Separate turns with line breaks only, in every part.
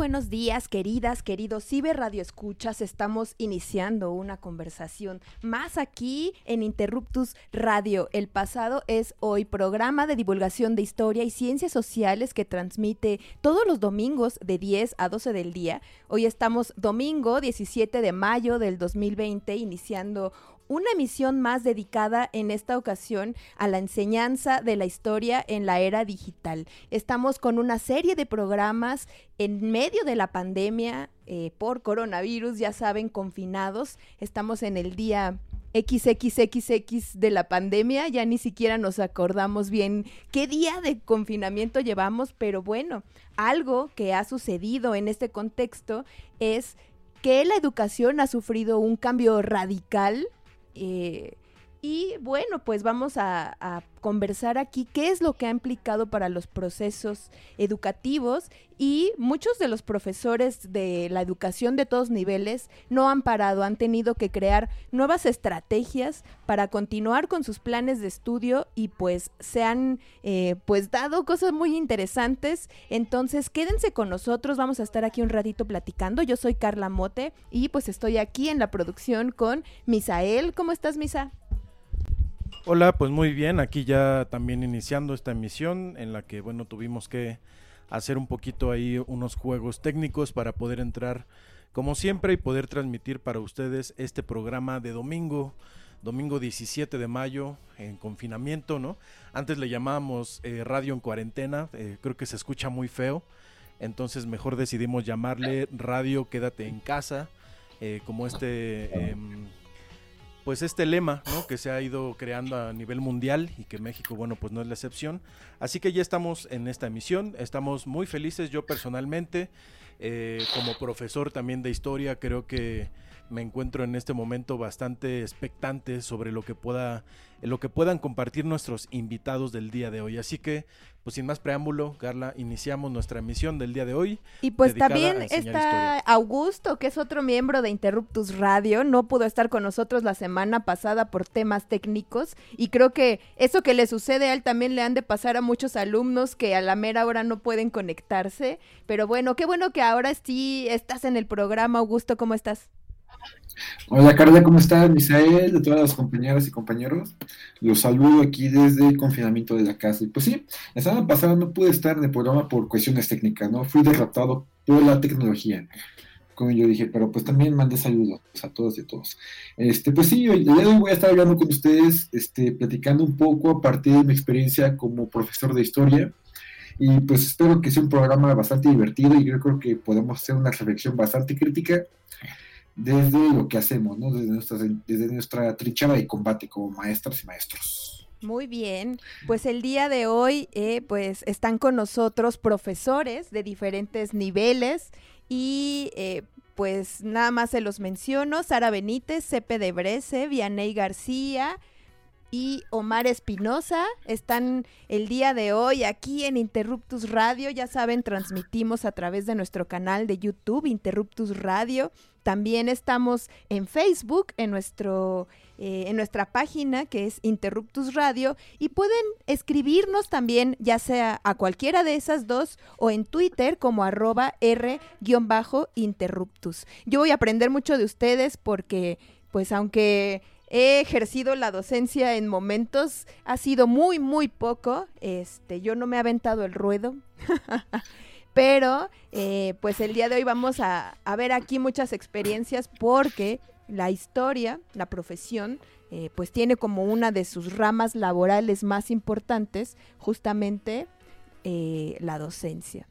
buenos días, queridas, queridos Ciber Radio Escuchas. Estamos iniciando una conversación más aquí en Interruptus Radio. El pasado es hoy, programa de divulgación de historia y ciencias sociales que transmite todos los domingos de 10 a 12 del día. Hoy estamos domingo 17 de mayo del 2020, iniciando una emisión más dedicada en esta ocasión a la enseñanza de la historia en la era digital. Estamos con una serie de programas en medio de la pandemia eh, por coronavirus, ya saben, confinados. Estamos en el día XXXX de la pandemia, ya ni siquiera nos acordamos bien qué día de confinamiento llevamos, pero bueno, algo que ha sucedido en este contexto es que la educación ha sufrido un cambio radical eh, y bueno, pues vamos a, a, conversar aquí qué es lo que ha implicado para los procesos educativos y muchos de los profesores de la educación de todos niveles no han parado, han tenido que crear nuevas estrategias para continuar con sus planes de estudio y pues se han eh, pues dado cosas muy interesantes. Entonces quédense con nosotros, vamos a estar aquí un ratito platicando. Yo soy Carla Mote y pues estoy aquí en la producción con Misael. ¿Cómo estás, Misa?
Hola, pues muy bien, aquí ya también iniciando esta emisión en la que, bueno, tuvimos que hacer un poquito ahí unos juegos técnicos para poder entrar como siempre y poder transmitir para ustedes este programa de domingo, domingo 17 de mayo en confinamiento, ¿no? Antes le llamábamos eh, radio en cuarentena, eh, creo que se escucha muy feo, entonces mejor decidimos llamarle radio quédate en casa, eh, como este... Pues este lema ¿no? que se ha ido creando a nivel mundial y que México, bueno, pues no es la excepción. Así que ya estamos en esta emisión, estamos muy felices, yo personalmente, eh, como profesor también de historia, creo que me encuentro en este momento bastante expectante sobre lo que pueda lo que puedan compartir nuestros invitados del día de hoy. Así que, pues sin más preámbulo, Carla, iniciamos nuestra emisión del día de hoy.
Y pues también está Augusto, que es otro miembro de Interruptus Radio, no pudo estar con nosotros la semana pasada por temas técnicos y creo que eso que le sucede a él también le han de pasar a muchos alumnos que a la mera hora no pueden conectarse, pero bueno, qué bueno que ahora sí estás en el programa, Augusto, ¿cómo estás?
Hola Carla, ¿cómo estás? Misael, de todas las compañeras y compañeros. Los saludo aquí desde el confinamiento de la casa. Y pues sí, la semana pasada no pude estar en el programa por cuestiones técnicas, ¿no? Fui derrotado por la tecnología. Como yo dije, pero pues también mandé saludos a todos y a todos. Este, pues sí, hoy voy a estar hablando con ustedes, este, platicando un poco a partir de mi experiencia como profesor de historia. Y pues espero que sea un programa bastante divertido y yo creo que podemos hacer una reflexión bastante crítica desde lo que hacemos, ¿no? Desde nuestra, desde de combate como maestras y maestros.
Muy bien, pues el día de hoy eh, pues están con nosotros profesores de diferentes niveles y eh, pues nada más se los menciono, Sara Benítez, Cepe de Brese, Vianey García, y Omar Espinosa están el día de hoy aquí en Interruptus Radio. Ya saben, transmitimos a través de nuestro canal de YouTube, Interruptus Radio. También estamos en Facebook, en, nuestro, eh, en nuestra página que es Interruptus Radio y pueden escribirnos también ya sea a cualquiera de esas dos o en Twitter como arroba R-interruptus. Yo voy a aprender mucho de ustedes porque pues aunque he ejercido la docencia en momentos, ha sido muy, muy poco. Este, yo no me he aventado el ruedo. Pero, eh, pues el día de hoy vamos a, ver aquí muchas experiencias porque la historia, la profesión, eh, pues tiene como una de sus ramas laborales más importantes justamente eh, la docencia.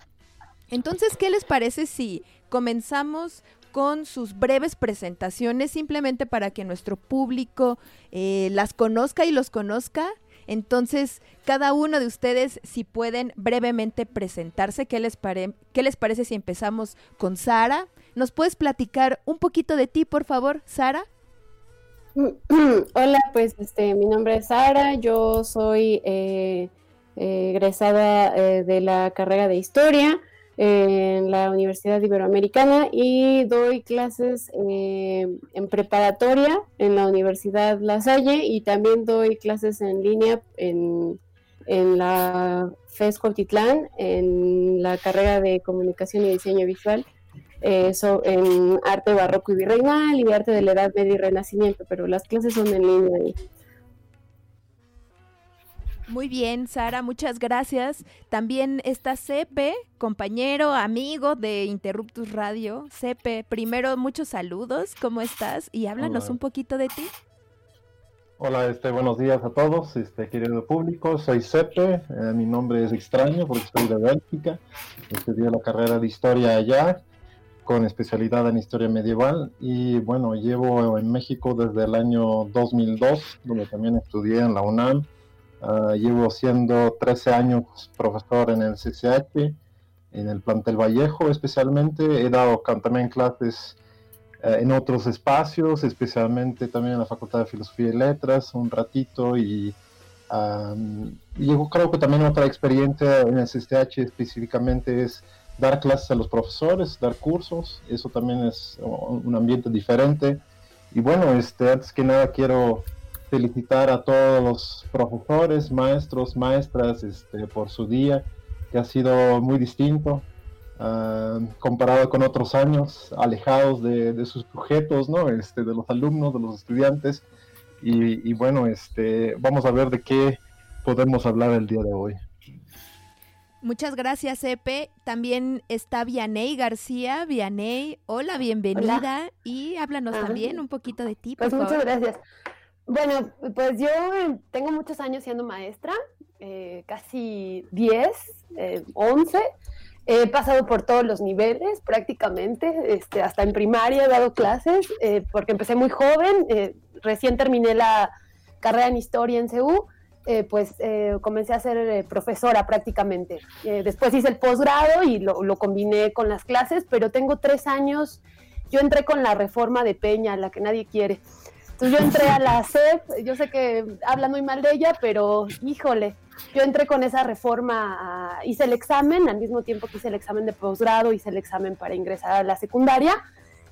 Entonces, ¿qué les parece si comenzamos con sus breves presentaciones simplemente para que nuestro público las conozca y los conozca. Entonces, cada uno de ustedes, si pueden brevemente presentarse, ¿qué les, qué les parece si empezamos con Sara? ¿Nos puedes platicar un poquito de ti, por favor, Sara?
Hola, pues este, mi nombre es Sara, yo soy eh, egresada eh, de la carrera de historia en la Universidad Iberoamericana y doy clases eh, en preparatoria en la Universidad La Salle y también doy clases en línea en, en la FES Cotitlán en la carrera de comunicación y diseño visual eh, en arte barroco y virreinal y arte de la Edad Media y Renacimiento, pero las clases son en línea.
Muy bien, Sara, muchas gracias. También está Cepe, compañero, amigo de Interruptus Radio. Cepe, primero muchos saludos, ¿cómo estás? Y háblanos un poquito de ti.
Hola, este, buenos días a todos, este, querido público. Soy Cepe, eh, mi nombre es extraño porque soy de Bélgica. Estudié la carrera de historia allá, con especialidad en historia medieval. Y bueno, llevo en México desde el año 2002, donde también estudié en la UNAM Ah, llevo siendo 13 años profesor en el CCH, en el plantel Vallejo especialmente. He dado también clases eh, en otros espacios, especialmente también en la Facultad de Filosofía y Letras, un ratito. Y yo creo que también otra experiencia en el CCH específicamente es dar clases a los profesores, dar cursos. Eso también es un ambiente diferente. Y bueno, este, antes que nada quiero felicitar a todos los profesores, maestros, maestras este, por su día, que ha sido muy distinto ah, comparado con otros años, alejados de, sus sujetos, ¿no? este, de los alumnos, de los estudiantes. Y, bueno, este, vamos a ver de qué podemos hablar el día de hoy.
Muchas gracias, Epe. También está Vianey García. Vianey, hola, bienvenida. Y háblanos ah, también un poquito de ti.
Por pues muchas gracias. Bueno, pues yo eh, tengo muchos años siendo maestra, eh, casi 10, 11. Eh, he pasado por todos los niveles prácticamente, este, hasta en primaria he dado clases, porque empecé muy joven, recién terminé la carrera en historia en CEU, pues comencé a ser profesora prácticamente. después hice el posgrado y lo, lo, combiné con las clases, pero tengo tres años, yo entré con la reforma de Peña, la que nadie quiere. Entonces yo entré a la SEP, yo sé que hablan muy mal de ella, pero híjole, yo entré con esa reforma, hice el examen, al mismo tiempo que hice el examen de posgrado, hice el examen para ingresar a la secundaria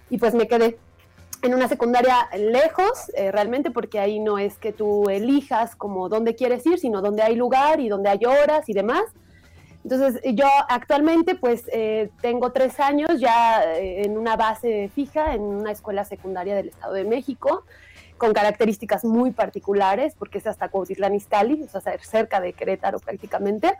y pues me quedé en una secundaria lejos, eh, realmente, porque ahí no es que tú elijas como dónde quieres ir, sino dónde hay lugar y dónde hay horas y demás. Entonces, yo actualmente pues eh, tengo tres años ya eh, en una base fija en una escuela secundaria del Estado de México con características muy particulares, porque es hasta Cuautitlán Izcalli, o sea, cerca de Querétaro prácticamente.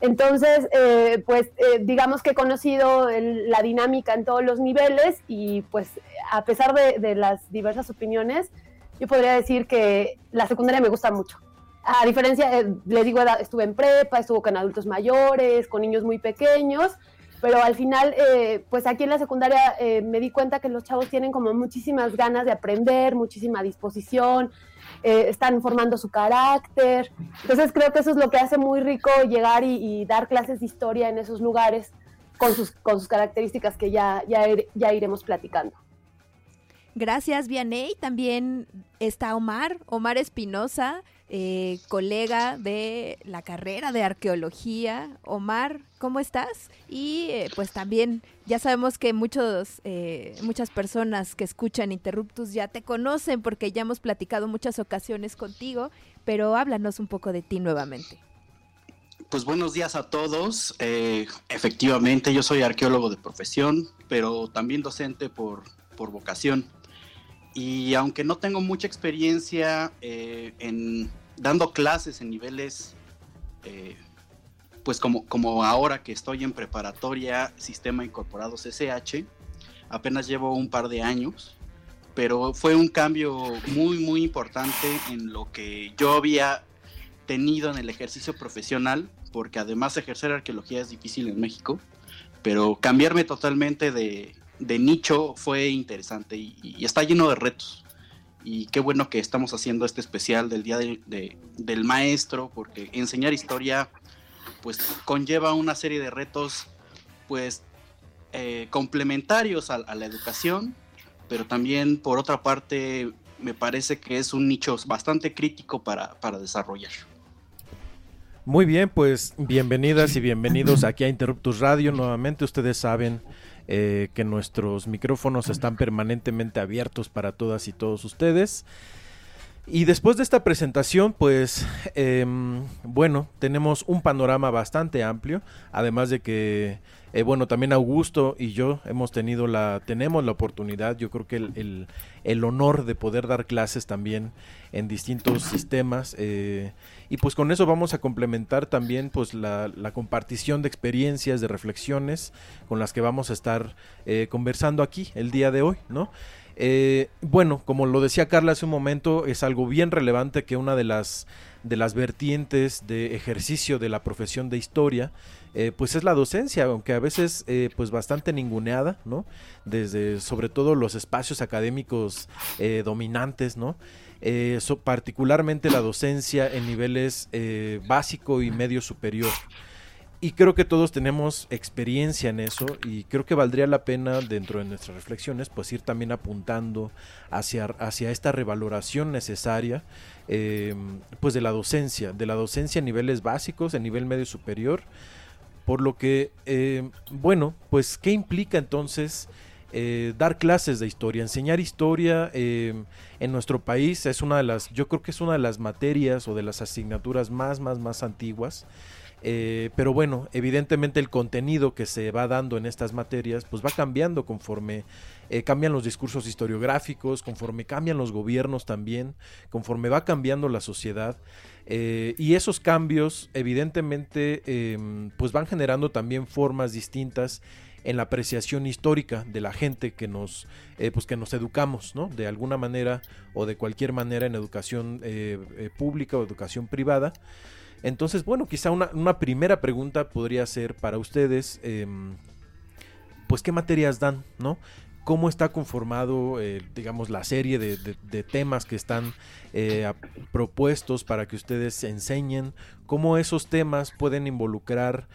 Entonces, eh, pues eh, digamos que he conocido la dinámica en todos los niveles y pues a pesar de, las diversas opiniones, yo podría decir que la secundaria me gusta mucho. A diferencia, eh, le digo, estuve en prepa, estuve con adultos mayores, con niños muy pequeños, pero al final, eh, pues aquí en la secundaria eh, me di cuenta que los chavos tienen como muchísimas ganas de aprender, muchísima disposición, eh, están formando su carácter. Entonces creo que eso es lo que hace muy rico llegar y, dar clases de historia en esos lugares con sus, con sus características que ya, ya, ya iremos platicando.
Gracias, Vianey. También está Omar, Omar Espinosa, eh, colega de la carrera de arqueología. Omar, ¿cómo estás? Y eh, pues también ya sabemos que muchos, eh, muchas personas que escuchan Interruptus ya te conocen porque ya hemos platicado muchas ocasiones contigo, pero háblanos un poco de ti nuevamente.
Pues buenos días a todos. efectivamente, yo soy arqueólogo de profesión, pero también docente por, por vocación. Y aunque no tengo mucha experiencia en dando clases en niveles, eh, pues como, como ahora que estoy en preparatoria Sistema Incorporado CCH, apenas llevo un par de años, pero fue un cambio muy, muy importante en lo que yo había tenido en el ejercicio profesional, porque además ejercer arqueología es difícil en México, pero cambiarme totalmente de, nicho fue interesante y, está lleno de retos y qué bueno que estamos haciendo este especial del Día del Maestro, porque enseñar historia pues conlleva una serie de retos pues eh, complementarios a, la educación, pero también por otra parte me parece que es un nicho bastante crítico para, para desarrollar.
Muy bien, pues bienvenidas y bienvenidos aquí a Interruptus Radio. Nuevamente ustedes saben eh, que nuestros micrófonos están permanentemente abiertos para todas y todos ustedes. Y después de esta presentación, pues, em, bueno, tenemos un panorama bastante amplio, además de que, eh, bueno, también Augusto y yo hemos tenido la, tenemos la oportunidad, yo creo que el, el, honor de poder dar clases también en distintos sistemas, eh, y pues con eso vamos a complementar también, pues, la, la, compartición de experiencias, de reflexiones con las que vamos a estar eh, conversando aquí el día de hoy, ¿no? Eh, bueno, como lo decía Carla hace un momento, es algo bien relevante que una de las, de las vertientes de ejercicio de la profesión de historia, eh, pues es la docencia, aunque a veces eh, pues bastante ninguneada, ¿no? Desde sobre todo los espacios académicos dominantes, ¿no? particularmente la docencia en niveles básico y medio superior y creo que todos tenemos experiencia en eso y creo que valdría la pena dentro de nuestras reflexiones pues ir también apuntando hacia, hacia esta revaloración necesaria em, pues de la docencia, de la docencia a niveles básicos, a nivel medio superior, por lo que, em, bueno, pues ¿qué implica entonces? Eh, dar clases de historia, enseñar historia em, en nuestro país es una de las, yo creo que es una de las materias o de las asignaturas más, más, más antiguas. Eh, pero bueno, evidentemente el contenido que se va dando en estas materias pues va cambiando conforme eh, cambian los discursos historiográficos, conforme cambian los gobiernos también, conforme va cambiando la sociedad. Eh, y esos cambios evidentemente em, pues van generando también formas distintas en la apreciación histórica de la gente que nos pues que nos educamos no de alguna manera o de cualquier manera en educación pública o educación privada entonces, bueno, quizá una, primera pregunta podría ser para ustedes, em, pues, ¿qué materias dan, no? ¿Cómo está conformado, eh, digamos, la serie de, temas que están eh, propuestos para que ustedes enseñen? ¿Cómo esos temas pueden involucrar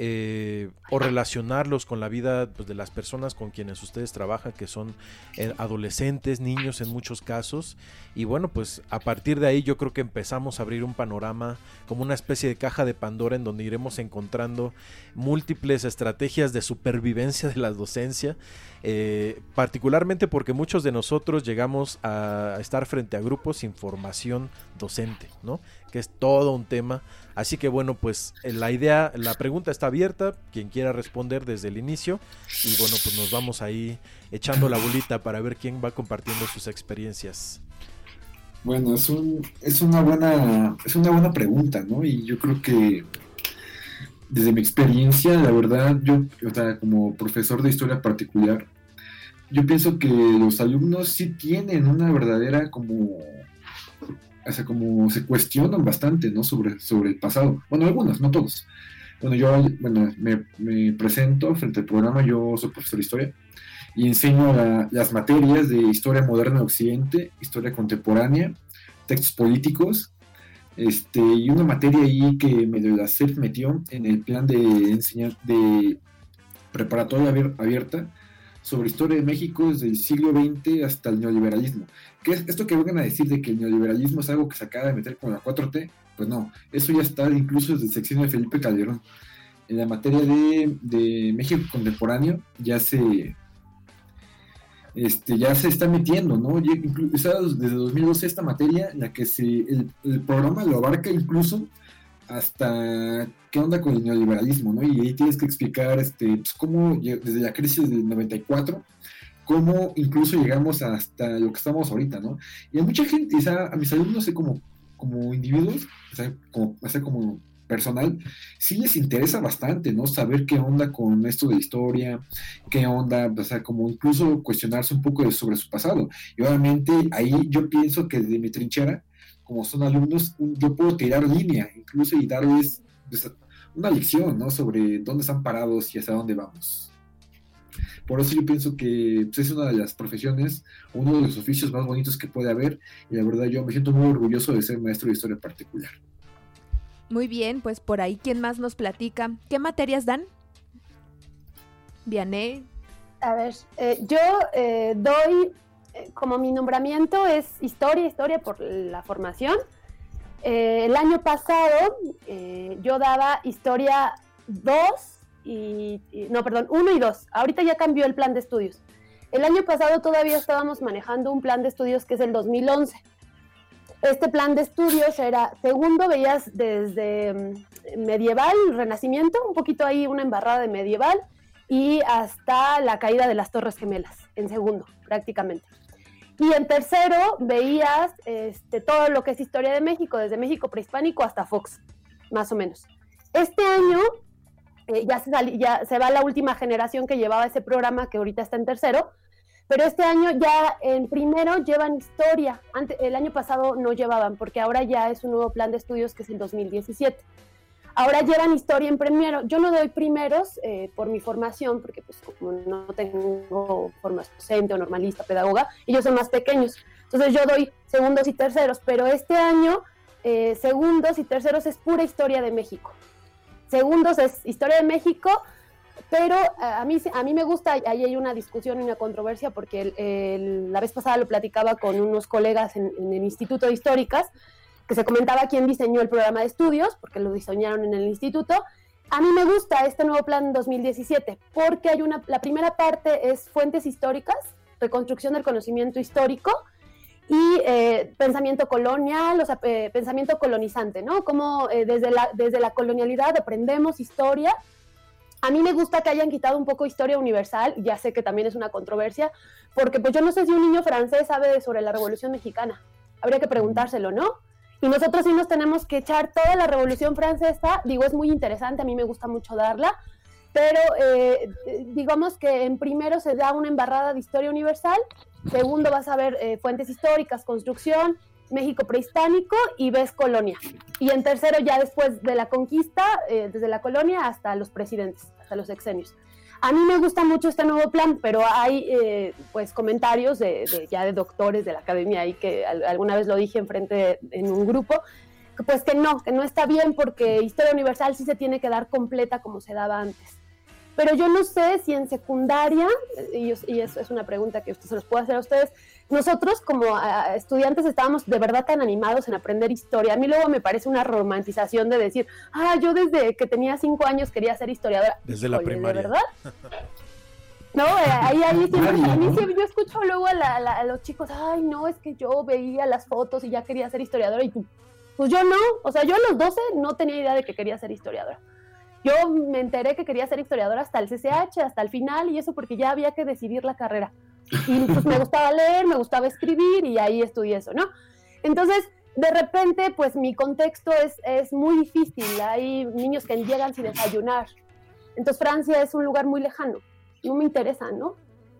eh, o relacionarlos con la vida pues, de las personas con quienes ustedes trabajan, que son eh, adolescentes, niños en muchos casos. Y bueno, pues a partir de ahí yo creo que empezamos a abrir un panorama como una especie de caja de Pandora en donde iremos encontrando múltiples estrategias de supervivencia de la docencia, eh, particularmente porque muchos de nosotros llegamos a estar frente a grupos sin formación docente, ¿no? Que es todo un tema Así que bueno, pues eh, la idea, la pregunta está abierta, quien quiera responder desde el inicio y bueno, pues nos vamos ahí echando la bolita para ver quién va compartiendo sus experiencias.
Bueno, es, un, es una buena es una buena pregunta, ¿no? Y yo creo que desde mi experiencia, la verdad, yo, o sea, como profesor de historia particular, yo pienso que los alumnos sí tienen una verdadera como o sea, como se cuestionan bastante, ¿no? Sobre, sobre el pasado. Bueno, algunos, no todos. Bueno, yo bueno, me, presento frente al programa, yo soy profesor de historia y enseño las materias de historia moderna de Occidente, historia contemporánea, textos políticos, este, y una materia ahí que me la CEF metió en el plan de enseñar de preparatoria abierta sobre historia de México desde el siglo XX hasta el neoliberalismo. ¿Qué es esto que vengan a decir de que el neoliberalismo es algo que se acaba de meter con la 4T? Pues no, eso ya está incluso desde el sección de Felipe Calderón. En la materia de, México contemporáneo ya se este, ya se está metiendo, ¿no? desde 2012 esta materia en la que se, el, el programa lo abarca incluso hasta qué onda con el neoliberalismo, ¿no? Y ahí tienes que explicar, este, pues, cómo desde la crisis del 94, cómo incluso llegamos hasta lo que estamos ahorita, ¿no? Y a mucha gente, o a mis alumnos, sé, como, como individuos, o sea, como personal, sí les interesa bastante, ¿no? Saber qué onda con esto de historia, qué onda, o sea, como incluso cuestionarse un poco sobre su pasado. Y obviamente ahí yo pienso que desde mi trinchera, como son alumnos, yo puedo tirar línea incluso y darles pues, una lección, ¿no? Sobre dónde están parados y hacia dónde vamos. Por eso yo pienso que pues, es una de las profesiones, uno de los oficios más bonitos que puede haber y la verdad yo me siento muy orgulloso de ser maestro de historia particular.
Muy bien, pues por ahí, ¿quién más nos platica? ¿Qué materias dan? Vianey.
A ver, eh, yo eh, doy, como mi nombramiento es historia, historia por la formación. el año pasado yo daba historia 2 y, no, perdón, 1 y 2. Ahorita ya cambió el plan de estudios. El año pasado todavía estábamos manejando un plan de estudios que es el 2011. Este plan de estudios era, segundo, veías desde mm, medieval, renacimiento, un poquito ahí una embarrada de medieval, y hasta la caída de las Torres Gemelas, en segundo, prácticamente. Y en tercero veías este, todo lo que es historia de México, desde México prehispánico hasta Fox, más o menos. Este año eh, ya, se ya se va la última generación que llevaba ese programa, que ahorita está en tercero, pero este año ya en primero llevan historia. el año pasado no llevaban, porque ahora ya es un nuevo plan de estudios que es el 2017. Ahora llevan historia en primero. Yo no doy primeros eh, por mi formación, porque pues como no tengo formación docente o normalista, pedagoga, ellos son más pequeños. Entonces yo doy segundos y terceros, pero este año eh, segundos y terceros es pura historia de México. Segundos es historia de México, pero eh, a mí, a mí me gusta, ahí hay una discusión y una controversia, porque la vez pasada lo platicaba con unos colegas en, en el Instituto de Históricas, que se comentaba quién diseñó el programa de estudios, porque lo diseñaron en el instituto. A mí me gusta este nuevo plan 2017 porque hay una, la primera parte es fuentes históricas, reconstrucción del conocimiento histórico y eh, pensamiento colonial, o sea, eh, pensamiento colonizante, ¿no? Como eh, desde, la, desde la colonialidad aprendemos historia. A mí me gusta que hayan quitado un poco historia universal, ya sé que también es una controversia, porque pues yo no sé si un niño francés sabe sobre la Revolución Mexicana. Habría que preguntárselo, ¿no? Y nosotros sí nos tenemos que echar toda la Revolución Francesa, digo, es muy interesante, a mí me gusta mucho darla, pero eh, digamos que en primero se da una embarrada de historia universal, segundo vas a ver eh, fuentes históricas, construcción, México prehispánico y ves colonia. Y en tercero ya después de la conquista, eh, desde la colonia hasta los presidentes, hasta los exenios. A mí me gusta mucho este nuevo plan, pero hay eh, pues comentarios de, ya de doctores de la academia y que alguna vez lo dije enfrente en un grupo, pues que no, que no está bien porque historia universal sí se tiene que dar completa como se daba antes. Pero yo no sé si en secundaria, y, y eso es una pregunta que usted se los puede hacer a ustedes, nosotros como estudiantes estábamos de verdad tan animados en aprender historia. A mí luego me parece una romantización de decir, ah, yo desde que tenía cinco años quería ser historiadora.
Desde la primaria.
¿De verdad? No, eh, ahí, ahí siempre, a mí siempre, yo escucho luego a, los chicos, ay, no, es que yo veía las fotos y ya quería ser historiadora y tú, pues yo no, o sea, yo a los 12 no tenía idea de que quería ser historiadora. Yo me enteré que quería ser historiadora hasta el CCH, hasta el final, y eso porque ya había que decidir la carrera. Y pues me gustaba leer, me gustaba escribir, y ahí estudié eso, ¿no? Entonces, de repente, pues mi contexto es, es muy difícil. Hay niños que llegan sin desayunar. Entonces, Francia es un lugar muy lejano. No me interesa, ¿no?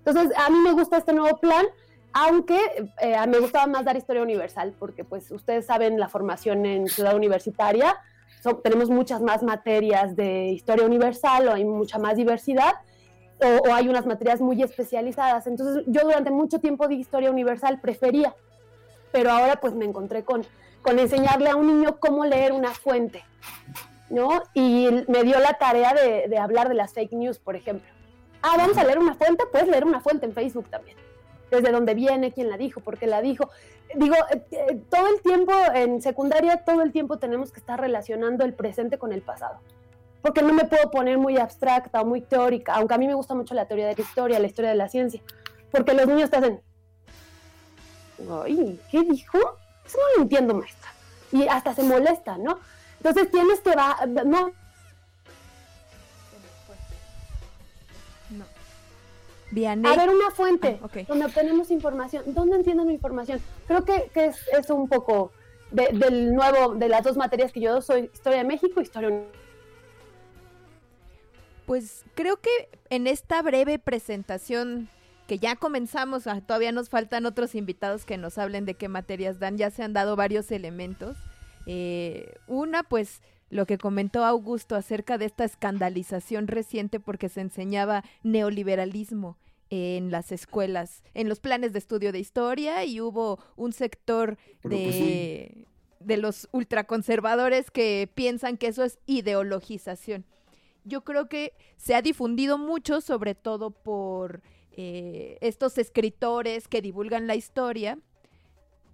Entonces, a mí me gusta este nuevo plan, aunque eh, me gustaba más dar historia universal, porque pues ustedes saben la formación en ciudad universitaria, tenemos muchas más materias de historia universal o hay mucha más diversidad o, hay unas materias muy especializadas. Entonces yo durante mucho tiempo de historia universal prefería, pero ahora pues me encontré con, con enseñarle a un niño cómo leer una fuente, ¿no? Y me dio la tarea de, de hablar de las fake news, por ejemplo. Ah, vamos a leer una fuente, puedes leer una fuente en Facebook también desde dónde viene, quién la dijo, por qué la dijo. Digo, eh, eh, todo el tiempo en secundaria, todo el tiempo tenemos que estar relacionando el presente con el pasado. Porque no me puedo poner muy abstracta o muy teórica, aunque a mí me gusta mucho la teoría de la historia, la historia de la ciencia. Porque los niños te hacen, ay, ¿qué dijo? Eso no lo entiendo, maestra. Y hasta se molesta, ¿no? Entonces tienes que va, no, A ver, una fuente ah, donde obtenemos información. ¿Dónde entienden mi información? Creo que, que es, es, un poco del nuevo, de las dos materias que yo soy, Historia de México y Historia
Pues creo que en esta breve presentación que ya comenzamos, ah, todavía nos faltan otros invitados que nos hablen de qué materias dan, ya se han dado varios elementos. Eh, una, pues lo que comentó Augusto acerca de esta escandalización reciente porque se enseñaba neoliberalismo en las escuelas, en los planes de estudio de historia y hubo un sector de,
sí.
de los ultraconservadores que piensan que eso es ideologización. Yo creo que se ha difundido mucho, sobre todo por eh, estos escritores que divulgan la historia.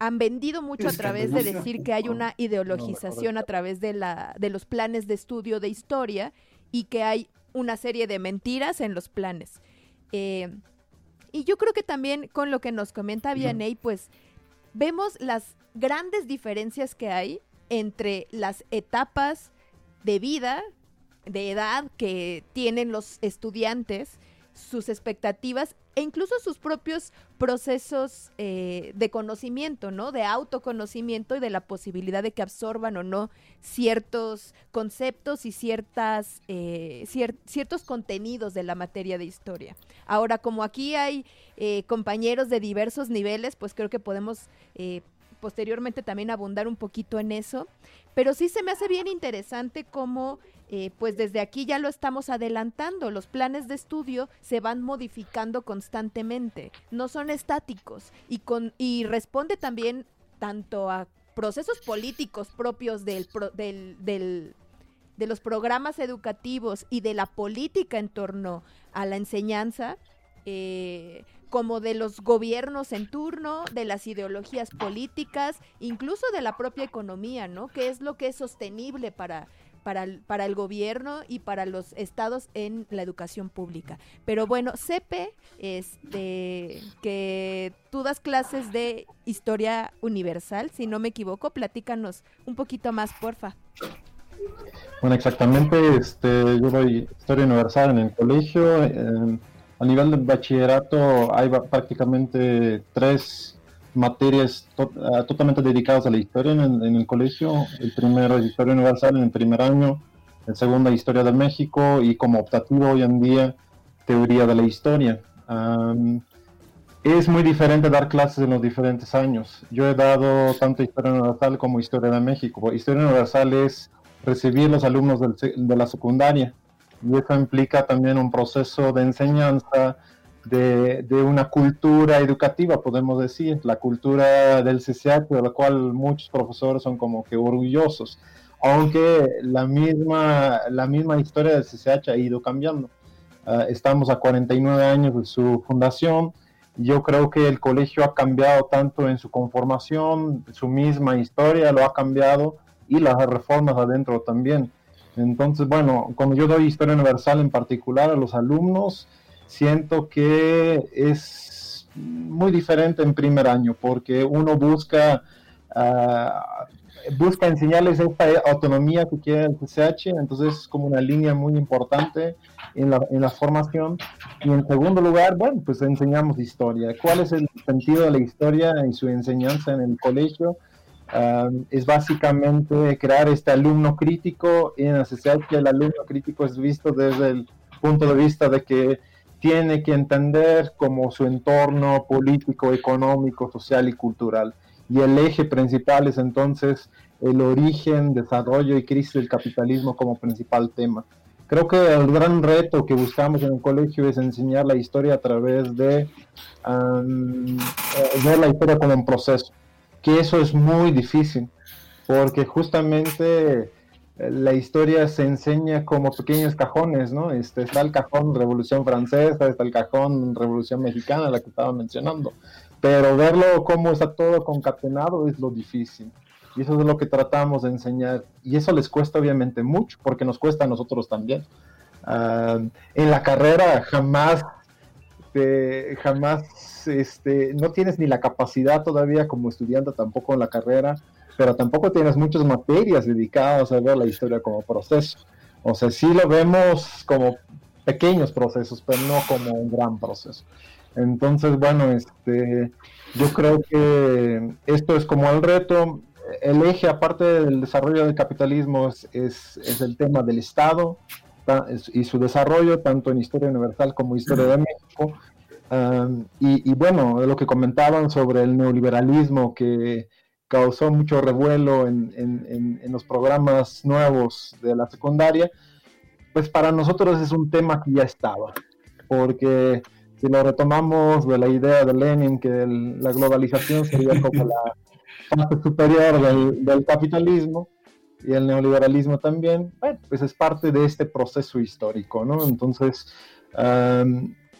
Han vendido mucho a través de decir que hay una ideologización a través de, la, de los planes de estudio de historia y que hay una serie de mentiras en los planes. Eh, y yo creo que también con lo que nos comenta Vianney, pues vemos las grandes diferencias que hay entre las etapas de vida, de edad que tienen los estudiantes, sus expectativas e incluso sus propios procesos eh, de conocimiento, ¿no? De autoconocimiento y de la posibilidad de que absorban o no ciertos conceptos y ciertas, eh, cier- ciertos contenidos de la materia de historia. Ahora, como aquí hay eh, compañeros de diversos niveles, pues creo que podemos posteriormente también abundar un poquito en eso. Pero sí se me hace bien interesante cómo, eh, pues desde aquí ya lo estamos adelantando. Los planes de estudio se van modificando constantemente, no son estáticos y, con, y responde también tanto a procesos políticos propios del, del, del- de los programas educativos y de la política en torno a la enseñanza, eh, como de los gobiernos en turno, de las ideologías políticas, incluso de la propia economía, ¿no? ¿Qué es lo que es sostenible para, para, el, para el gobierno y para los estados en la educación pública? Pero bueno, Cepe, este, que tú das clases de historia universal, si no me equivoco, platícanos un poquito más, porfa.
Bueno, exactamente, este, yo doy historia universal en el colegio. eh, a nivel del bachillerato hay prácticamente tres materias to- ah, totalmente dedicadas a la historia en el, en el colegio. El primero es historia universal en el primer año, el segundo historia de México y como optativo hoy en día teoría de la historia. Am, es muy diferente dar clases en los diferentes años. Yo he dado tanto historia universal como historia de México. Historia universal es recibir los alumnos del de la secundaria. Y eso implica también un proceso de enseñanza de, una cultura educativa, podemos decir, la cultura del CCH, de la cual muchos profesores son como que orgullosos, aunque la misma, la misma historia del CCH ha ido cambiando. Ah, estamos a 49 años de su fundación. Yo creo que el colegio ha cambiado tanto en su conformación, su misma historia lo ha cambiado y las reformas adentro también. Entonces, bueno, cuando yo doy historia universal en particular a los alumnos, siento que es muy diferente en primer año porque uno busca, ah, busca enseñarles esta autonomía que quiere el CCH, entonces es como una línea muy importante en la, en la formación. Y en segundo lugar, bueno, pues enseñamos historia. ¿Cuál es el sentido de la historia y su enseñanza en el colegio? Um, es básicamente crear este alumno crítico y en la CCH el alumno crítico es visto desde el punto de vista de que tiene que entender como su entorno político, económico, social y cultural. Y el eje principal es entonces el origen, desarrollo y crisis del capitalismo como principal tema. Creo que el gran reto que buscamos en el colegio es enseñar la historia a través de um, ver la historia como un proceso que eso es muy difícil, porque justamente la historia se enseña como pequeños cajones, ¿no? Este, está el cajón Revolución Francesa, está el cajón Revolución Mexicana, la que estaba mencionando, pero verlo cómo está todo concatenado es lo difícil. Y eso es lo que tratamos de enseñar. Y eso les cuesta obviamente mucho, porque nos cuesta a nosotros también. Uh, en la carrera jamás este, jamás este, no tienes ni la capacidad todavía como estudiante tampoco en la carrera, pero tampoco tienes muchas materias dedicadas a ver la historia como proceso. O sea, sí lo vemos como pequeños procesos, pero no como un gran proceso. Entonces, bueno, este, yo creo que esto es como el reto. El eje, aparte del desarrollo del capitalismo, es, es, es el tema del Estado, y su desarrollo, tanto en Historia Universal como Historia de México. Um, y, y, bueno, lo que comentaban sobre el neoliberalismo que causó mucho revuelo en, en, los programas nuevos de la secundaria, pues para nosotros es un tema que ya estaba, porque si lo retomamos de la idea de Lenin, que la globalización sería como la parte superior del, capitalismo y el neoliberalismo también, pues es parte de este proceso histórico, ¿no? Entonces,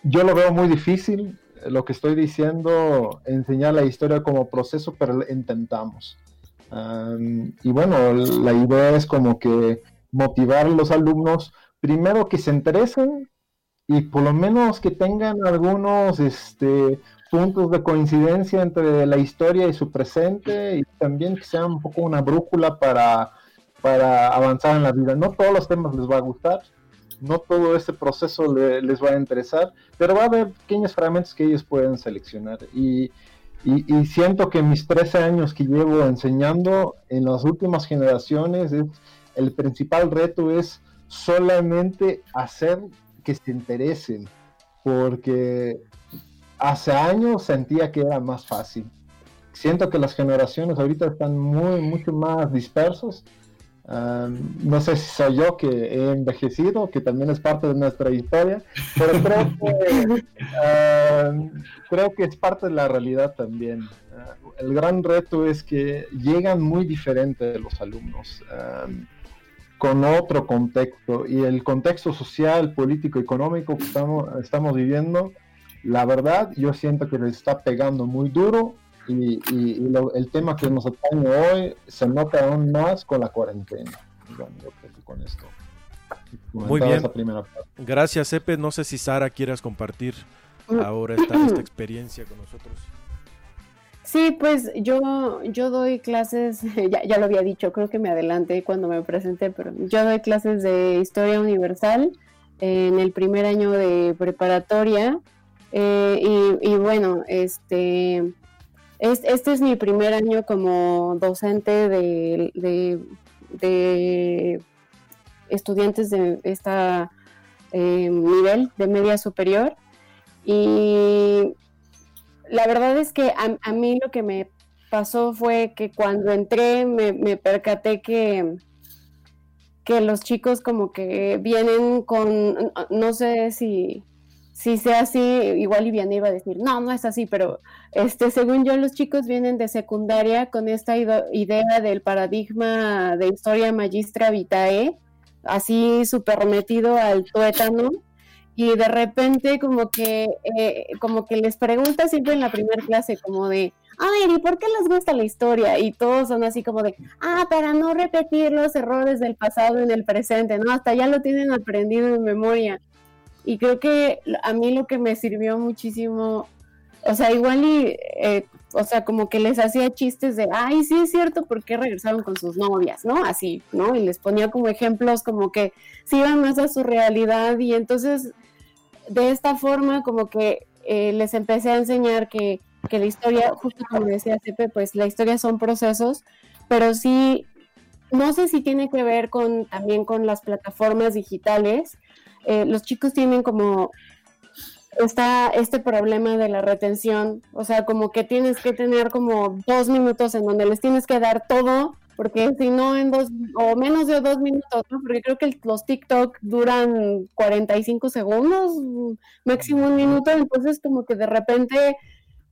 yo lo veo muy difícil, lo que estoy diciendo, enseñar la historia como proceso, pero intentamos. y bueno, la idea es como que motivar a los alumnos, primero que se interesen y por lo menos que tengan algunos este, puntos de coincidencia entre la historia y su presente y también que sea un poco una brújula para avanzar en la vida. No todos los temas les va a gustar, no todo este proceso les va a interesar, pero va a haber pequeños fragmentos que ellos pueden seleccionar. Y, siento que mis 13 años que llevo enseñando en las últimas generaciones, el principal reto es solamente hacer que se interesen, porque hace años sentía que era más fácil. Siento que las generaciones ahorita están muy, mucho más dispersos no sé si soy yo que he envejecido, que también es parte de nuestra historia, pero creo que, creo que es parte de la realidad también. Ah, el gran reto es que llegan muy diferentes los alumnos, con otro contexto, y el contexto social, político, económico que estamos, estamos viviendo, la verdad, yo siento que les está pegando muy duro y, el tema que nos atañe hoy se nota aún más con la cuarentena. con esto.
Muy bien. Gracias, Epe. No sé si Sara quieras compartir mm. ahora esta, esta experiencia con nosotros.
Sí, pues yo, yo doy clases, ya, ya, lo había dicho, creo que me adelanté cuando me presenté, pero yo doy clases de historia universal en el primer año de preparatoria. Eh, y, y, bueno, este este es mi primer año como docente de, estudiantes de este nivel de media superior. Y la verdad es que a, mí lo que me pasó fue que cuando entré me, me percaté que, que los chicos como que vienen con, no sé si si sea así, igual Viviana iba a decir, no, no es así, pero este, según yo, los chicos vienen de secundaria con esta idea del paradigma de historia magistra vitae, así súper metido al tuétano, y de repente como que, eh, como que les pregunta siempre en la primera clase, como de, a ver, ¿y por qué les gusta la historia? Y todos son así como de, ah, para no repetir los errores del pasado en el presente, ¿no? Hasta ya lo tienen aprendido en memoria. Y creo que a mí lo que me sirvió muchísimo, o sea, igual y, eh, o sea, como que les hacía chistes de, ay, sí es cierto, ¿por qué regresaron con sus novias? ¿No? Así, ¿no? Y les ponía como ejemplos como que se iban más a su realidad y entonces de esta forma como que eh, les empecé a enseñar que, que la historia, justo como decía Cepe, pues la historia son procesos, pero sí, no sé si tiene que ver con también con las plataformas digitales, eh, los chicos tienen como está este problema de la retención, o sea, como que tienes que tener como dos minutos en donde les tienes que dar todo, porque si no en dos o menos de dos minutos, porque creo que los TikTok duran 45 segundos, máximo un minuto, entonces como que de repente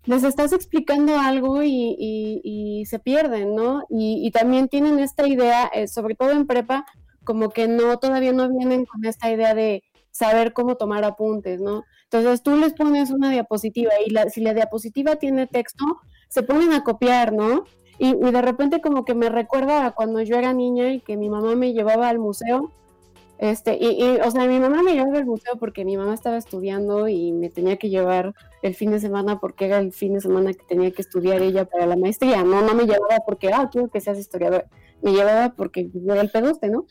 les estás explicando algo y, y, se pierden, ¿no? Y, y, también tienen esta idea, eh, sobre todo en prepa, como que no, todavía no vienen con esta idea de saber cómo tomar apuntes, ¿no? Entonces tú les pones una diapositiva y la, si la diapositiva tiene texto, se ponen a copiar, ¿no? Y, de repente como que me recuerda a cuando yo era niña y que mi mamá me llevaba al museo. Este, y, y, o sea, mi mamá me llevaba al museo porque mi mamá estaba estudiando y me tenía que llevar el fin de semana porque era el fin de semana que tenía que estudiar ella para la maestría. No, no me llevaba porque, ah, quiero que seas historiador. Me llevaba porque era el pedoste, ¿no?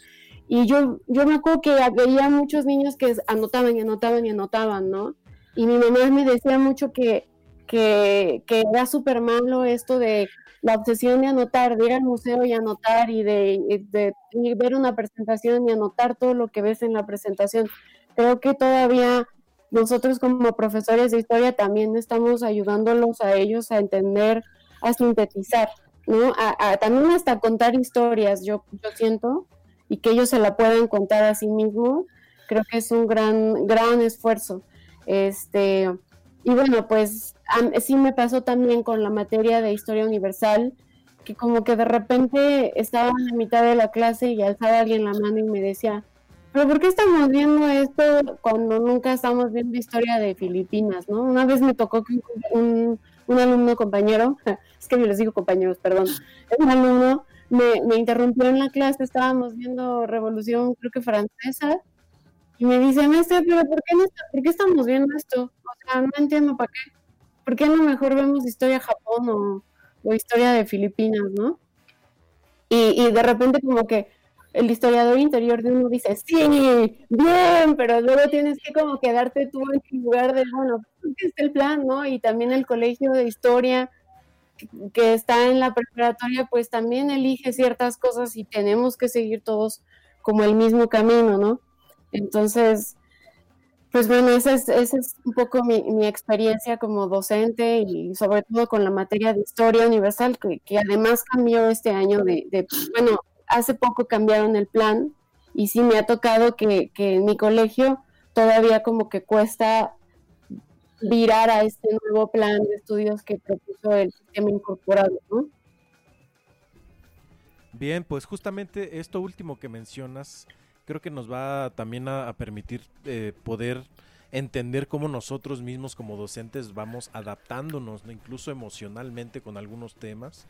Y yo, yo me acuerdo que veía muchos niños que anotaban y anotaban y anotaban, ¿no? Y mi mamá me decía mucho que, que, que era súper malo esto de la obsesión de anotar, de ir al museo y anotar y de, de, ver una presentación y anotar todo lo que ves en la presentación. Creo que todavía nosotros como profesores de historia también estamos ayudándolos a ellos a entender, a sintetizar ¿no? también hasta contar historias, yo, yo siento, y que ellos se la puedan contar a sí mismos, creo que es un gran, gran esfuerzo. Este, y bueno, pues sí me pasó también con la materia de historia universal, que como que de repente estaba en la mitad de la clase y alzaba alguien la mano y me decía, pero ¿por qué estamos viendo esto cuando nunca estamos viendo historia de Filipinas, no? Una vez me tocó que un, un alumno compañero, es que yo les digo compañeros, perdón, un alumno me, me interrumpió en la clase, estábamos viendo Revolución, creo que francesa, y me dice, maestra, pero ¿por qué, no ¿por qué estamos viendo esto? O sea, no entiendo para qué. ¿Por qué lo mejor vemos historia Japón o, historia de Filipinas, no? Y, y de repente como que el historiador interior de uno dice, sí, bien, pero luego tienes que como quedarte tú en tu lugar de, bueno, ¿qué es el plan, no? Y también el colegio de historia que está en la preparatoria, pues también elige ciertas cosas y tenemos que seguir todos como el mismo camino, ¿no? Entonces, pues bueno, esa es, esa es un poco mi, mi, experiencia como docente y sobre todo con la materia de historia universal, que, que además cambió este año de, de, bueno, hace poco cambiaron el plan y sí me ha tocado que, en mi colegio todavía como que cuesta virar a este nuevo plan de estudios que propuso el sistema incorporado, ¿no?
Bien, pues justamente esto último que mencionas, creo que nos va también a, permitir eh, poder entender cómo nosotros mismos como docentes vamos adaptándonos, incluso emocionalmente con algunos temas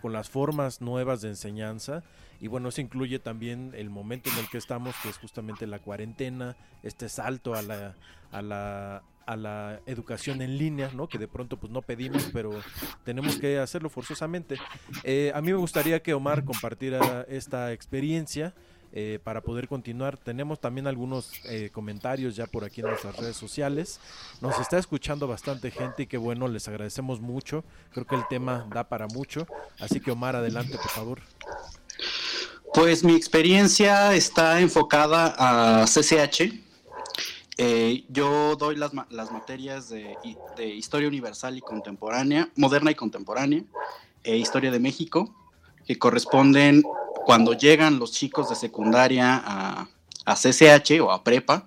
con las formas nuevas de enseñanza y bueno, eso incluye también el momento en el que estamos, que es justamente la cuarentena, este salto a la, a la, a la educación en línea, ¿no? Que de pronto pues no pedimos, pero tenemos que hacerlo forzosamente. Eh, a mí me gustaría que Omar compartiera esta experiencia eh, para poder continuar. Tenemos también algunos eh, comentarios ya por aquí en nuestras redes sociales. Nos está escuchando bastante gente y que bueno, les agradecemos mucho. Creo que el tema da para mucho. Así que Omar, adelante, por favor.
Pues mi experiencia está enfocada a CCH. Eh, yo doy las, las materias de, de, Historia Universal y Contemporánea, Moderna y Contemporánea, e Historia de México, que corresponden cuando llegan los chicos de secundaria a, a CCH o a prepa,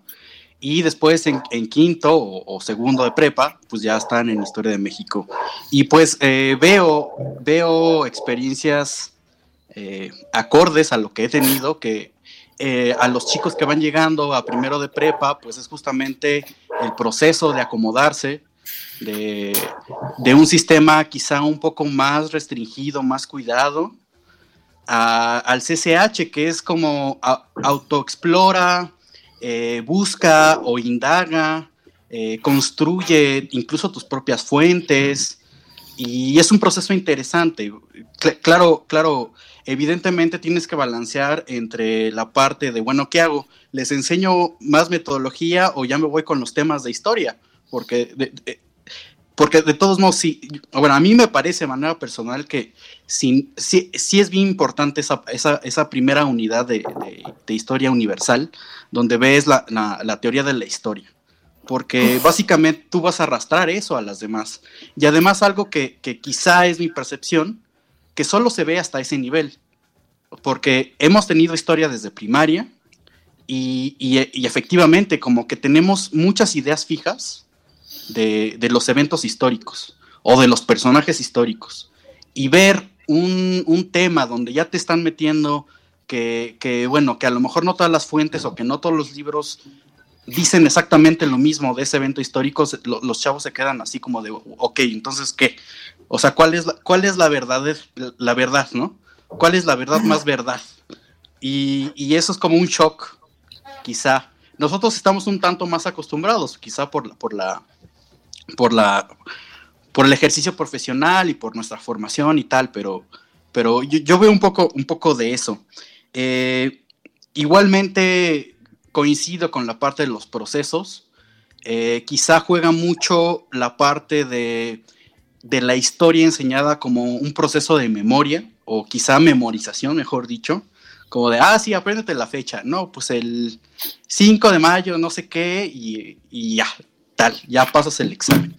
y después en, quinto o, segundo de prepa, pues ya están en Historia de México. Y pues eh, veo, veo experiencias eh, acordes a lo que he tenido, que eh, a los chicos que van llegando a primero de prepa, pues es justamente el proceso de acomodarse, de, de un sistema quizá un poco más restringido, más cuidado, al CCH, que es como autoexplora, eh, busca o indaga, eh, construye incluso tus propias fuentes, y es un proceso interesante. claro, claro, evidentemente tienes que balancear entre la parte de, bueno, ¿qué hago? ¿Les enseño más metodología o ya me voy con los temas de historia? Porque porque de todos modos, sí, bueno, a mí me parece de manera personal que sí, sí, es bien importante esa, esa, esa primera unidad de, de, historia universal, donde ves la, la, teoría de la historia. Porque básicamente tú vas a arrastrar eso a las demás. Y además algo que, que quizá es mi percepción, que solo se ve hasta ese nivel. Porque hemos tenido historia desde primaria y, y, y efectivamente como que tenemos muchas ideas fijas de, los eventos históricos o de los personajes históricos y ver un, tema donde ya te están metiendo que, bueno, que a lo mejor no todas las fuentes o que no todos los libros dicen exactamente lo mismo de ese evento histórico, los chavos se quedan así como de, ok, entonces, ¿qué? O sea, ¿cuál es la, cuál es la verdad, la verdad, no? ¿Cuál es la verdad más verdad? Y, y, eso es como un shock, quizá. Nosotros estamos un tanto más acostumbrados, quizá por, por la por la por el ejercicio profesional y por nuestra formación y tal, pero, pero yo, veo un poco, un poco de eso. Eh, igualmente coincido con la parte de los procesos. Eh, quizá juega mucho la parte de, de, la historia enseñada como un proceso de memoria, o quizá memorización, mejor dicho, como de, ah, sí, apréndete la fecha. No, pues el 5 de mayo, no sé qué, y, y ya, tal, ya pasas el examen.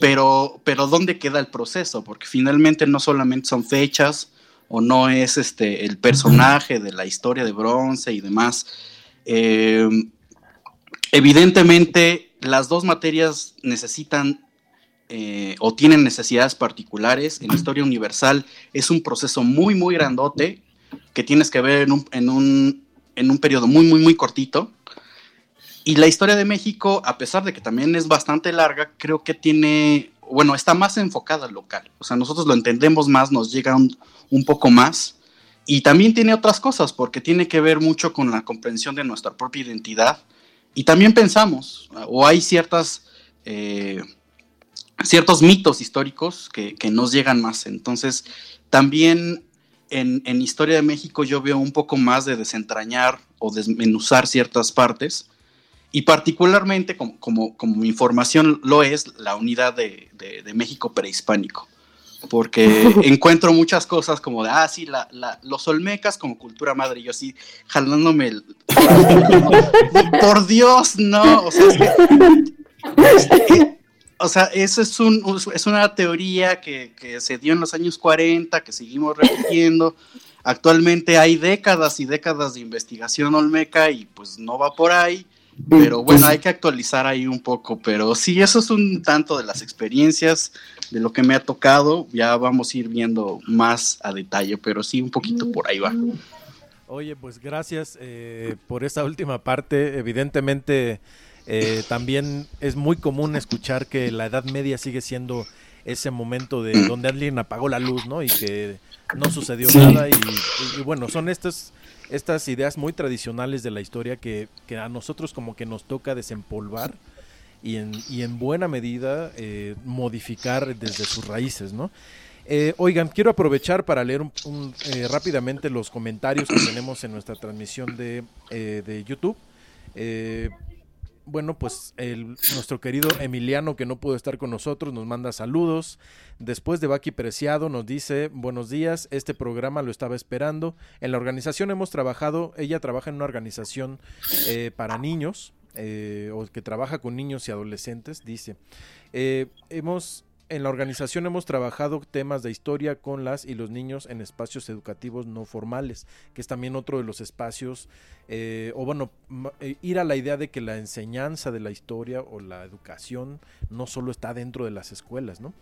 pero, pero ¿dónde queda el proceso? Porque finalmente no solamente son fechas o no es este, el personaje de la historia de bronce y demás. Eh, evidentemente, las dos materias necesitan eh, o tienen necesidades particulares. En historia universal es un proceso muy, muy grandote que tienes que ver en un, en un, en un periodo muy, muy, muy cortito. Y la historia de México, a pesar de que también es bastante larga, creo que tiene, bueno, está más enfocada al local. O sea, nosotros lo entendemos más, nos llega un, un poco más. Y también tiene otras cosas, porque tiene que ver mucho con la comprensión de nuestra propia identidad. Y también pensamos, o hay ciertas, eh, ciertos mitos históricos que, que, nos llegan más. Entonces, también en, en, Historia de México yo veo un poco más de desentrañar o desmenuzar ciertas partes y particularmente como, como, como información lo es la unidad de, de, de México prehispánico, porque encuentro muchas cosas como de, ah, sí, la, la, los olmecas como cultura madre, y yo así jalándome el... Por Dios, no, o sea, es que, o sea, eso es, un, es una teoría que, que, se dio en los años 40, que seguimos repitiendo. Actualmente hay décadas y décadas de investigación olmeca y pues no va por ahí. Pero bueno, hay que actualizar ahí un poco, pero sí, eso es un tanto de las experiencias, de lo que me ha tocado, ya vamos a ir viendo más a detalle, pero sí, un poquito por ahí va.
Oye, pues gracias eh, por esa última parte, evidentemente eh, también es muy común escuchar que la Edad Media sigue siendo ese momento de donde alguien apagó la luz, ¿no? Y que no sucedió sí. nada y, y, y bueno, son estas estas ideas muy tradicionales de la historia que, que, a nosotros como que nos toca desempolvar y en, y en buena medida eh, modificar desde sus raíces, ¿no? Eh, oigan, quiero aprovechar para leer un, eh, rápidamente los comentarios que tenemos en nuestra transmisión de, eh, de YouTube. Bueno, pues el, nuestro querido Emiliano, que no pudo estar con nosotros, nos manda saludos. Después de Baki Preciado nos dice, buenos días, este programa lo estaba esperando. En la organización hemos trabajado, ella trabaja en una organización eh, para niños, eh, o que trabaja con niños y adolescentes, dice. Eh, hemos en la organización hemos trabajado temas de historia con las y los niños en espacios educativos no formales, que es también otro de los espacios, eh, o bueno, ir a la idea de que la enseñanza de la historia o la educación no solo está dentro de las escuelas, ¿no?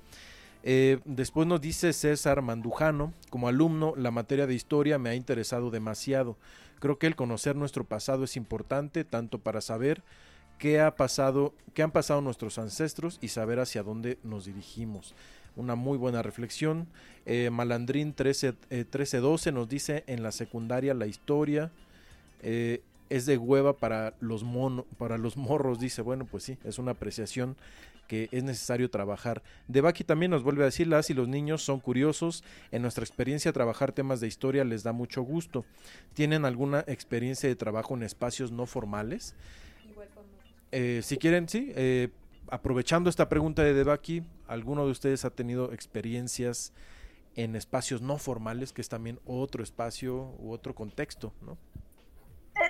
Eh, después nos dice César Mandujano, como alumno, la materia de historia me ha interesado demasiado. Creo que el conocer nuestro pasado es importante tanto para saber qué ha pasado, qué han pasado nuestros ancestros y saber hacia dónde nos dirigimos. Una muy buena reflexión. Eh, Malandrín 13, eh, 1312 nos dice en la secundaria la historia eh, es de hueva para los para los morros, dice. Bueno, pues sí, es una apreciación que es necesario trabajar. Debaki también nos vuelve a decir, las y los niños son curiosos, en nuestra experiencia trabajar temas de historia les da mucho gusto. ¿Tienen alguna experiencia de trabajo en espacios no formales? Eh, si quieren, sí, eh, aprovechando esta pregunta de Debaki, ¿alguno de ustedes ha tenido experiencias en espacios no formales, que es también otro espacio u otro contexto, ¿no?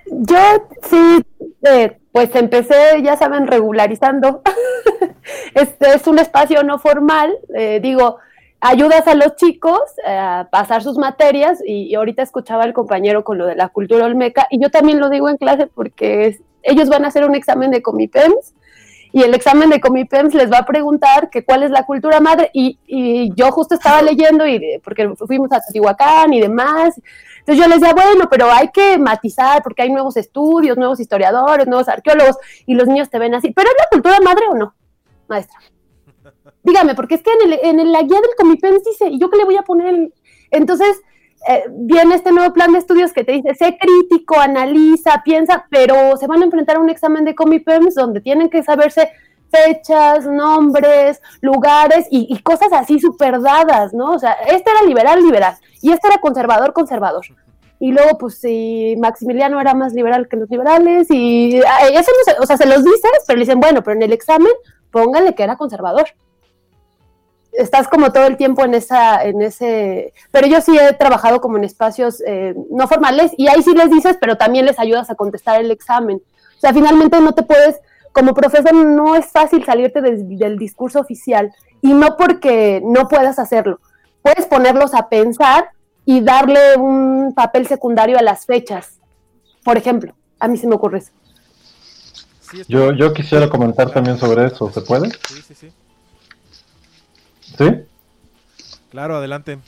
Yo sí, eh, pues empecé, ya saben, regularizando. este es un espacio no formal, eh, digo, ayudas a los chicos a pasar sus materias y, y, ahorita escuchaba al compañero con lo de la cultura olmeca y yo también lo digo en clase porque ellos van a hacer un examen de Comipems y el examen de Comipems les va a preguntar que cuál es la cultura madre y, y yo justo estaba leyendo y porque fuimos a Teotihuacán y demás entonces yo les decía, bueno, pero hay que matizar porque hay nuevos estudios, nuevos historiadores, nuevos arqueólogos, y los niños te ven así. ¿Pero es la cultura madre o no, maestra? Dígame, porque es que en, el, en la guía del Comipens dice, ¿y yo qué le voy a poner? Entonces, eh, viene este nuevo plan de estudios que te dice, sé crítico, analiza, piensa, pero se van a enfrentar a un examen de Comipens donde tienen que saberse fechas, nombres, lugares y, cosas así súper dadas, ¿no? O sea, este era liberal, liberal, y este era conservador, conservador. Y luego, pues, si Maximiliano era más liberal que los liberales, y eso no se, o sea, se los dices, pero le dicen, bueno, pero en el examen, póngale que era conservador. Estás como todo el tiempo en esa, en ese, pero yo sí he trabajado como en espacios eh, no formales, y ahí sí les dices, pero también les ayudas a contestar el examen. O sea, finalmente no te puedes como profesor no es fácil salirte del discurso oficial y no porque no puedas hacerlo. Puedes ponerlos a pensar y darle un papel secundario a las fechas. Por ejemplo, a mí se me ocurre eso.
yo, yo quisiera comentar también sobre eso, ¿se puede? Sí, sí, sí. ¿Sí?
Claro, adelante.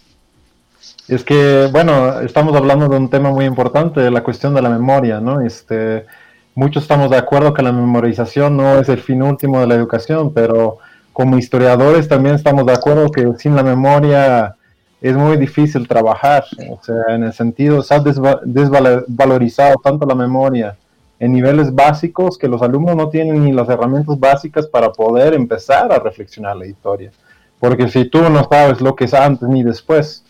Es que, bueno, estamos hablando de un tema muy importante, la cuestión de la memoria, ¿no? Este, muchos estamos de acuerdo que la memorización no es el fin último de la educación, pero como historiadores también estamos de acuerdo que sin la memoria es muy difícil trabajar, o sea, en el sentido, se ha desvalorizado tanto la memoria en niveles básicos que los alumnos no tienen ni las herramientas básicas para poder empezar a reflexionar la historia. Porque si tú no sabes lo que es antes ni después,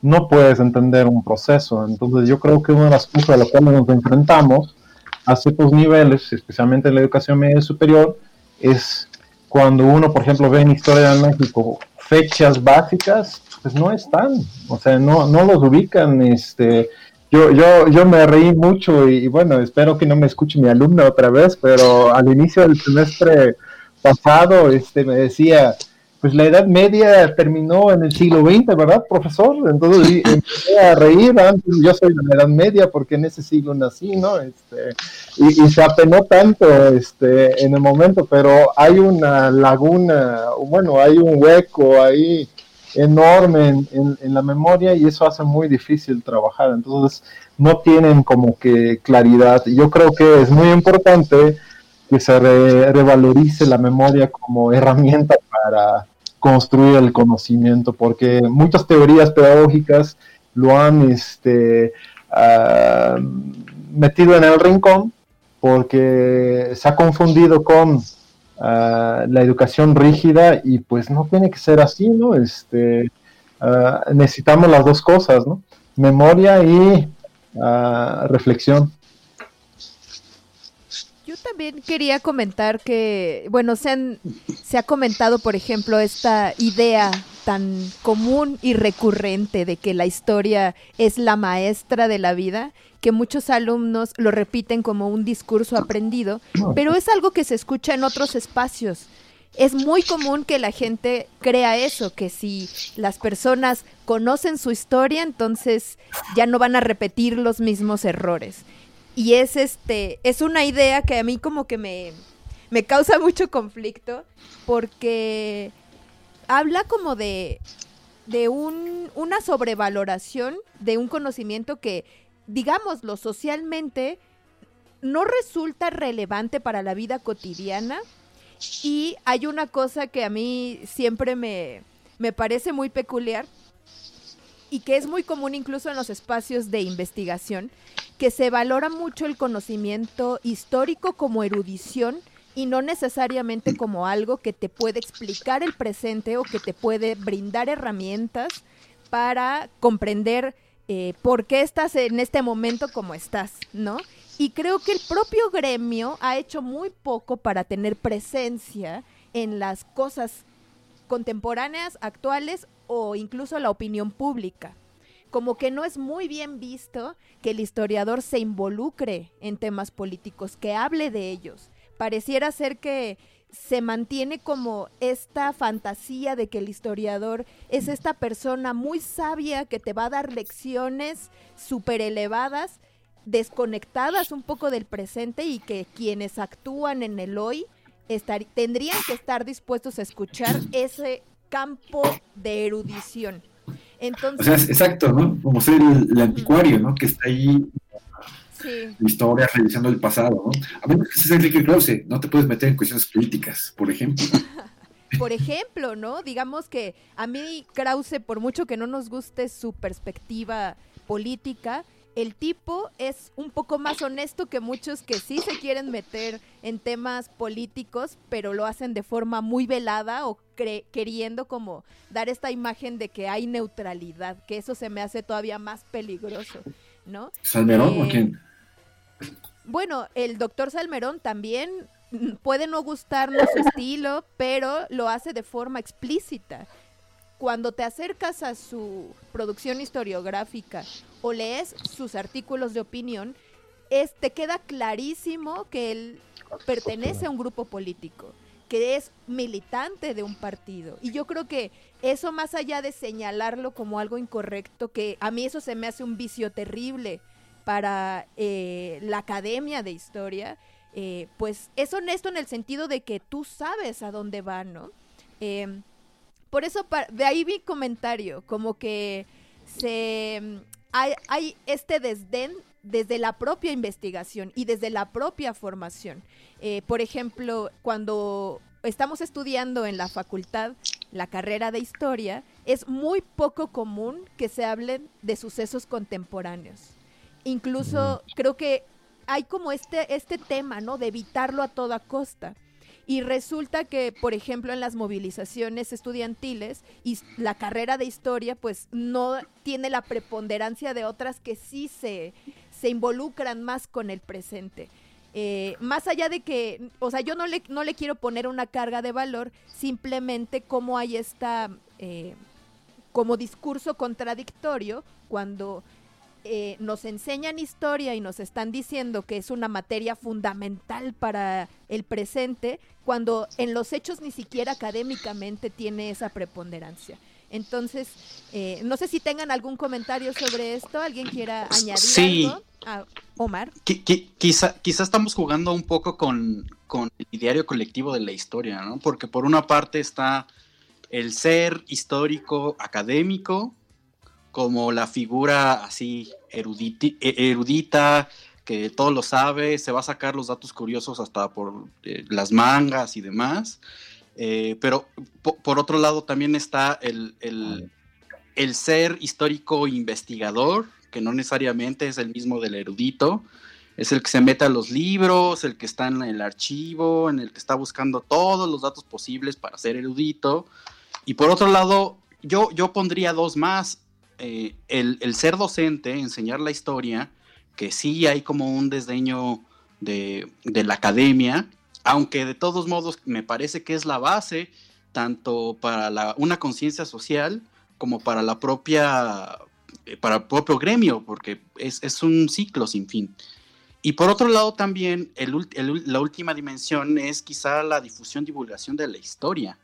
no puedes entender un proceso. Entonces yo creo que una de las cosas a las cuales nos enfrentamos a ciertos niveles, especialmente en la educación media superior, es cuando uno, por ejemplo, ve en Historia de México fechas básicas pues no están, o sea, no, no los ubican, este, yo, yo, yo me reí mucho y, bueno, espero que no me escuche mi alumno otra vez, pero al inicio del semestre pasado, este, me decía, pues la Edad Media terminó en el siglo XX, ¿verdad, profesor? Entonces empecé a reír, antes yo soy de la Edad Media porque en ese siglo nací, ¿no? Este, y, y, se apenó tanto este, en el momento, pero hay una laguna, bueno, hay un hueco ahí enorme en, la memoria y eso hace muy difícil trabajar. Entonces no tienen como que claridad. Yo creo que es muy importante que se revalorice la memoria como herramienta para construir el conocimiento, porque muchas teorías pedagógicas lo han este, ah, metido en el rincón porque se ha confundido con la educación rígida y pues no tiene que ser así, ¿no? Este, necesitamos las dos cosas, ¿no? Memoria y reflexión.
Yo también quería comentar que, bueno, se, se ha comentado, por ejemplo, esta idea tan común y recurrente de que la historia es la maestra de la vida que muchos alumnos lo repiten como un discurso aprendido, pero es algo que se escucha en otros espacios. Es muy común que la gente crea eso, que si las personas conocen su historia, entonces ya no van a repetir los mismos errores. Y es este, es una idea que a mí como que me, me causa mucho conflicto, porque habla como de, de un, una sobrevaloración de un conocimiento que digámoslo, socialmente no resulta relevante para la vida cotidiana. Y hay una cosa que a mí siempre me, me parece muy peculiar y que es muy común incluso en los espacios de investigación, que se valora mucho el conocimiento histórico como erudición y no necesariamente como algo que te puede explicar el presente o que te puede brindar herramientas para comprender eh, por qué estás en este momento como estás, ¿no? Y creo que el propio gremio ha hecho muy poco para tener presencia en las cosas contemporáneas, actuales o incluso la opinión pública. Como que no es muy bien visto que el historiador se involucre en temas políticos, que hable de ellos. Pareciera ser que se mantiene como esta fantasía de que el historiador es esta persona muy sabia que te va a dar lecciones súper elevadas, desconectadas un poco del presente y que quienes actúan en el hoy tendrían que estar dispuestos a escuchar ese campo de erudición.
Entonces, exacto, ¿no? Como ser el, anticuario, ¿no? Que está ahí sí. historia, revisando el pasado, ¿no? A menos que seas Enrique Krause, no te puedes meter en cuestiones políticas, por ejemplo.
por ejemplo, ¿no? Digamos que a mí Krause, por mucho que no nos guste su perspectiva política, el tipo es un poco más honesto que muchos que sí se quieren meter en temas políticos, pero lo hacen de forma muy velada o queriendo como dar esta imagen de que hay neutralidad, que eso se me hace todavía más peligroso, ¿no?
¿Salmerón o eh, quién?
Bueno, el doctor Salmerón también puede no gustarnos su estilo, pero lo hace de forma explícita. Cuando te acercas a su producción historiográfica o lees sus artículos de opinión, te queda clarísimo que él pertenece a un grupo político, que es militante de un partido. Y yo creo que eso más allá de señalarlo como algo incorrecto, que a mí eso se me hace un vicio terrible para eh, la academia de historia, eh, pues es honesto en el sentido de que tú sabes a dónde va, ¿no? Em, por eso, de ahí mi comentario, como que se hay, hay este desdén desde la propia investigación y desde la propia formación. Eh, por ejemplo, cuando estamos estudiando en la facultad la carrera de historia, es muy poco común que se hablen de sucesos contemporáneos. Incluso creo que hay como este, este tema, ¿no? De evitarlo a toda costa. Y resulta que, por ejemplo, en las movilizaciones estudiantiles y la carrera de historia, pues no tiene la preponderancia de otras que sí se, se involucran más con el presente. Eh, más allá de que, o sea, yo no le, no le quiero poner una carga de valor, simplemente como hay esta, eh, como discurso contradictorio cuando eh, nos enseñan historia y nos están diciendo que es una materia fundamental para el presente, cuando en los hechos ni siquiera académicamente tiene esa preponderancia. Entonces, eh, no sé si tengan algún comentario sobre esto, alguien quiera añadir algo. Ah, Omar.
quizá, quizá estamos jugando un poco con, con el ideario colectivo de la historia, ¿no? Porque por una parte está el ser histórico académico, como la figura así e-, erudita, que todo lo sabe, se va a sacar los datos curiosos hasta por eh, las mangas y demás. Eh, pero por otro lado también está el, el, ser histórico investigador, que no necesariamente es el mismo del erudito, es el que se mete a los libros, el que está en el archivo, en el que está buscando todos los datos posibles para ser erudito. Y por otro lado, yo, yo pondría dos más, eh, el, ser docente, enseñar la historia, que sí hay como un desdeño de, la academia, aunque de todos modos me parece que es la base tanto para una conciencia social como para la propia eh, para el propio gremio, porque es, un ciclo sin fin. Y por otro lado también la última dimensión es quizá la difusión, divulgación de la historia.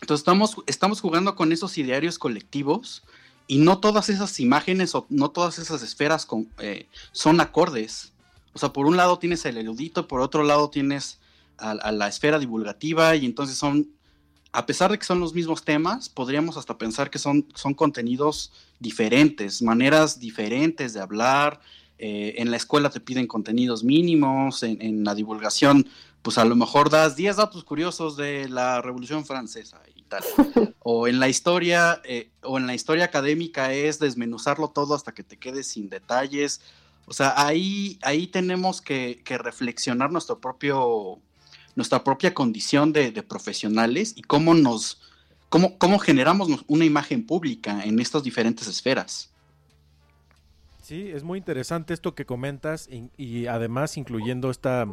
Entonces estamos, jugando con esos idearios colectivos y no todas esas imágenes o no todas esas esferas eh, son acordes. O sea, por un lado tienes el erudito, por otro lado tienes a, la esfera divulgativa y entonces son, a pesar de que son los mismos temas, podríamos hasta pensar que son, son contenidos diferentes, maneras diferentes de hablar. Eh, en la escuela te piden contenidos mínimos, en la divulgación pues a lo mejor das 10 datos curiosos de la Revolución Francesa y tal. O en la historia, eh, o en la historia académica es desmenuzarlo todo hasta que te quedes sin detalles. O sea, ahí, ahí tenemos que, reflexionar nuestro propio, nuestra propia condición de, profesionales y cómo nos, cómo, cómo generamos una imagen pública en estas diferentes esferas.
Sí, es muy interesante esto que comentas y, además incluyendo esta,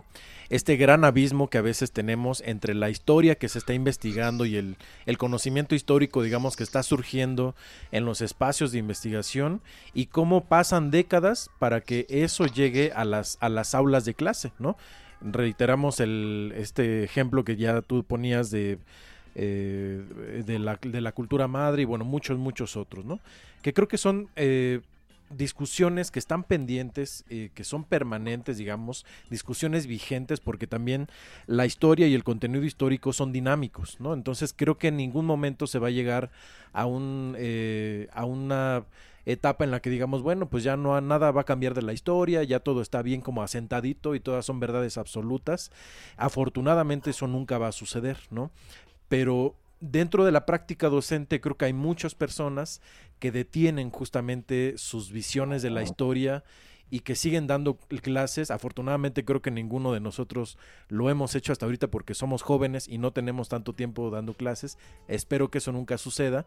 este gran abismo que a veces tenemos entre la historia que se está investigando y el, el, conocimiento histórico, digamos, que está surgiendo en los espacios de investigación y cómo pasan décadas para que eso llegue a las, a las aulas de clase, ¿no? Reiteramos el, este ejemplo que ya tú ponías de... Eh, de, la, de la cultura madre y bueno, muchos, muchos otros, ¿no? Que creo que son eh, discusiones que están pendientes, eh, que son permanentes, digamos, discusiones vigentes, porque también la historia y el contenido histórico son dinámicos, ¿no? Entonces creo que en ningún momento se va a llegar a un eh, a una etapa en la que digamos, bueno, pues ya no nada va a cambiar de la historia, ya todo está bien como asentadito y todas son verdades absolutas. Afortunadamente eso nunca va a suceder, ¿no? Pero dentro de la práctica docente creo que hay muchas personas que detienen justamente sus visiones de la historia y que siguen dando clases. Afortunadamente creo que ninguno de nosotros lo hemos hecho hasta ahorita porque somos jóvenes y no tenemos tanto tiempo dando clases. Espero que eso nunca suceda.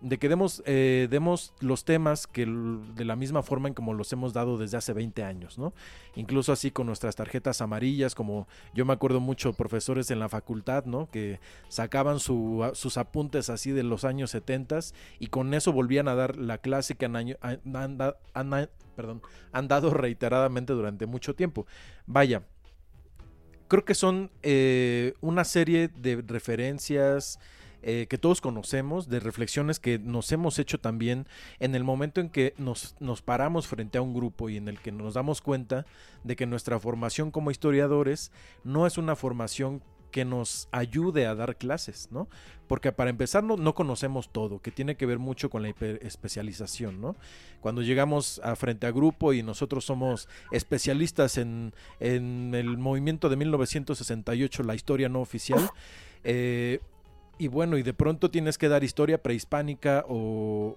De que demos, eh, demos los temas que de la misma forma en como los hemos dado desde hace 20 años, ¿no? Incluso así con nuestras tarjetas amarillas, como yo me acuerdo mucho profesores en la facultad, ¿no? Que sacaban sus apuntes así de los años 70 y con eso volvían a dar la clase que han, perdón, han dado reiteradamente durante mucho tiempo. Vaya, creo que son eh, una serie de referencias eh, que todos conocemos, de reflexiones que nos hemos hecho también en el momento en que nos, nos paramos frente a un grupo y en el que nos damos cuenta de que nuestra formación como historiadores no es una formación que nos ayude a dar clases, ¿no? Porque para empezar no, no, conocemos todo, que tiene que ver mucho con la especialización, ¿no? Cuando llegamos a frente a grupo y nosotros somos especialistas en, en el movimiento de 1968, la historia no oficial, eh, y bueno, y de pronto tienes que dar historia prehispánica o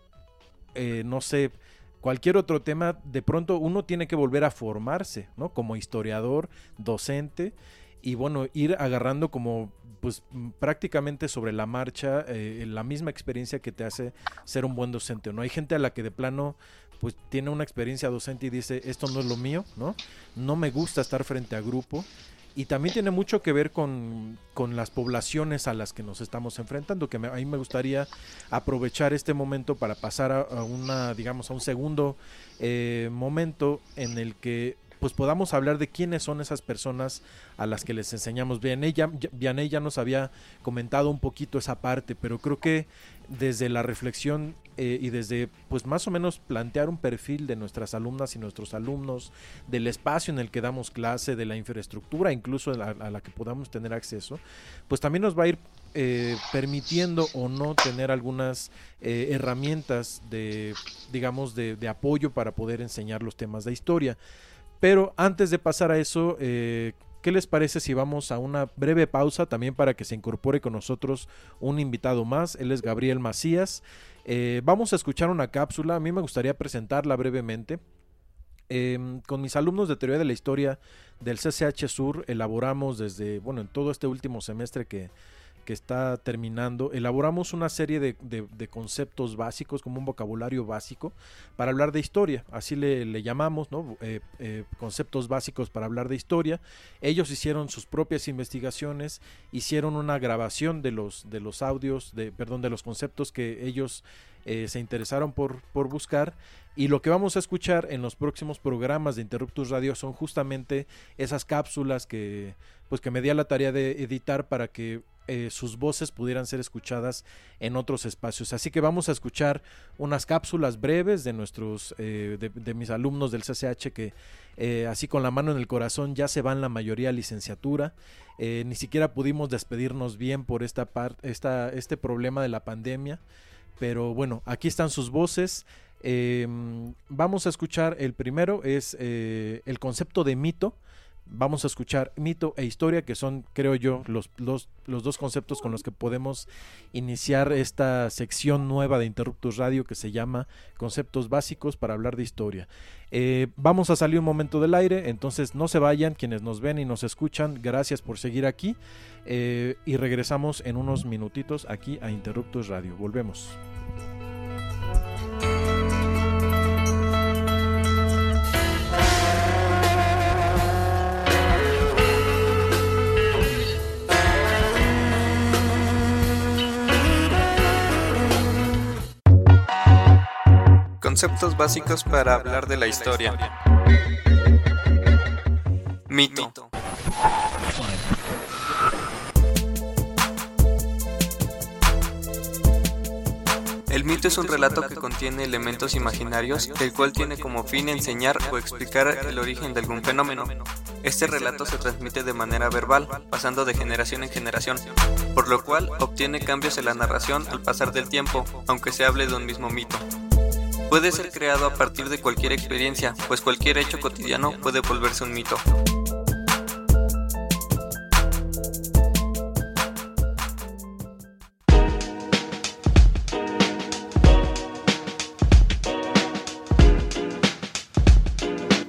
eh, no sé, cualquier otro tema, de pronto uno tiene que volver a formarse, ¿no? Como historiador, docente, y bueno, ir agarrando como pues prácticamente sobre la marcha eh, la misma experiencia que te hace ser un buen docente, ¿no? Hay gente a la que de plano pues tiene una experiencia docente y dice, esto no es lo mío, ¿no? No me gusta estar frente a grupo y también tiene mucho que ver con, las poblaciones a las que nos estamos enfrentando, que a mí me gustaría aprovechar este momento para pasar a, una, digamos, a un segundo eh, momento en el que pues podamos hablar de quiénes son esas personas a las que les enseñamos. Vianey ya, ya nos había comentado un poquito esa parte, pero creo que desde la reflexión eh, y desde pues más o menos plantear un perfil de nuestras alumnas y nuestros alumnos, del espacio en el que damos clase, de la infraestructura incluso a la, que podamos tener acceso, pues también nos va a ir eh, permitiendo o no tener algunas eh, herramientas de, digamos, de, apoyo para poder enseñar los temas de historia. Pero antes de pasar a eso, ¿Qué les parece si vamos a una breve pausa también para que se incorpore con nosotros un invitado más? Él es Gabriel Macías. Eh, vamos a escuchar una cápsula. A mí me gustaría presentarla brevemente. Em, con mis alumnos de teoría de la historia del CCH Sur elaboramos desde, bueno, en todo este último semestre que, que está terminando, elaboramos una serie de, conceptos básicos, como un vocabulario básico, para hablar de historia. Así le, llamamos, ¿no? Eh, eh, conceptos básicos para hablar de historia. Ellos hicieron sus propias investigaciones, hicieron una grabación de los, de los audios, de, perdón, de los conceptos que ellos eh, se interesaron por, por buscar. Y lo que vamos a escuchar en los próximos programas de Interruptus Radio son justamente esas cápsulas que, pues que me di a la tarea de editar para que eh, sus voces pudieran ser escuchadas en otros espacios. Así que vamos a escuchar unas cápsulas breves de nuestros, eh, de, mis alumnos del CCH que eh, así con la mano en el corazón ya se van la mayoría a licenciatura. ni siquiera pudimos despedirnos bien por esta esta, este problema de la pandemia. Pero bueno, aquí están sus voces. Em, vamos a escuchar el primero, es el concepto de mito vamos a escuchar mito e historia, que son, creo yo, los, los, dos conceptos con los que podemos iniciar esta sección nueva de Interruptus Radio que se llama Conceptos Básicos para hablar de historia. Eh, vamos a salir un momento del aire, entonces no se vayan quienes nos ven y nos escuchan, gracias por seguir aquí eh, y regresamos en unos minutitos aquí a Interruptus Radio. Volvemos.
Conceptos básicos para hablar de la historia. Mito. El mito es un relato que contiene elementos imaginarios, el cual tiene como fin enseñar o explicar el origen de algún fenómeno. Este relato se transmite de manera verbal, pasando de generación en generación, por lo cual obtiene cambios en la narración al pasar del tiempo, aunque se hable de un mismo mito. Puede ser creado a partir de cualquier experiencia, pues cualquier hecho cotidiano puede volverse un mito.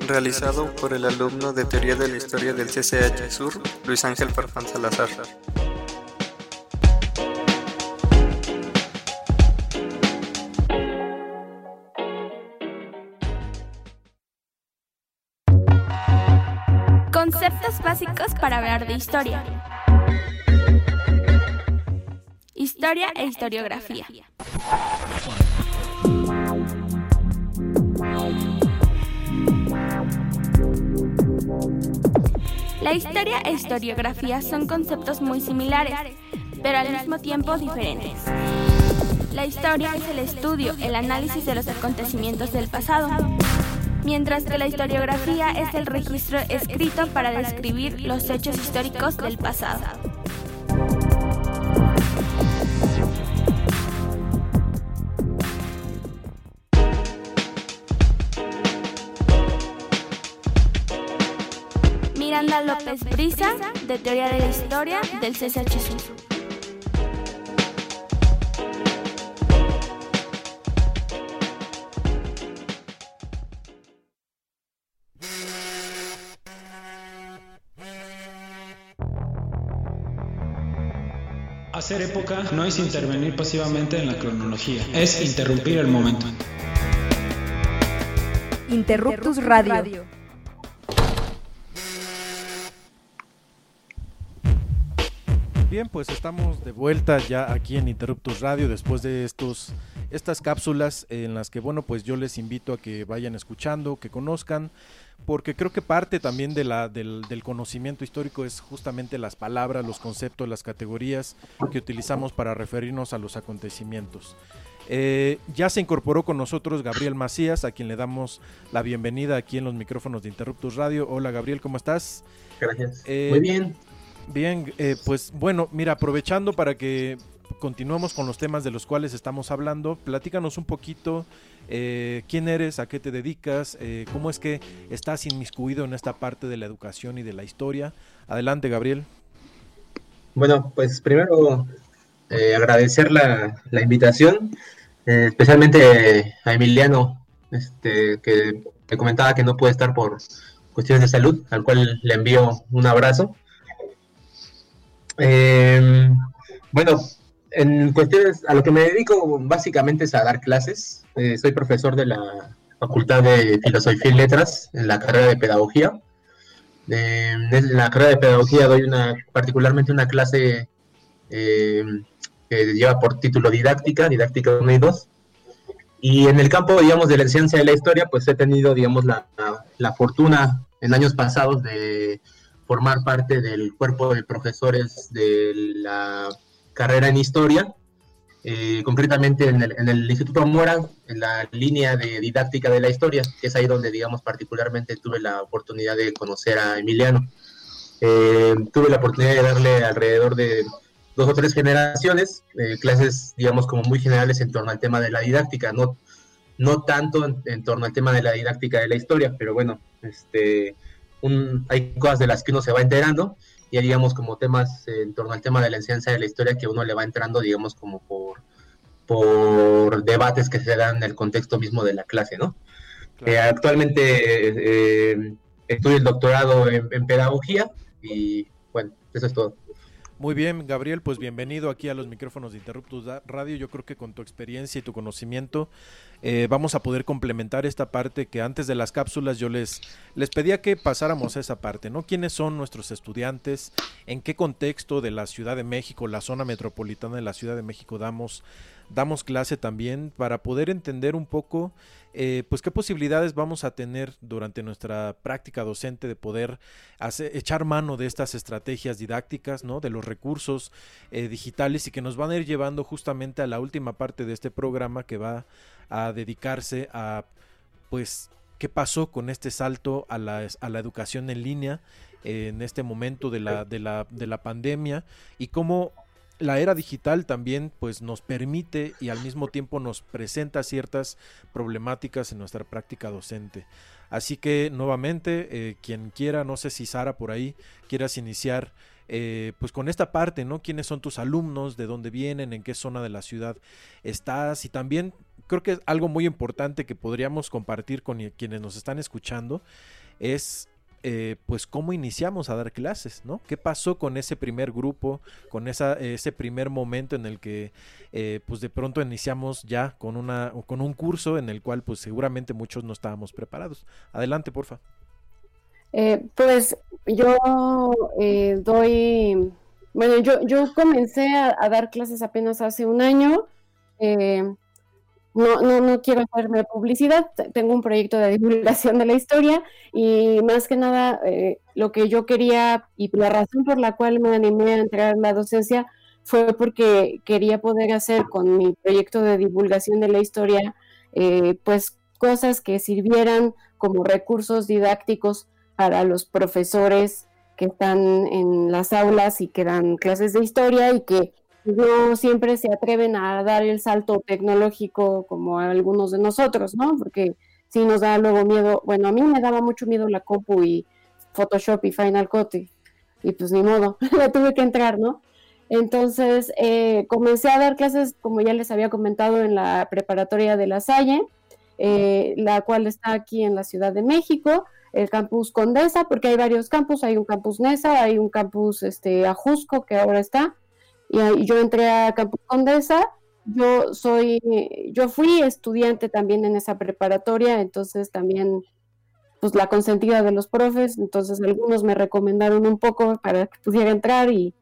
Realizado por el alumno de Teoría de la Historia del CCH Sur, Luis Ángel Farfán Salazar.
para hablar de historia. Historia e historiografía. La historia e historiografía son conceptos muy similares, pero al mismo tiempo diferentes. La historia es el estudio, el análisis de los acontecimientos del pasado mientras que la historiografía es el registro escrito para describir los hechos históricos del pasado. Miranda López Brisa, de Teoría de la Historia del CSHSU.
Hacer época no es intervenir pasivamente en la cronología, es interrumpir el momento.
Interruptus Radio.
Bien, pues estamos de vuelta ya aquí en Interruptus Radio después de estos estas cápsulas en las que bueno, pues yo les invito a que vayan escuchando, que conozcan porque creo que parte también de la, del, conocimiento histórico es justamente las palabras, los conceptos, las categorías que utilizamos para referirnos a los acontecimientos. Eh, ya se incorporó con nosotros Gabriel Macías, a quien le damos la bienvenida aquí en los micrófonos de Interruptus Radio. Hola Gabriel, ¿cómo estás?
Gracias. Eh, Muy bien.
Bien, eh, pues bueno, mira, aprovechando para que continuemos con los temas de los cuales estamos hablando, platícanos un poquito eh, quién eres, a qué te dedicas, eh, cómo es que estás inmiscuido en esta parte de la educación y de la historia. Adelante, Gabriel.
Bueno, pues primero eh, agradecer la, invitación, especialmente a Emiliano, este, que te comentaba que no puede estar por cuestiones de salud, al cual le envío un abrazo. Bueno, en cuestiones, a lo que me dedico básicamente es a dar clases. Eh, soy profesor de la Facultad de Filosofía y Letras en la carrera de Pedagogía. en la carrera de Pedagogía doy una, particularmente una clase eh, que lleva por título Didáctica, Didáctica 1 y 2. Y en el campo, digamos, de la ciencia de la historia, pues he tenido, digamos, la, la fortuna en años pasados de formar parte del cuerpo de profesores de la carrera en historia, eh, concretamente en el, Instituto Mora, en la línea de didáctica de la historia, que es ahí donde, digamos, particularmente tuve la oportunidad de conocer a Emiliano. Eh, tuve la oportunidad de darle alrededor de dos o tres generaciones, eh, clases, digamos, como muy generales en torno al tema de la didáctica, no, no tanto en, torno al tema de la didáctica de la historia, pero bueno, este, hay cosas de las que uno se va enterando ya digamos como temas en torno al tema de la enseñanza de la historia que uno le va entrando digamos como por, por debates que se dan en el contexto mismo de la clase, ¿no? Eh, actualmente eh, estudio el doctorado en pedagogía y bueno, eso es todo.
Muy bien, Gabriel, pues bienvenido aquí a los micrófonos de Interruptus Radio. Yo creo que con tu experiencia y tu conocimiento eh, vamos a poder complementar esta parte que antes de las cápsulas yo les, les pedía que pasáramos a esa parte, ¿no? ¿Quiénes son nuestros estudiantes? ¿En qué contexto de la Ciudad de México, la zona metropolitana de la Ciudad de México damos, damos clase también para poder entender un poco eh, pues qué posibilidades vamos a tener durante nuestra práctica docente de poder echar mano de estas estrategias didácticas, ¿no? de los recursos eh, digitales y que nos van a ir llevando justamente a la última parte de este programa que va a dedicarse a pues qué pasó con este salto a la, a la educación en línea en este momento de la, de la, de la pandemia y cómo la era digital también pues nos permite y al mismo tiempo nos presenta ciertas problemáticas en nuestra práctica docente. Así que nuevamente, eh, quien quiera, no sé si Sara por ahí quieras iniciar eh, pues con esta parte, ¿no? ¿Quiénes son tus alumnos? ¿De dónde vienen? ¿En qué zona de la ciudad estás? Y también creo que algo muy importante que podríamos compartir con quienes nos están escuchando es eh, pues cómo iniciamos a dar clases, ¿no? ¿Qué pasó con ese primer grupo, con esa, ese primer momento en el que eh, pues de pronto iniciamos ya con, una, con un curso en el cual pues seguramente muchos no estábamos preparados? Adelante, porfa.
Eh, pues yo doy, bueno, yo, yo comencé a, dar clases apenas hace un año.
No, no, no quiero hacerme publicidad, tengo un proyecto de divulgación de la historia y más que nada eh, lo que yo quería y la razón por la cual me animé a entrar en la docencia fue porque quería poder hacer con mi proyecto de divulgación de la historia eh, pues cosas que sirvieran como recursos didácticos para los profesores que están en las aulas y que dan clases de historia y que no siempre se atreven a dar el salto tecnológico como algunos de nosotros, ¿no? Porque sí nos da luego miedo, bueno, a mí me daba mucho miedo la compu y Photoshop y Final Cut y, pues ni modo, la tuve que entrar, ¿no? Entonces eh, comencé a dar clases, como ya les había comentado, en la preparatoria de La Salle, eh, la cual está aquí en la Ciudad de México, el campus Condesa, porque hay varios campus, hay un campus Nesa, hay un campus este, Ajusco que ahora está, y, yo entré a Campus Condesa. Yo soy, yo fui estudiante también en esa preparatoria, entonces también, pues la consentida de los profes, entonces algunos me recomendaron un poco para que pudiera entrar y,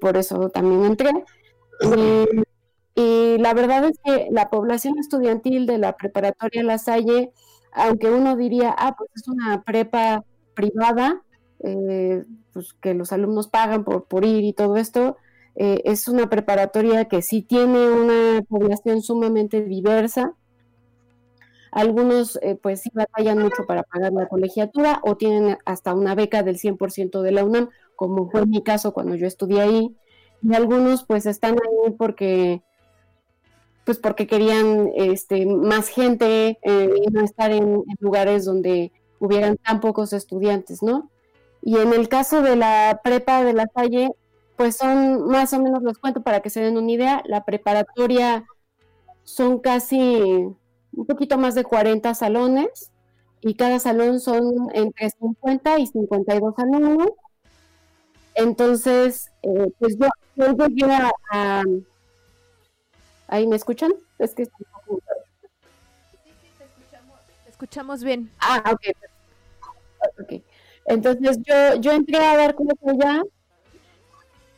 por eso también entré. Y, la verdad es que la población estudiantil de la preparatoria La Salle, aunque uno diría, ah, pues es una prepa privada, eh, pues que los alumnos pagan por, por ir y todo esto, eh, es una preparatoria que sí tiene una población sumamente diversa. Algunos eh, pues sí batallan mucho para pagar la colegiatura o tienen hasta una beca del 100% de la UNAM, como fue mi caso cuando yo estudié ahí. Y algunos pues están ahí porque pues porque querían este, más gente eh, y no estar en, lugares donde hubieran tan pocos estudiantes, ¿no? Y en el caso de la prepa de la Salle, pues son más o menos los cuento para que se den una idea. La preparatoria son casi un poquito más de 40 salones y cada salón son entre 50 y 52 alumnos. Entonces, eh, pues yo, yo a, ¿Ahí me escuchan? Es que... Sí,
te escuchamos, te escuchamos bien.
Ah, ok. Ok. Entonces yo, yo entré a dar clases allá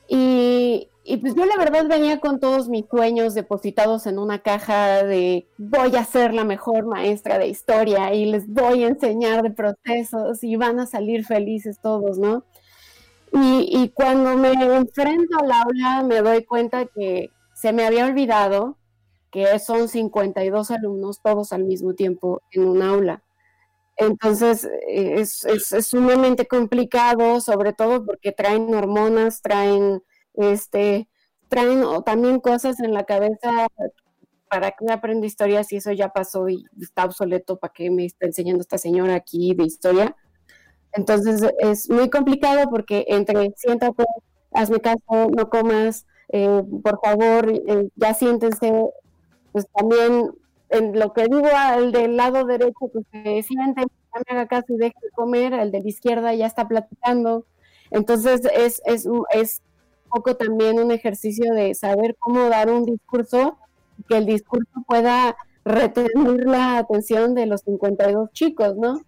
y, pues yo la verdad venía con todos mis sueños depositados en una caja de voy a ser la mejor maestra de historia y les voy a enseñar de procesos y van a salir felices todos, ¿no? Y, y cuando me enfrento al aula me doy cuenta que se me había olvidado que son 52 alumnos todos al mismo tiempo en un aula. Entonces eh, es, sumamente complicado, sobre todo porque traen hormonas, traen, este, traen también cosas en la cabeza para que aprenda historia si eso ya pasó y está obsoleto, para que me está enseñando esta señora aquí de historia. Entonces es muy complicado porque entre siéntate, hazme caso, no comas, eh, por favor, eh, ya siéntense, pues también en lo que digo al del lado derecho, pues se siente, me haga caso y deje de comer, el de la izquierda ya está platicando. Entonces es, es, es poco también un ejercicio de saber cómo dar un discurso, que el discurso pueda retener la atención de los 52 chicos, ¿no?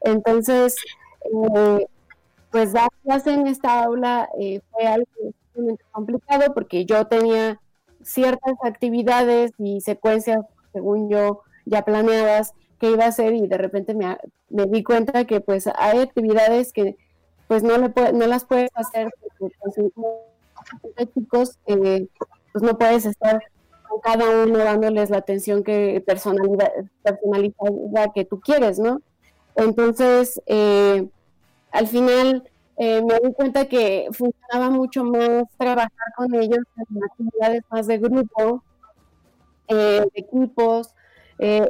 Entonces, eh, pues dar clase en esta aula eh, fue algo complicado porque yo tenía ciertas actividades y secuencias según yo, ya planeadas qué iba a hacer y de repente me, di cuenta que pues hay actividades que pues no, le no las puedes hacer porque pues, chicos eh, pues no puedes estar con cada uno dándoles la atención que personalidad, personalizada que tú quieres, ¿no? Entonces, eh, al final eh, me di cuenta que funcionaba mucho más trabajar con ellos en actividades más de grupo, eh, equipos, eh,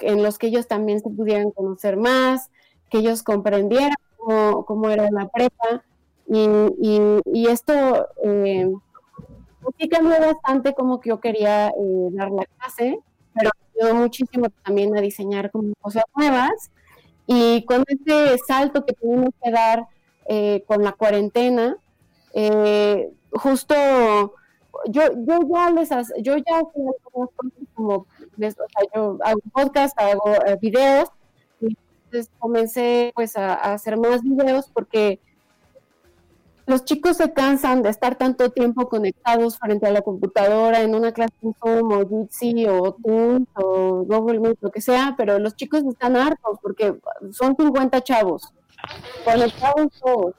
en, los que ellos también se pudieran conocer más, que ellos comprendieran cómo, era la prepa. Y, esto eh, sí cambió bastante como que yo quería eh, dar la clase, pero ayudó muchísimo también a diseñar cosas nuevas. Y con este salto que tuvimos que dar con la cuarentena, justo yo, yo ya les yo ya yo hago podcast, hago eh, videos y entonces comencé pues a, hacer más videos porque los chicos se cansan de estar tanto tiempo conectados frente a la computadora en una clase de Zoom o Jitsi o Teams o Google Meet, lo que sea, pero los chicos están hartos porque son 50 chavos conectados todos,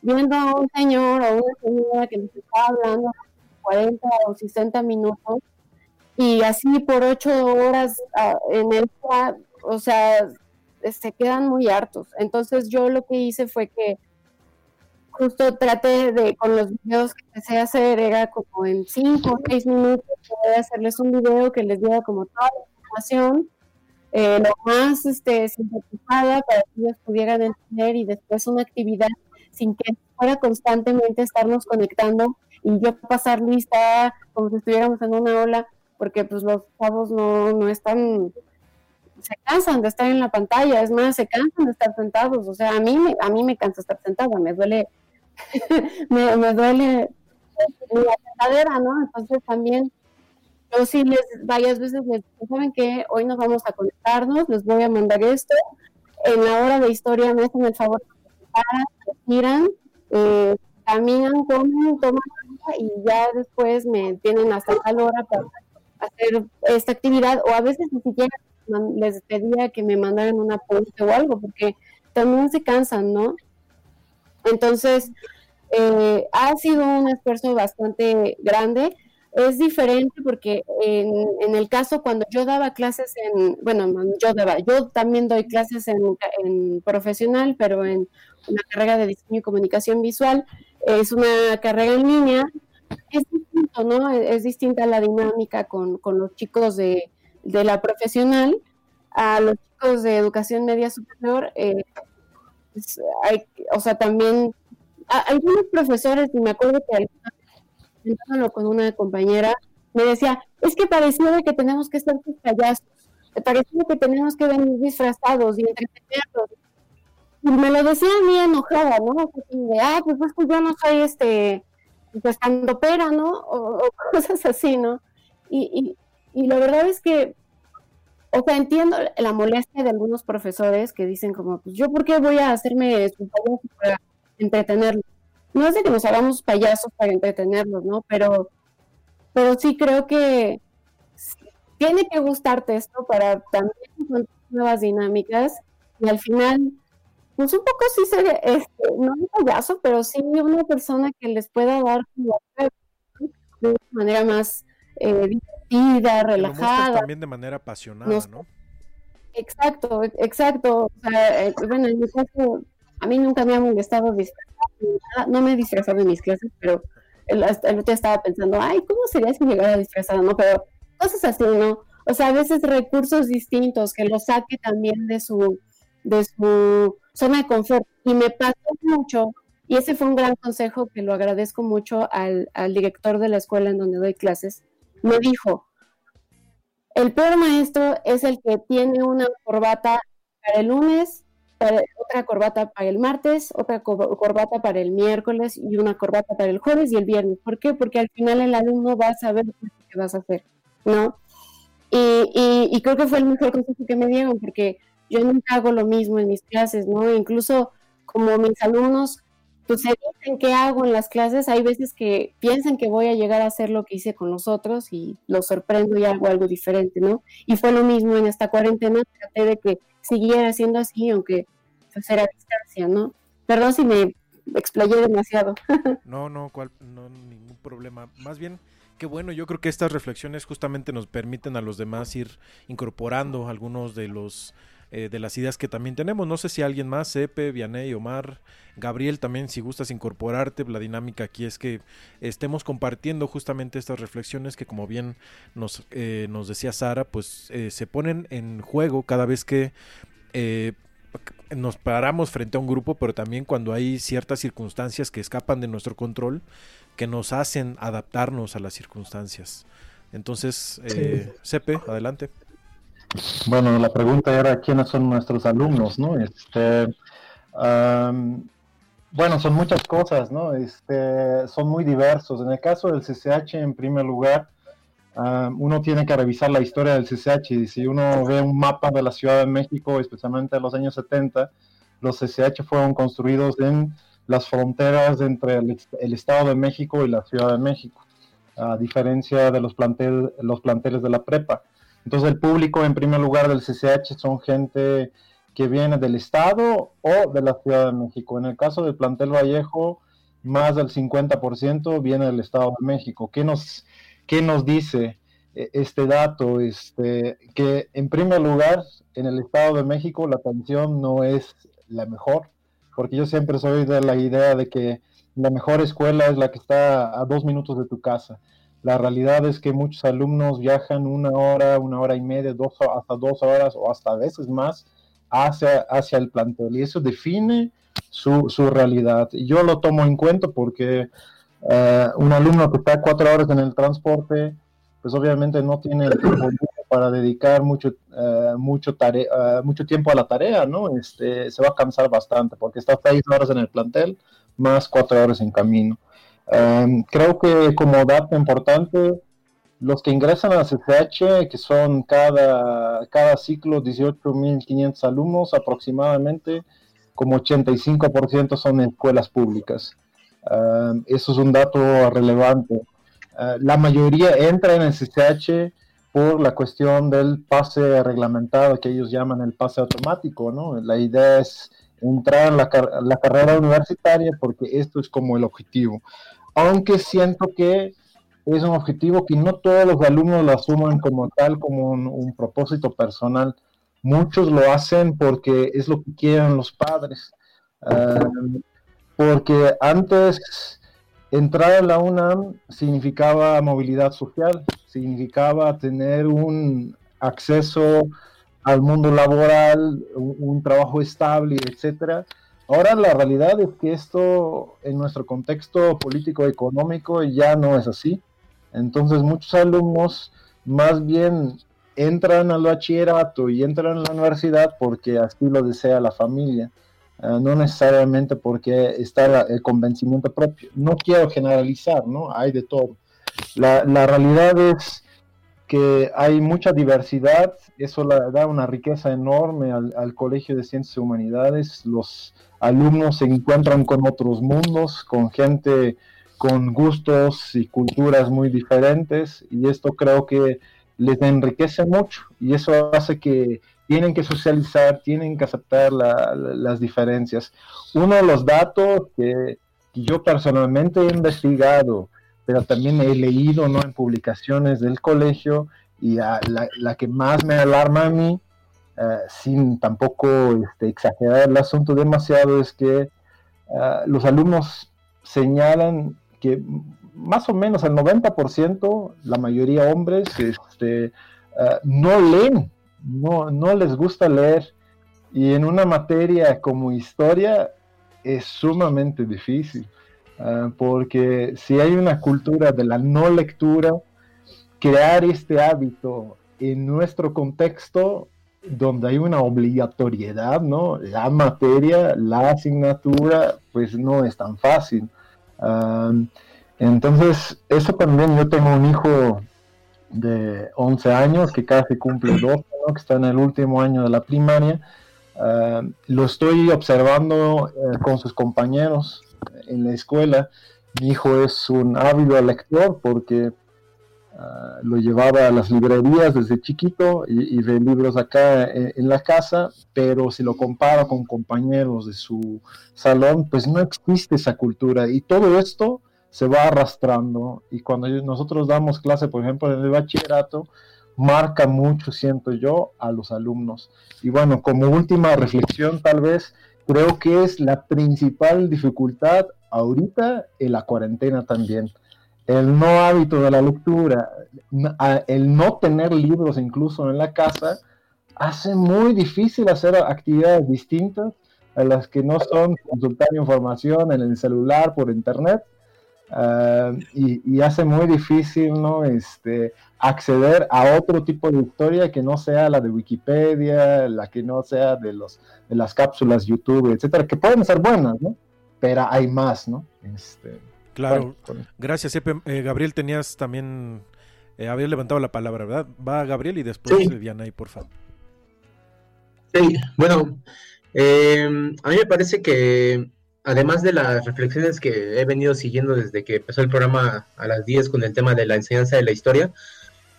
viendo a un señor o una señora que les está hablando 40 o 60 minutos y así por 8 horas ah, en el o sea, se quedan muy hartos. Entonces yo lo que hice fue que justo traté de, con los videos que empecé a hacer, era como en 5 o 6 minutos, poder hacerles un video que les diera como toda la información, eh, lo más este, sintetizada para que ellos pudieran entender y después una actividad sin que fuera constantemente estarnos conectando y yo pasar lista como si estuviéramos en una ola, porque pues los chavos no, no están se cansan de estar en la pantalla, es más, se cansan de estar sentados, o sea, a mí, a mí me cansa estar sentada, me duele me, me, duele la cadera, ¿no? Entonces también yo sí les varias veces les ¿saben qué? Hoy nos vamos a conectarnos, les voy a mandar esto. En la hora de historia me hacen el favor de paran, giran, eh, caminan, comen, toman y ya después me tienen hasta tal hora para hacer esta actividad o a veces ni siquiera les pedía que me mandaran una post o algo porque también se cansan, ¿no? Entonces, eh, ha sido un esfuerzo bastante grande. Es diferente porque en, el caso cuando yo daba clases en, bueno, yo daba, yo también doy clases en, profesional, pero en una carrera de diseño y comunicación visual, es una carrera en línea, es distinto, ¿no? Es, distinta la dinámica con, los chicos de, la profesional a los chicos de educación media superior. Eh, pues, hay, o sea, también algunos profesores, y me acuerdo que con una compañera, me decía, es que parecía que tenemos que ser payasos, parecía que tenemos que venir disfrazados y entretenerlos. Y me lo decía a mí enojada, ¿no? De, ah, pues, pues yo no soy este, pues pera, ¿no? O, cosas así, ¿no? Y, y, y la verdad es que o sea, entiendo la molestia de algunos profesores que dicen como, pues yo por qué voy a hacerme su payaso para entretenerlos. No es de que nos hagamos payasos para entretenerlos, ¿no? Pero, pero sí creo que tiene que gustarte esto para también encontrar nuevas dinámicas y al final, pues un poco sí ser, este, no un payaso, pero sí una persona que les pueda dar de una manera más eh, divertida, relajada.
también de manera apasionada, ¿no?
Exacto, exacto. O sea, eh, bueno, en mi caso, a mí nunca me ha molestado disfrazar, no me he disfrazado en mis clases, pero el, el otro estaba pensando, ay, ¿cómo sería si llegara disfrazada? No, pero cosas así, ¿no? O sea, a veces recursos distintos que lo saque también de su, de su zona de confort. Y me pasó mucho, y ese fue un gran consejo que lo agradezco mucho al, al director de la escuela en donde doy clases. Me dijo, el peor maestro es el que tiene una corbata para el lunes otra corbata para el martes, otra corbata para el miércoles y una corbata para el jueves y el viernes. ¿Por qué? Porque al final el alumno va a saber qué vas a hacer, ¿no? Y, y, creo que fue el mejor consejo que me dieron, porque yo nunca hago lo mismo en mis clases, ¿no? Incluso como mis alumnos, pues se dicen qué hago en las clases, hay veces que piensan que voy a llegar a hacer lo que hice con los otros y los sorprendo y hago algo diferente, ¿no? Y fue lo mismo en esta cuarentena, traté de que siguiera siendo así, aunque pues era a distancia, ¿no? Perdón si me explayé demasiado.
no, no, cual, no, ningún problema. Más bien, qué bueno, yo creo que estas reflexiones justamente nos permiten a los demás ir incorporando algunos de los eh, de las ideas que también tenemos. No sé si alguien más, Epe, Vianey, Omar, Gabriel, también si gustas incorporarte. La dinámica aquí es que estemos compartiendo justamente estas reflexiones que como bien nos, eh, nos decía Sara, pues eh, se ponen en juego cada vez que nos paramos frente a un grupo, pero también cuando hay ciertas circunstancias que escapan de nuestro control, que nos hacen adaptarnos a las circunstancias. Entonces, eh, Sepe, adelante.
Bueno, la pregunta era quiénes son nuestros alumnos, ¿no? Este, bueno, son muchas cosas, ¿no? Este, son muy diversos. En el caso del CCH, en primer lugar, uno tiene que revisar la historia del CCH. Y si uno ve un mapa de la Ciudad de México, especialmente en los años 70, los CCH fueron construidos en las fronteras entre el, Estado de México y la Ciudad de México, a diferencia de los, plantel, los planteles de la prepa. Entonces el público en primer lugar del CCH son gente que viene del Estado o de la Ciudad de México. En el caso del plantel Vallejo, más del 50% viene del Estado de México. ¿Qué nos, qué nos dice eh, este dato? Este, que en primer lugar, en el Estado de México la atención no es la mejor, porque yo siempre soy de la idea de que la mejor escuela es la que está a dos minutos de tu casa. La realidad es que muchos alumnos viajan una hora, una hora y media, dos, hasta dos horas o hasta veces más hacia, hacia el plantel y eso define su, su realidad. Yo lo tomo en cuenta porque eh, un alumno que está cuatro horas en el transporte, pues obviamente no tiene el tiempo para dedicar mucho, uh, mucho, tarea, mucho tiempo a la tarea, ¿no? Este, se va a cansar bastante porque está seis horas en el plantel más cuatro horas en camino. Um, creo que como dato importante, los que ingresan a CCH, que son cada, cada ciclo 18.500 alumnos aproximadamente, como 85% son escuelas públicas. Uh, eso es un dato relevante. Uh, la mayoría entra en el CCH por la cuestión del pase reglamentado que ellos llaman el pase automático, ¿no? La idea es entrar en la, la carrera universitaria porque esto es como el objetivo. Aunque siento que es un objetivo que no todos los alumnos lo asuman como tal, como un, propósito personal. Muchos lo hacen porque es lo que quieren los padres. Porque antes entrar a la UNAM significaba movilidad social, significaba tener un acceso al mundo laboral, un, un trabajo estable, etcétera. Ahora la realidad es que esto en nuestro contexto político económico ya no es así. Entonces muchos alumnos más bien entran al bachillerato y entran a la universidad porque así lo desea la familia, eh, no necesariamente porque está el convencimiento propio. No quiero generalizar, ¿no? Hay de todo. La, realidad es que hay mucha diversidad, eso le da una riqueza enorme al, al, Colegio de Ciencias y Humanidades, los alumnos se encuentran con otros mundos, con gente con gustos y culturas muy diferentes y esto creo que les enriquece mucho y eso hace que tienen que socializar, tienen que aceptar las diferencias. Uno de los datos que, yo personalmente he investigado, pero también he leído ¿no? en publicaciones del colegio y la, que más me alarma a mí, eh, sin tampoco este, exagerar el asunto demasiado, es que eh, los alumnos señalan que más o menos el 90%, la mayoría hombres, este, eh, no leen, no, no les gusta leer. Y en una materia como historia es sumamente difícil, eh, porque si hay una cultura de la no lectura, crear este hábito en nuestro contexto donde hay una obligatoriedad, ¿no? La materia, la asignatura, pues no es tan fácil entonces, eso también, yo tengo un hijo de 11 años que casi cumple 12, que está en el último año de la primaria. lo estoy observando eh, con sus compañeros en la escuela. Mi hijo es un ávido lector porque ah, lo llevaba a las librerías desde chiquito y, ve libros acá en, en, la casa, pero si lo comparo con compañeros de su salón, pues no existe esa cultura. Y todo esto se va arrastrando y cuando nosotros damos clase, por ejemplo, en el bachillerato, marca mucho, siento yo, a los alumnos. Y bueno, como última reflexión, tal vez, creo que es la principal dificultad ahorita en la cuarentena también. El no hábito de la lectura, el no tener libros incluso en la casa, hace muy difícil hacer actividades distintas a las que no son consultar información en el celular, por internet, Ah, y, hace muy difícil ¿no? este, acceder a otro tipo de historia que no sea la de Wikipedia, la que no sea de, los, de las cápsulas YouTube, etcétera, que pueden ser buenas, ¿no? Pero hay más, ¿no? Este,
claro, gracias, eh, Gabriel, tenías también, eh, había levantado la palabra, ¿verdad? Va Gabriel y después Diana, y por favor.
Sí, bueno, eh, a mí me parece que además de las reflexiones que he venido siguiendo desde que empezó el programa a las 10 con el tema de la enseñanza de la historia,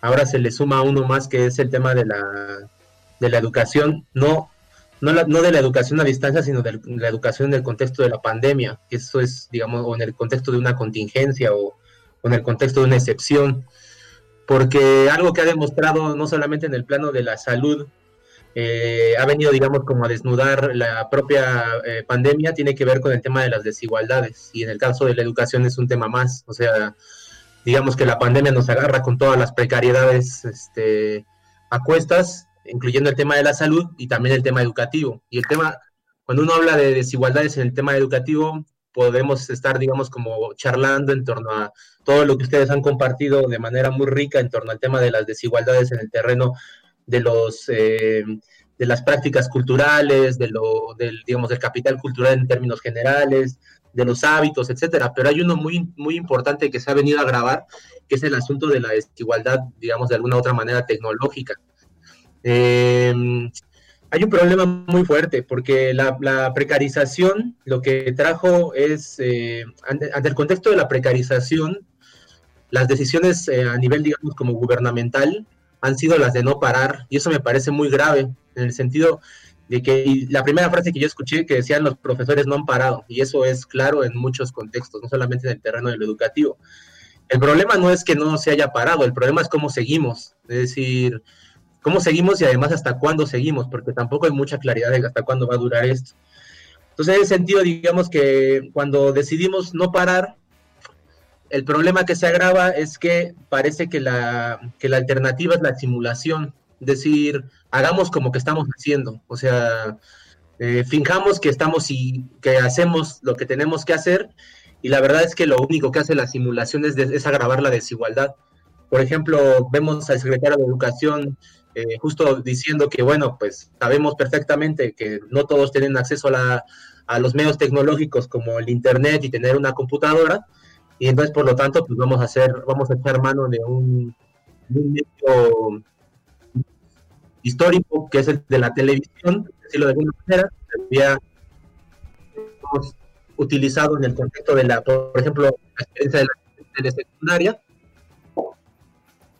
ahora se le suma uno más que es el tema de la, de la educación, no, no, no de la educación a distancia, sino de la educación en el contexto de la pandemia, eso es, digamos, o en el contexto de una contingencia o, o en el contexto de una excepción, porque algo que ha demostrado no solamente en el plano de la salud, eh, ha venido, digamos, como a desnudar la propia eh, pandemia, tiene que ver con el tema de las desigualdades. Y en el caso de la educación es un tema más. O sea, digamos que la pandemia nos agarra con todas las precariedades este, a cuestas, incluyendo el tema de la salud y también el tema educativo. Y el tema, cuando uno habla de desigualdades en el tema educativo, podemos estar, digamos, como charlando en torno a todo lo que ustedes han compartido de manera muy rica en torno al tema de las desigualdades en el terreno de los eh, de las prácticas culturales, de lo, del, digamos, del capital cultural en términos generales, de los hábitos, etcétera. Pero hay uno muy, muy importante que se ha venido a grabar, que es el asunto de la desigualdad, digamos, de alguna otra manera tecnológica. Eh, hay un problema muy fuerte, porque la, precarización lo que trajo es, eh, ante, el contexto de la precarización, las decisiones a nivel, digamos, como gubernamental, han sido las de no parar, y eso me parece muy grave, en el sentido de que la primera frase que yo escuché que decían los profesores no han parado, y eso es claro en muchos contextos, no solamente en el terreno de lo educativo. El problema no es que no se haya parado, el problema es cómo seguimos, es decir, cómo seguimos y además hasta cuándo seguimos, porque tampoco hay mucha claridad de hasta cuándo va a durar esto. Entonces, en ese sentido, digamos que cuando decidimos no parar, el problema que se agrava es que parece que la, la alternativa es la simulación, decir, hagamos como que estamos haciendo, o sea, eh, que estamos y que hacemos lo que tenemos que hacer y la verdad es que lo único que hace la simulación es, es agravar la desigualdad. Por ejemplo, vemos al secretario de Educación eh, justo diciendo que, bueno, pues sabemos perfectamente que no todos tienen acceso a, la, a los medios tecnológicos como el Internet y tener una computadora, y entonces por lo tanto pues vamos a hacer vamos a echar mano de un, medio histórico que es el de la televisión decirlo de alguna manera había hemos utilizado en el contexto de la por ejemplo la experiencia de la, secundaria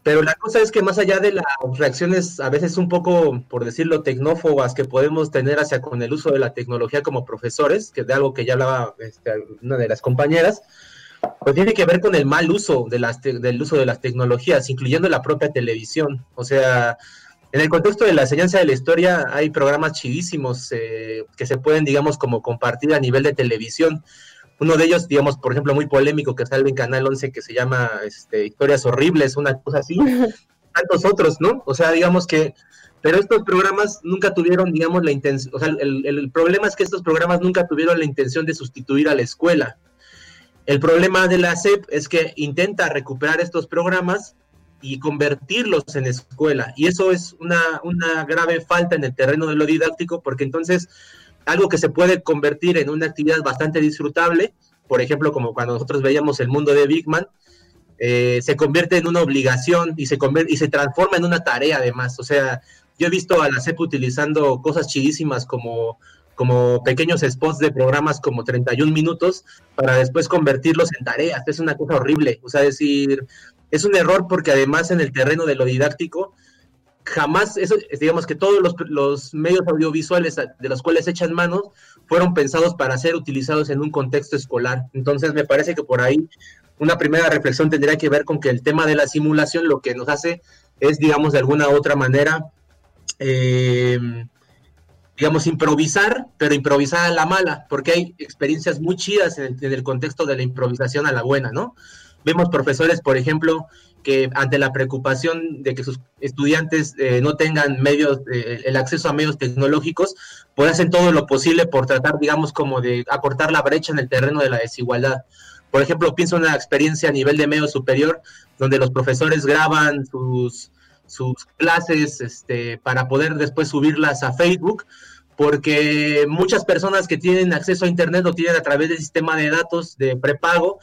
pero la cosa es que más allá de las reacciones a veces un poco, por decirlo, tecnófobas que podemos tener hacia con el uso de la tecnología como profesores, que de algo que ya hablaba este, una de las compañeras, pues tiene que ver con el mal uso de las del uso de las tecnologías, incluyendo la propia televisión. O sea, en el contexto de la enseñanza de la historia hay programas chidísimos eh, que se pueden, digamos, como compartir a nivel de televisión. Uno de ellos, digamos, por ejemplo, muy polémico que sale en Canal 11 que se llama este, Historias Horribles, una cosa así. Tantos otros, ¿no? O sea, digamos que pero estos programas nunca tuvieron, digamos, la intención, o sea, el, el, problema es que estos programas nunca tuvieron la intención de sustituir a la escuela. El problema de la SEP es que intenta recuperar estos programas y convertirlos en escuela. Y eso es una, una grave falta en el terreno de lo didáctico, porque entonces algo que se puede convertir en una actividad bastante disfrutable, por ejemplo, como cuando nosotros veíamos el mundo de Big Man, eh, se convierte en una obligación y se, y se transforma en una tarea además. O sea, yo he visto a la SEP utilizando cosas chidísimas como como pequeños spots de programas como 31 minutos para después convertirlos en tareas. Es una cosa horrible. O sea, decir, es un error porque además en el terreno de lo didáctico, jamás, eso, digamos que todos los, medios audiovisuales de los cuales echan manos fueron pensados para ser utilizados en un contexto escolar. Entonces me parece que por ahí una primera reflexión tendría que ver con que el tema de la simulación lo que nos hace es, digamos, de alguna otra manera, eh, digamos, improvisar, pero improvisar a la mala, porque hay experiencias muy chidas en el, contexto de la improvisación a la buena, ¿no? Vemos profesores, por ejemplo, que ante la preocupación de que sus estudiantes eh, no tengan medios, eh, el acceso a medios tecnológicos, pues hacen todo lo posible por tratar, digamos, como de acortar la brecha en el terreno de la desigualdad. Por ejemplo, pienso en una experiencia a nivel de medio superior, donde los profesores graban sus, sus clases este, para poder después subirlas a Facebook, porque muchas personas que tienen acceso a Internet lo tienen a través del sistema de datos de prepago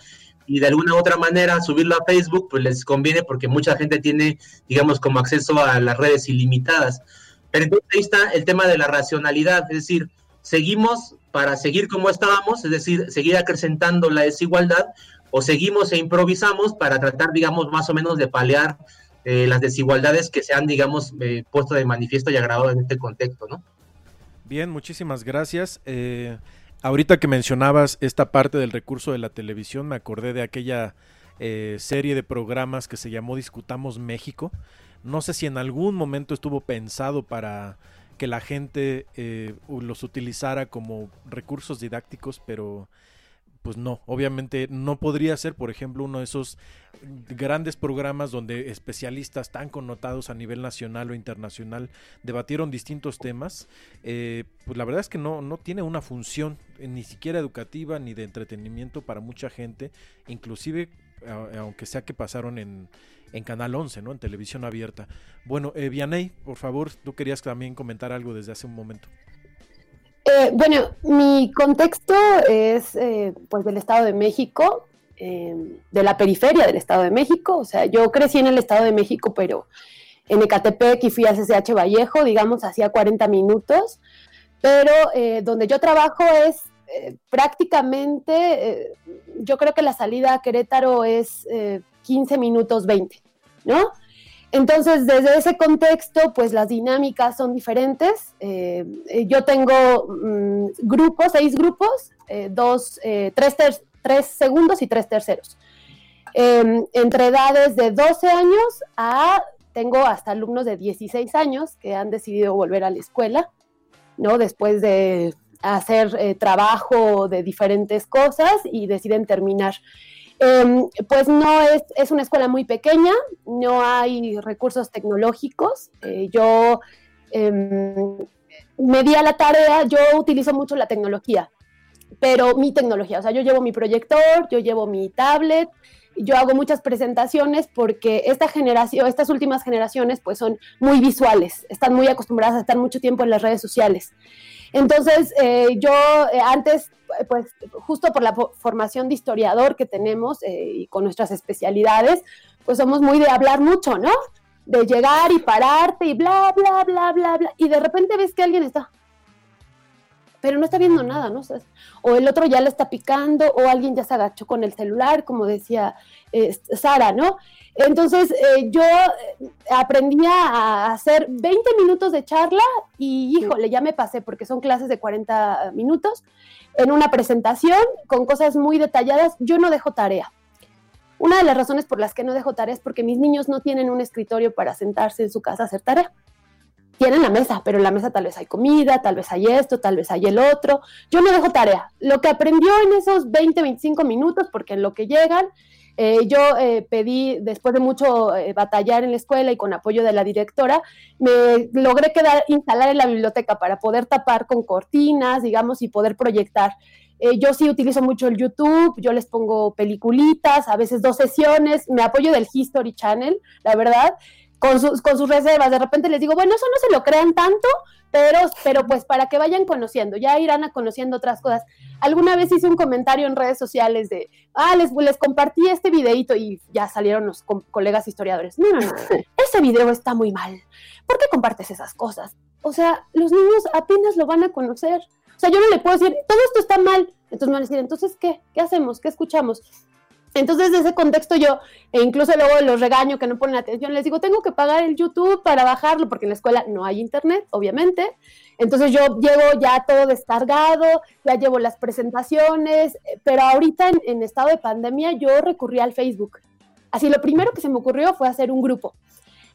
y de alguna otra manera subirlo a Facebook, pues les conviene porque mucha gente tiene, digamos, como acceso a las redes ilimitadas. Pero entonces ahí está el tema de la racionalidad, es decir, seguimos para seguir como estábamos, es decir, seguir acrecentando la desigualdad, o seguimos e improvisamos para tratar, digamos, más o menos de paliar eh, las desigualdades que se han, digamos, eh, puesto de manifiesto y agravado en este contexto, ¿no?
Bien, muchísimas gracias. Eh, ahorita que mencionabas esta parte del recurso de la televisión, me acordé de aquella serie de programas que se llamó Discutamos México. No sé si en algún momento estuvo pensado para que la gente los utilizara como recursos didácticos, pero pues no, obviamente no podría ser, por ejemplo, uno de esos grandes programas donde especialistas tan connotados a nivel nacional o internacional debatieron distintos temas, eh, pues la verdad es que no, no tiene una función eh, ni siquiera educativa ni de entretenimiento para mucha gente, inclusive aunque sea que pasaron en, en Canal 11, ¿no? En televisión abierta. Bueno, eh, Vianey, por favor, tú querías también comentar algo desde hace un momento.
Eh, bueno, mi contexto es eh, pues del Estado de México, em, de la periferia del Estado de México. O sea, yo crecí en el Estado de México, pero en Ecatepec y fui a CCH Vallejo, digamos, hacía 40 minutos. Pero eh, donde yo trabajo es prácticamente, yo creo que la salida a Querétaro es 15 minutos 20, ¿no? Entonces, desde ese contexto, pues las dinámicas son diferentes. Eh, yo tengo mm, grupos, seis grupos, eh, dos, eh, tres, segundos y tres terceros. Em, entre edades de 12 años a, tengo hasta alumnos de 16 años que han decidido volver a la escuela, ¿no? Después de hacer trabajo de diferentes cosas y deciden terminar. Em, pues no es, es una escuela muy pequeña, no hay recursos tecnológicos. Eh, yo em, me di a la tarea, yo utilizo mucho la tecnología, pero mi tecnología, o sea, yo llevo mi proyector, yo llevo mi tablet, yo hago muchas presentaciones porque esta estas últimas generaciones pues son muy visuales, están muy acostumbradas a estar mucho tiempo en las redes sociales. Entonces, eh, yo eh, antes, pues justo por la formación de historiador que tenemos eh, y con nuestras especialidades, pues somos muy de hablar mucho, ¿no? De llegar y pararte y bla, bla, bla, bla, bla, y de repente ves que alguien está, pero no está viendo nada, ¿no? O, el otro ya le está picando, o alguien ya se agachó con el celular, como decía Sara, ¿no? Entonces eh, yo eh, aprendí a hacer 20 minutos de charla y híjole, ya me pasé porque son clases de 40 minutos en una presentación con cosas muy detalladas. Yo no dejo tarea. Una de las razones por las que no dejo tarea es porque mis niños no tienen un escritorio para sentarse en su casa a hacer tarea. Tienen la mesa, pero en la mesa tal vez hay comida, tal vez hay esto, tal vez hay el otro. Yo no dejo tarea. Lo que aprendió en esos 20, 25 minutos, porque en lo que llegan, eh, yo eh, pedí, después de mucho eh, batallar en la escuela y con apoyo de la directora, me logré quedar, instalar en la biblioteca para poder tapar con cortinas, digamos, y poder proyectar. yo sí utilizo mucho el YouTube, yo les pongo peliculitas, a veces dos sesiones, me apoyo del History Channel, la verdad, con sus, con sus reservas. De repente les digo, bueno, eso no se lo crean tanto, pero, pero pues para que vayan conociendo, ya irán a conociendo otras cosas. Alguna vez hice un comentario en redes sociales de, ah, les, les compartí este videito y ya salieron los colegas historiadores. No, no, no, ese video está muy mal. ¿Por qué compartes esas cosas? O sea, los niños apenas lo van a conocer. O sea, yo no le puedo decir, todo esto está mal. Entonces me van a decir, entonces, ¿qué? ¿Qué hacemos? ¿Qué escuchamos? Entonces, de ese contexto yo, e incluso luego los regaño que no ponen atención, les digo, tengo que pagar el YouTube para bajarlo, porque en la escuela no hay internet, obviamente. Entonces yo llevo ya todo descargado, ya llevo las presentaciones, pero ahorita en, estado de pandemia yo recurrí al Facebook. Así, lo primero que se me ocurrió fue hacer un grupo.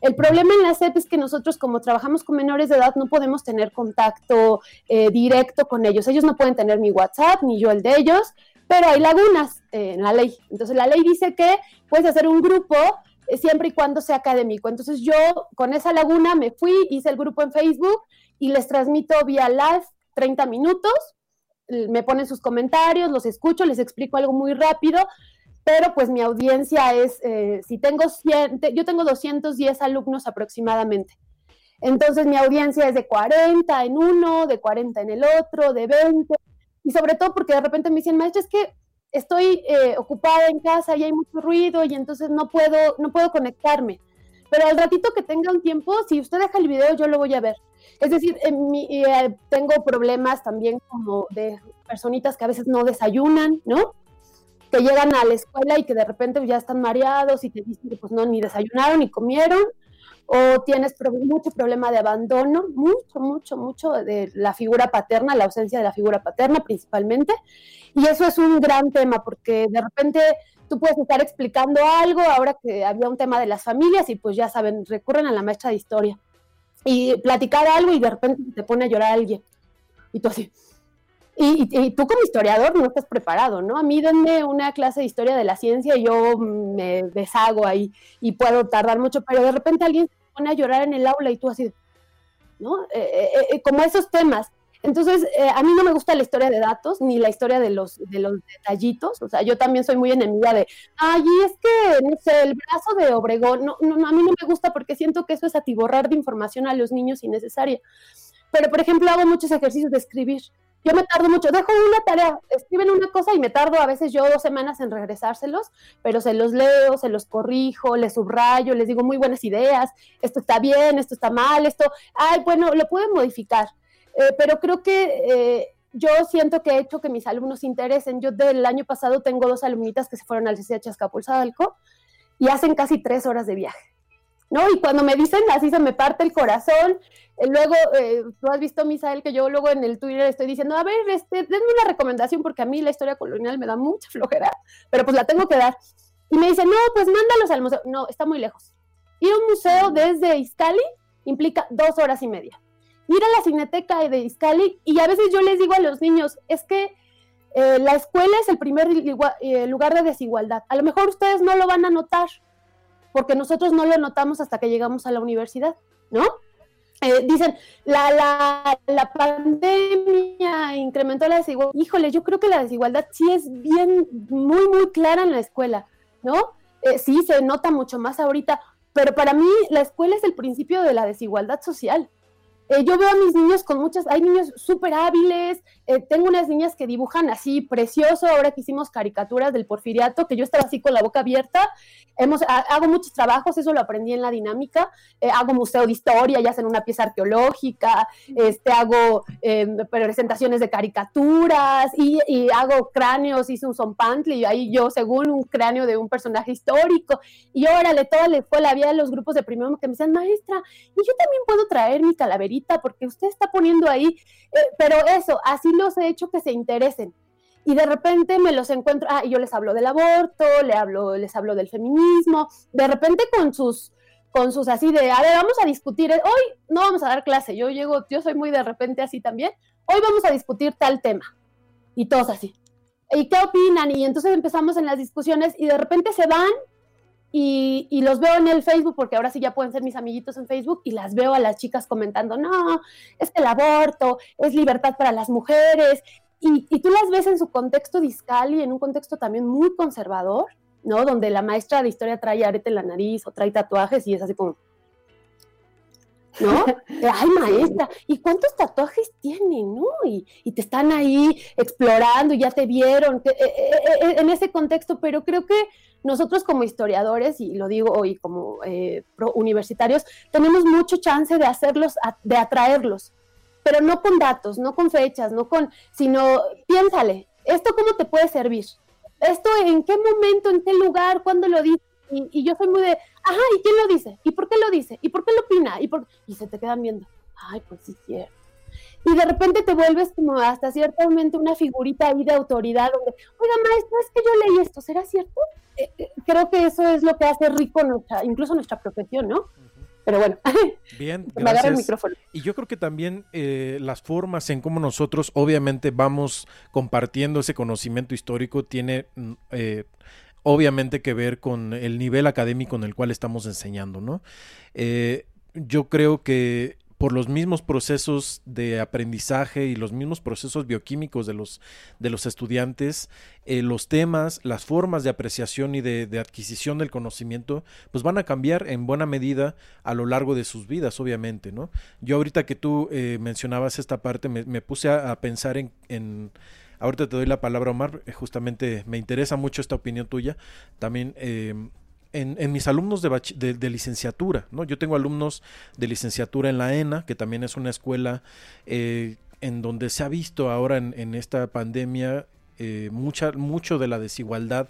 El problema en la SEP es que nosotros como trabajamos con menores de edad no podemos tener contacto eh, directo con ellos. Ellos no pueden tener mi WhatsApp ni yo el de ellos pero hay lagunas eh, en la ley. Entonces la ley dice que puedes hacer un grupo eh, siempre y cuando sea académico. Entonces yo con esa laguna me fui, hice el grupo en Facebook y les transmito vía live 30 minutos, me ponen sus comentarios, los escucho, les explico algo muy rápido, pero pues mi audiencia es, eh, si tengo 100, yo tengo 210 alumnos aproximadamente. Entonces mi audiencia es de 40 en uno, de 40 en el otro, de 20, y sobre todo porque de repente me dicen, maestra, es que estoy eh, ocupada en casa y hay mucho ruido y entonces no puedo, no puedo conectarme. Pero al ratito que tenga un tiempo, si usted deja el video, yo lo voy a ver. Es decir, eh, tengo problemas también como de personitas que a veces no desayunan, ¿no? Que llegan a la escuela y que de repente ya están mareados y te dicen que pues no, ni desayunaron ni comieron, o tienes mucho problema de abandono, mucho, mucho, mucho de la figura paterna, la ausencia de la figura paterna principalmente. Y eso es un gran tema porque de repente tú puedes estar explicando algo ahora que había un tema de las familias y pues ya saben, recurren a la maestra de historia y platicar algo y de repente te pone a llorar alguien. Y tú así. Y, tú como historiador no estás preparado, ¿no? A mí denme una clase de historia de la ciencia y yo me deshago ahí y puedo tardar mucho, pero de repente alguien se pone a llorar en el aula y tú así, ¿no? Eh, eh, eh, como esos temas. Entonces, a mí no me gusta la historia de datos ni la historia de los, de los detallitos. O sea, yo también soy muy enemiga de, ay, es que, no sé, el brazo de Obregón. No, no, a mí no me gusta porque siento que eso es atiborrar de información a los niños innecesaria. Pero, por ejemplo, hago muchos ejercicios de escribir. Yo me tardo mucho, dejo una tarea, escriben una cosa y me tardo a veces yo dos semanas en regresárselos, pero se los leo, se los corrijo, les subrayo, les digo muy buenas ideas, esto está bien, esto está mal, esto, ay, bueno, lo pueden modificar eh, pero creo que eh, yo siento que he hecho que mis alumnos se interesen. Yo del año pasado tengo dos alumnitas que se fueron al CCH Azcapotzalco y hacen casi tres horas de viaje. ¿No? Y cuando me dicen así se me parte el corazón. Eh, luego, tú has visto, Misael, que yo luego en el Twitter estoy diciendo, a ver, este, denme una recomendación porque a mí la historia colonial me da mucha flojera, pero pues la tengo que dar. Y me dicen, no, pues mándalos al museo. No, está muy lejos. Ir a un museo desde Izcali implica dos horas y media ir a la cineteca de Iscali y a veces yo les digo a los niños, es que eh, la escuela es el primer eh, lugar de desigualdad. A lo mejor ustedes no lo van a notar, porque nosotros no lo notamos hasta que llegamos a la universidad, ¿no? Eh, dicen, la, la, la, pandemia incrementó la desigualdad. Híjole, yo creo que la desigualdad sí es bien, muy, muy clara en la escuela, ¿no? sí, se nota mucho más ahorita, pero para mí la escuela es el principio de la desigualdad social. Eh, yo veo a mis niños con muchas, hay niños súper hábiles, eh, tengo unas niñas que dibujan así precioso, ahora que hicimos caricaturas del porfiriato, que yo estaba así con la boca abierta, Hemos, hago muchos trabajos, eso lo aprendí en la dinámica, eh, hago museo de historia, ya hacen una pieza arqueológica, este, hago em, presentaciones de caricaturas y, hago cráneos, hice un zompantli, y ahí yo según un cráneo de un personaje histórico, y órale, toda la escuela había los grupos de primero que me decían, maestra, y yo también puedo traer mi calaverita porque usted está poniendo ahí, eh, pero eso, así los he hecho que se interesen y de repente me los encuentro, ah, yo les hablo del aborto, le hablo, les hablo del feminismo, de repente con sus, con sus así de, a ver, vamos a discutir, hoy no vamos a dar clase, yo llego, yo soy muy de repente así también, hoy vamos a discutir tal tema, y todos así. ¿Y qué opinan? Y entonces empezamos en las discusiones y de repente se van y, y, los veo en el Facebook, porque ahora sí ya pueden ser mis amiguitos en Facebook, y las veo a las chicas comentando, no, es el aborto es libertad para las mujeres, y, tú las ves en su contexto discal y en un contexto también muy conservador, ¿no? Donde la maestra de historia trae arete en la nariz o trae tatuajes y es así como, ¿no? Ay, maestra, ¿y cuántos tatuajes tiene, no? Y, te están ahí explorando, y ya te vieron, eh, eh, eh, en ese contexto, pero creo que nosotros como historiadores, y lo digo hoy como universitarios, tenemos mucho chance de hacerlos, de atraerlos, pero no con datos, no con fechas, no con, sino piénsale, ¿esto cómo te puede servir? ¿Esto en qué momento, en qué lugar, cuándo lo dice? Y, yo soy muy de, ajá, ¿y quién lo dice? ¿Y por qué lo dice? ¿Y por qué lo opina? ¿Y, por... y se te quedan viendo, ay, pues sí, cierto. Y de repente te vuelves como hasta cierto momento una figurita ahí de autoridad, donde, oiga, maestro, es que yo leí esto, ¿será cierto? Eh, eh, creo que eso es lo que hace rico nuestra, incluso nuestra profesión, ¿no? Pero bueno,
bien, gracias. el micrófono. Y yo creo que también eh, las formas en cómo nosotros obviamente vamos compartiendo ese conocimiento histórico tiene mm, eh, obviamente que ver con el nivel académico en el cual estamos enseñando, ¿no? Eh, yo creo que por los mismos procesos de aprendizaje y los mismos procesos bioquímicos de los, de los estudiantes, eh, los temas, las formas de apreciación y de, adquisición del conocimiento, pues van a cambiar en buena medida a lo largo de sus vidas, obviamente, ¿no? Yo ahorita que tú eh, mencionabas esta parte, me, puse a, pensar en, en, ahorita te doy la palabra, Omar, eh, justamente me interesa mucho esta opinión tuya, también en, mis alumnos de, de, licenciatura, ¿no? Yo tengo alumnos de licenciatura en la ENA, que también es una escuela eh, en donde se ha visto ahora en, esta pandemia eh, mucha, mucho de la desigualdad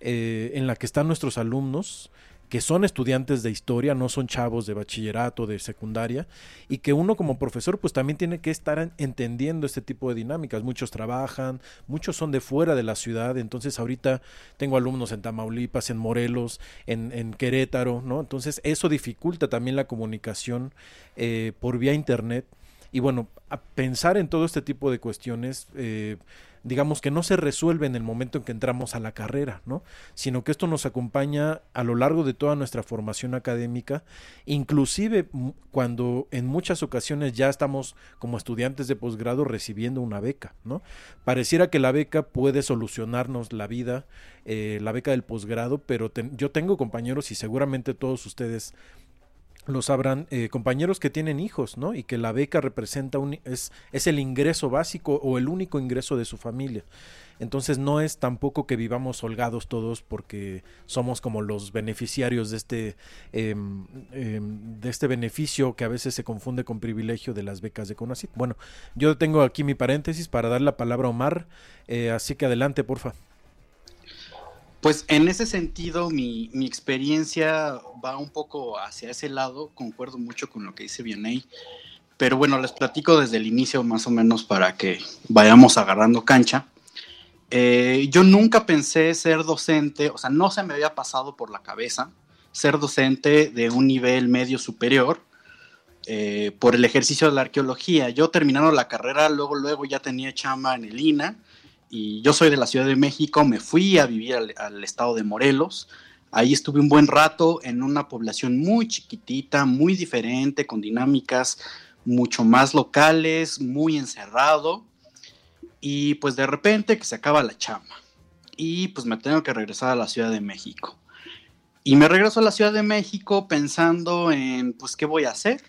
eh, en la que están nuestros alumnos que son estudiantes de historia, no son chavos de bachillerato, de secundaria, y que uno como profesor pues también tiene que estar entendiendo este tipo de dinámicas. Muchos trabajan, muchos son de fuera de la ciudad, entonces ahorita tengo alumnos en Tamaulipas, en Morelos, en, Querétaro, ¿no? Entonces eso dificulta también la comunicación eh, por vía internet. Y bueno, a pensar en todo este tipo de cuestiones, eh, digamos que no se resuelve en el momento en que entramos a la carrera, ¿no? Sino que esto nos acompaña a lo largo de toda nuestra formación académica, inclusive cuando en muchas ocasiones ya estamos como estudiantes de posgrado recibiendo una beca, ¿no? Pareciera que la beca puede solucionarnos la vida, eh, la beca del posgrado, pero yo tengo compañeros y seguramente todos ustedes lo sabrán eh, compañeros que tienen hijos, ¿no? Y que la beca representa un, es, es el ingreso básico o el único ingreso de su familia. Entonces no es tampoco que vivamos holgados todos porque somos como los beneficiarios de este, em, em, de este beneficio que a veces se confunde con privilegio de las becas de CONACYT. Bueno, yo tengo aquí mi paréntesis para dar la palabra a Omar, eh, así que adelante, porfa.
Pues en ese sentido, mi, experiencia va un poco hacia ese lado, concuerdo mucho con lo que dice Vianey, pero bueno, les platico desde el inicio más o menos para que vayamos agarrando cancha. Eh, yo nunca pensé ser docente, o sea, no se me había pasado por la cabeza ser docente de un nivel medio superior eh, por el ejercicio de la arqueología. Yo terminando la carrera, luego, luego ya tenía chamba en el INA y yo soy de la Ciudad de México, me fui a vivir al, estado de Morelos. Ahí estuve un buen rato en una población muy chiquitita, muy diferente, con dinámicas mucho más locales, muy encerrado. Y pues de repente que se acaba la chama. Y pues me tengo que regresar a la Ciudad de México. Y me regreso a la Ciudad de México pensando en pues qué voy a hacer.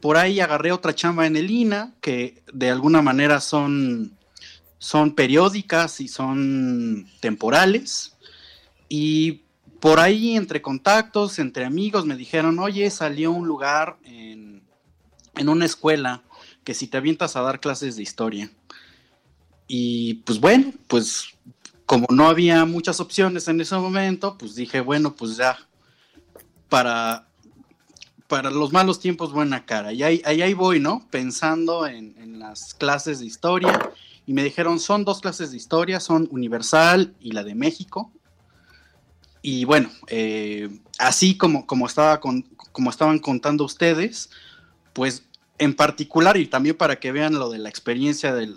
Por ahí agarré otra chamba en el INA, que de alguna manera son son periódicas y son temporales. Y por ahí, entre contactos, entre amigos, me dijeron, oye, salió un lugar en, en una escuela que si te avientas a dar clases de historia. Y pues bueno, pues como no había muchas opciones en ese momento, pues dije, bueno, pues ya, para, para los malos tiempos, buena cara. Y ahí, ahí, voy, ¿no? Pensando en, en, las clases de historia y me dijeron, son dos clases de historia, son Universal y la de México. Y bueno, eh, así como, como, estaba como estaban contando ustedes, pues en particular, y también para que vean lo de la experiencia de,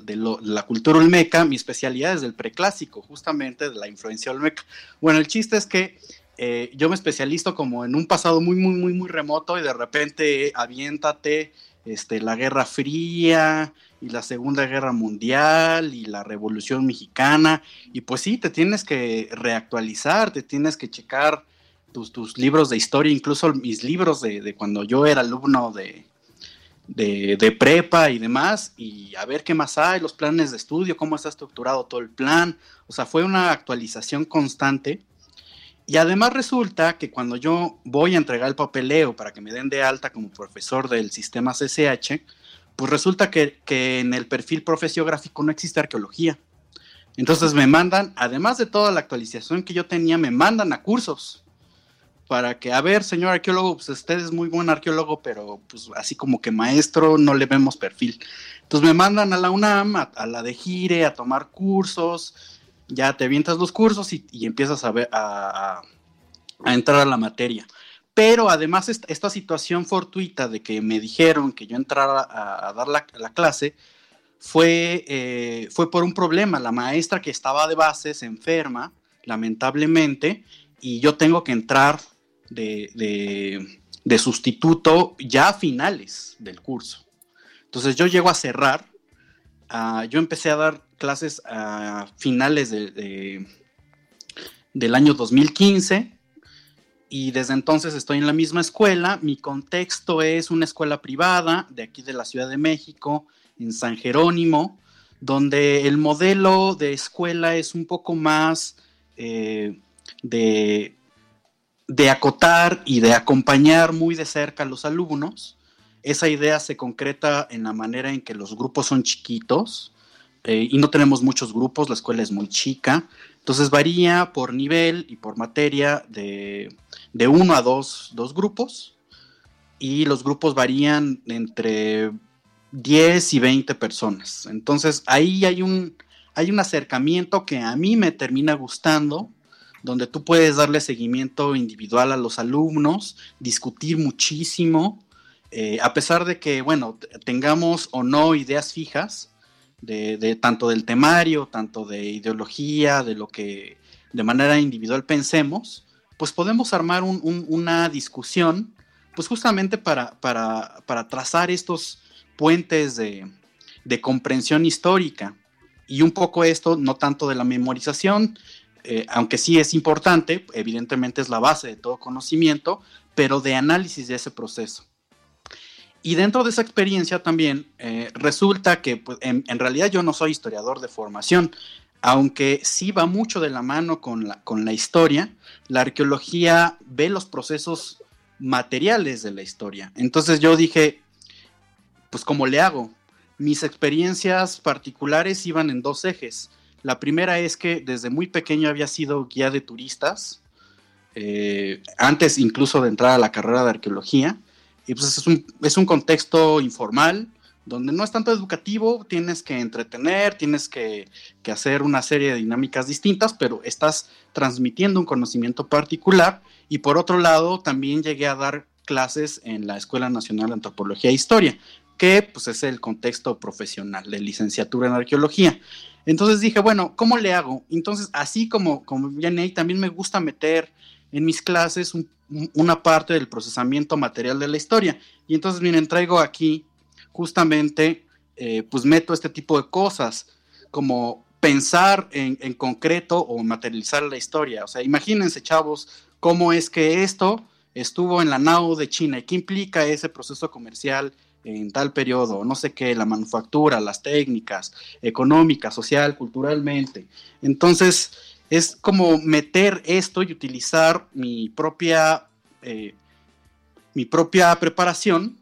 la cultura olmeca, mi especialidad es del preclásico, justamente de la influencia olmeca. Bueno, el chiste es que eh, yo me especializo como en un pasado muy, muy, muy, muy remoto y de repente aviéntate este, la Guerra Fría, y la Segunda Guerra Mundial y la Revolución Mexicana. Y pues sí, te tienes que reactualizar, te tienes que checar tus, libros de historia, incluso mis libros de, cuando yo era alumno de, de, prepa y demás, y a ver qué más hay, los planes de estudio, cómo está estructurado todo el plan. O sea, fue una actualización constante. Y además resulta que cuando yo voy a entregar el papeleo para que me den de alta como profesor del sistema CCH, pues resulta que, en el perfil profesiográfico no existe arqueología. Entonces me mandan, además de toda la actualización que yo tenía, me mandan a cursos para que, a ver, señor arqueólogo, pues usted es muy buen arqueólogo, pero pues así como que maestro no le vemos perfil. Entonces me mandan a la UNAM, a, la de Gire, a tomar cursos, ya te avientas los cursos y, empiezas a, ver, a entrar a la materia. Pero además esta, situación fortuita de que me dijeron que yo entrara a, dar la, clase fue, eh, fue por un problema. La maestra que estaba de base se enferma, lamentablemente, y yo tengo que entrar de, sustituto ya a finales del curso. Entonces yo llego a cerrar. Yo empecé a dar clases a finales de, del año 2015 y desde entonces estoy en la misma escuela. Mi contexto es una escuela privada de aquí de la Ciudad de México, en San Jerónimo, donde el modelo de escuela es un poco más eh, de, de acotar y de acompañar muy de cerca a los alumnos. Esa idea se concreta en la manera en que los grupos son chiquitos eh, y no tenemos muchos grupos, la escuela es muy chica, entonces varía por nivel y por materia de, de uno a dos, dos grupos y los grupos varían entre 10 y 20 personas. Entonces ahí hay un, hay un acercamiento que a mí me termina gustando, donde tú puedes darle seguimiento individual a los alumnos, discutir muchísimo, eh, a pesar de que, bueno, tengamos o no ideas fijas, de, tanto del temario, tanto de ideología, de lo que de manera individual pensemos, pues podemos armar una discusión, pues justamente para, para, para trazar estos puentes de, de comprensión histórica. Y un poco esto, no tanto de la memorización, eh, aunque sí es importante, evidentemente es la base de todo conocimiento, pero de análisis de ese proceso. Y dentro de esa experiencia también eh, resulta que pues, en, realidad yo no soy historiador de formación, aunque sí va mucho de la mano con la, con la historia, la arqueología ve los procesos materiales de la historia. Entonces yo dije, pues ¿cómo le hago? Mis experiencias particulares iban en dos ejes. La primera es que desde muy pequeño había sido guía de turistas, eh, antes incluso de entrar a la carrera de arqueología, y pues es un, es un contexto informal, donde no es tanto educativo, tienes que entretener, tienes que, que, hacer una serie de dinámicas distintas, pero estás transmitiendo un conocimiento particular. Y por otro lado, también llegué a dar clases en la Escuela Nacional de Antropología e Historia, que pues es el contexto profesional de licenciatura en arqueología. Entonces dije, bueno, ¿cómo le hago? Entonces, así como, como viene también me gusta meter en mis clases una parte del procesamiento material de la historia. Y entonces, miren, traigo aquí justamente, eh, pues meto este tipo de cosas, como pensar en, en, concreto o materializar la historia. O sea, imagínense, chavos, cómo es que esto estuvo en la NAU de China y qué implica ese proceso comercial en tal periodo, no sé qué, la manufactura, las técnicas, económica, social, culturalmente. Entonces, es como meter esto y utilizar mi propia, eh, mi propia preparación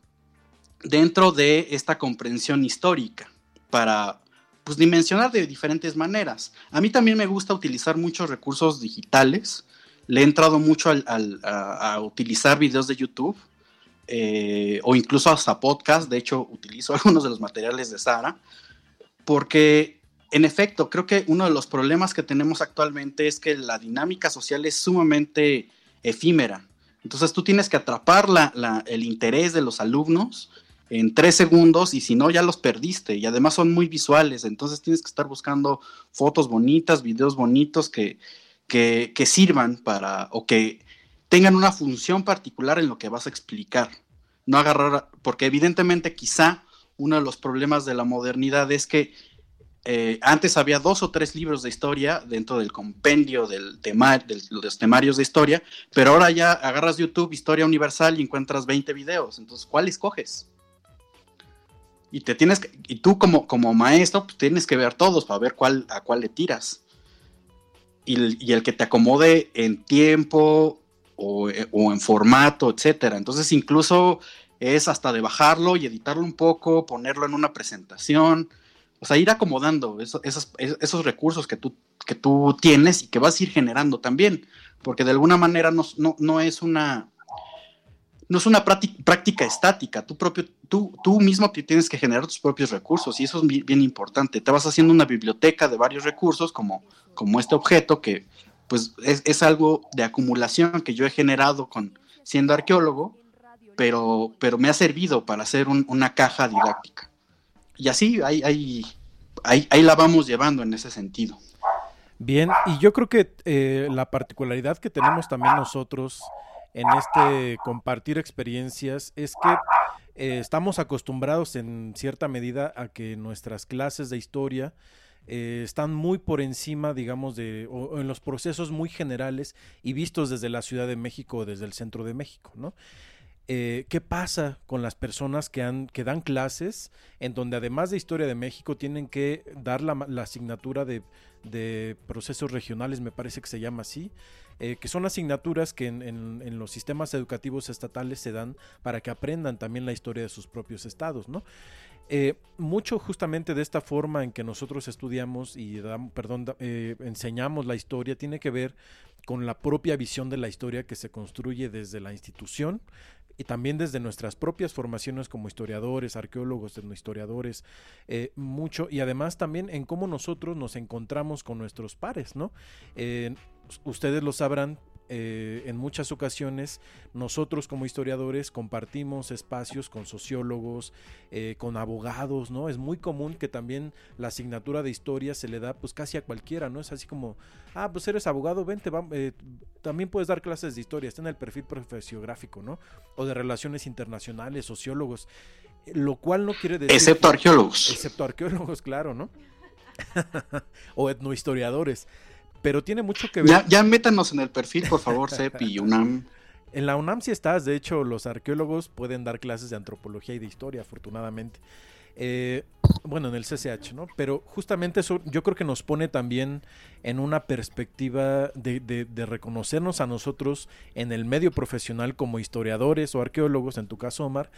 dentro de esta comprensión histórica para pues, dimensionar de diferentes maneras. A mí también me gusta utilizar muchos recursos digitales. Le he entrado mucho a, utilizar videos de YouTube eh, o incluso hasta podcast. De hecho, utilizo algunos de los materiales de Sara porque en efecto, creo que uno de los problemas que tenemos actualmente es que la dinámica social es sumamente efímera. Entonces tú tienes que atrapar el interés de los alumnos en tres segundos y si no ya los perdiste y además son muy visuales, entonces tienes que estar buscando fotos bonitas, videos bonitos que, que, que sirvan para o que tengan una función particular en lo que vas a explicar. No agarrar, porque evidentemente quizá uno de los problemas de la modernidad es que eh, antes había dos o tres libros de historia dentro del compendio del tema, de los temarios de historia, pero ahora ya agarras YouTube, Historia Universal y encuentras 20 videos. Entonces, ¿cuál escoges? Y te tienes y tú como, como maestro pues, tienes que ver todos para ver cuál, a cuál le tiras. Y el, que te acomode en tiempo o, eh, o en formato, etcétera. Entonces, incluso es hasta de bajarlo y editarlo un poco, ponerlo en una presentación o sea, ir acomodando esos, esos, recursos que tú, que tú tienes y que vas a ir generando también, porque de alguna manera no, no, es una no es una práctica, estática, tú, propio, tú, tú mismo tienes que generar tus propios recursos y eso es bien, importante. Te vas haciendo una biblioteca de varios recursos como, como este objeto que pues es, algo de acumulación que yo he generado con siendo arqueólogo, pero, pero me ha servido para hacer una caja didáctica y así ahí, ahí, ahí, la vamos llevando en ese sentido.
Bien, y yo creo que eh, la particularidad que tenemos también nosotros en este compartir experiencias es que eh, estamos acostumbrados en cierta medida a que nuestras clases de historia eh, están muy por encima, digamos, de, o, en los procesos muy generales y vistos desde la Ciudad de México o desde el centro de México, ¿no? Eh, qué pasa con las personas que, dan clases, en donde además de historia de México tienen que dar la, asignatura de, procesos regionales, me parece que se llama así, eh, que son asignaturas que en, los sistemas educativos estatales se dan para que aprendan también la historia de sus propios estados, ¿no? Eh, mucho justamente de esta forma en que nosotros estudiamos y enseñamos la historia tiene que ver con la propia visión de la historia que se construye desde la institución, y también desde nuestras propias formaciones como historiadores, arqueólogos, historiadores, eh, mucho, y además también en cómo nosotros nos encontramos con nuestros pares, ¿no? ustedes lo sabrán, eh, en muchas ocasiones nosotros como historiadores compartimos espacios con sociólogos, eh, con abogados, ¿no? Es muy común que también la asignatura de historia se le da pues casi a cualquiera, ¿no? Es así como, ah, pues eres abogado, vente, eh, también puedes dar clases de historia, está en el perfil profesiográfico, ¿no? O de relaciones internacionales, sociólogos, lo cual no quiere decir...
Excepto arqueólogos.
Excepto arqueólogos, claro, ¿no? o etnohistoriadores. Pero tiene mucho que ver.
Ya, ya métanos en el perfil, por favor, CEP y UNAM.
En la UNAM sí estás, de hecho los arqueólogos pueden dar clases de antropología y de historia, afortunadamente. Eh, bueno, en el CCH, ¿no? Pero justamente eso yo creo que nos pone también en una perspectiva de, de, reconocernos a nosotros en el medio profesional como historiadores o arqueólogos, en tu caso Omar,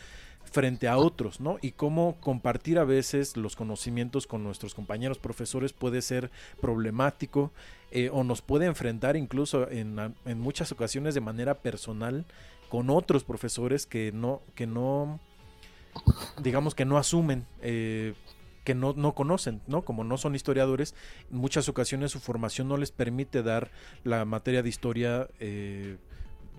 frente a otros, ¿no? Y cómo compartir a veces los conocimientos con nuestros compañeros profesores puede ser problemático eh, o nos puede enfrentar incluso en, en, muchas ocasiones de manera personal con otros profesores que no, que no, digamos que no asumen. Eh, que no, no, conocen, ¿no? Como no son historiadores, en muchas ocasiones su formación no les permite dar la materia de historia eh,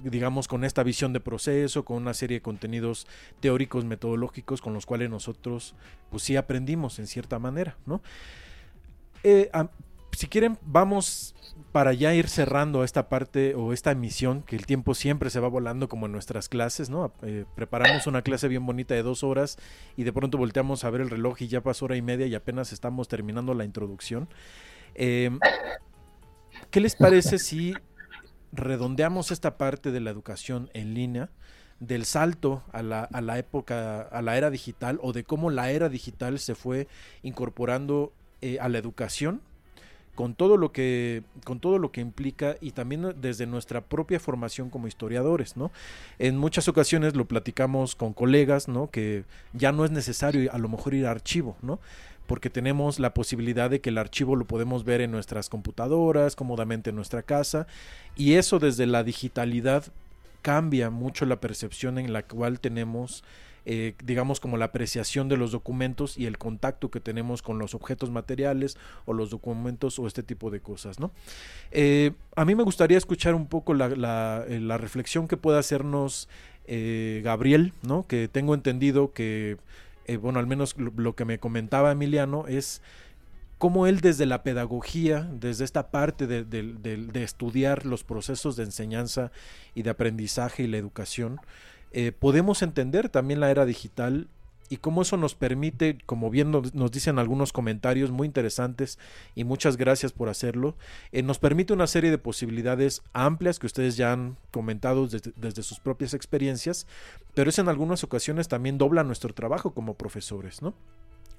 digamos, con esta visión de proceso, con una serie de contenidos teóricos, metodológicos, con los cuales nosotros, pues sí aprendimos en cierta manera, ¿no? Eh, si quieren, vamos para ya ir cerrando esta parte o esta emisión, que el tiempo siempre se va volando como en nuestras clases, ¿no? Eh, preparamos una clase bien bonita de dos horas y de pronto volteamos a ver el reloj y ya pasó hora y media y apenas estamos terminando la introducción. Eh, ¿Qué les parece si redondeamos esta parte de la educación en línea, del salto a la, a la época, a la era digital o de cómo la era digital se fue incorporando eh, a la educación con todo lo que con todo lo que implica y también desde nuestra propia formación como historiadores, ¿no? En muchas ocasiones lo platicamos con colegas, ¿no? Que ya no es necesario a lo mejor ir a archivo, ¿no? porque tenemos la posibilidad de que el archivo lo podemos ver en nuestras computadoras, cómodamente en nuestra casa, y eso desde la digitalidad cambia mucho la percepción en la cual tenemos eh, digamos como la apreciación de los documentos y el contacto que tenemos con los objetos materiales o los documentos o este tipo de cosas, ¿no? Eh, a mí me gustaría escuchar un poco la, la, eh, reflexión que pueda hacernos Gabriel, ¿no? Que tengo entendido que bueno, al menos lo, que me comentaba Emiliano, es cómo él desde la pedagogía, desde esta parte de, estudiar los procesos de enseñanza y de aprendizaje y la educación, eh, podemos entender también la era digital y cómo eso nos permite, como bien nos, dicen algunos comentarios muy interesantes y muchas gracias por hacerlo, eh, nos permite una serie de posibilidades amplias que ustedes ya han comentado desde, desde sus propias experiencias, pero eso en algunas ocasiones también dobla nuestro trabajo como profesores, ¿no?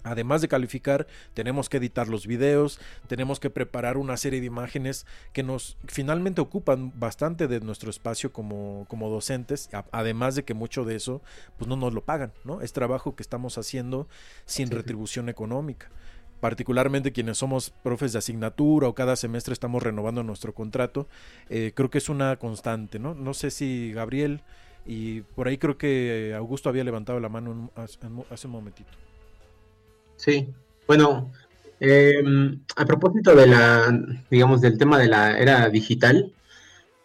Además de calificar, tenemos que editar los videos, tenemos que preparar una serie de imágenes que nos finalmente ocupan bastante de nuestro espacio como, como docentes, además de que mucho de eso pues no nos lo pagan, ¿no? Es trabajo que estamos haciendo sin retribución económica. Particularmente quienes somos profes de asignatura o cada semestre estamos renovando nuestro contrato, eh, creo que es una constante, ¿no? No sé si Gabriel y por ahí creo que Augusto había levantado la mano hace un momentito.
Sí, bueno, em, a propósito de la, digamos, del tema de la era digital,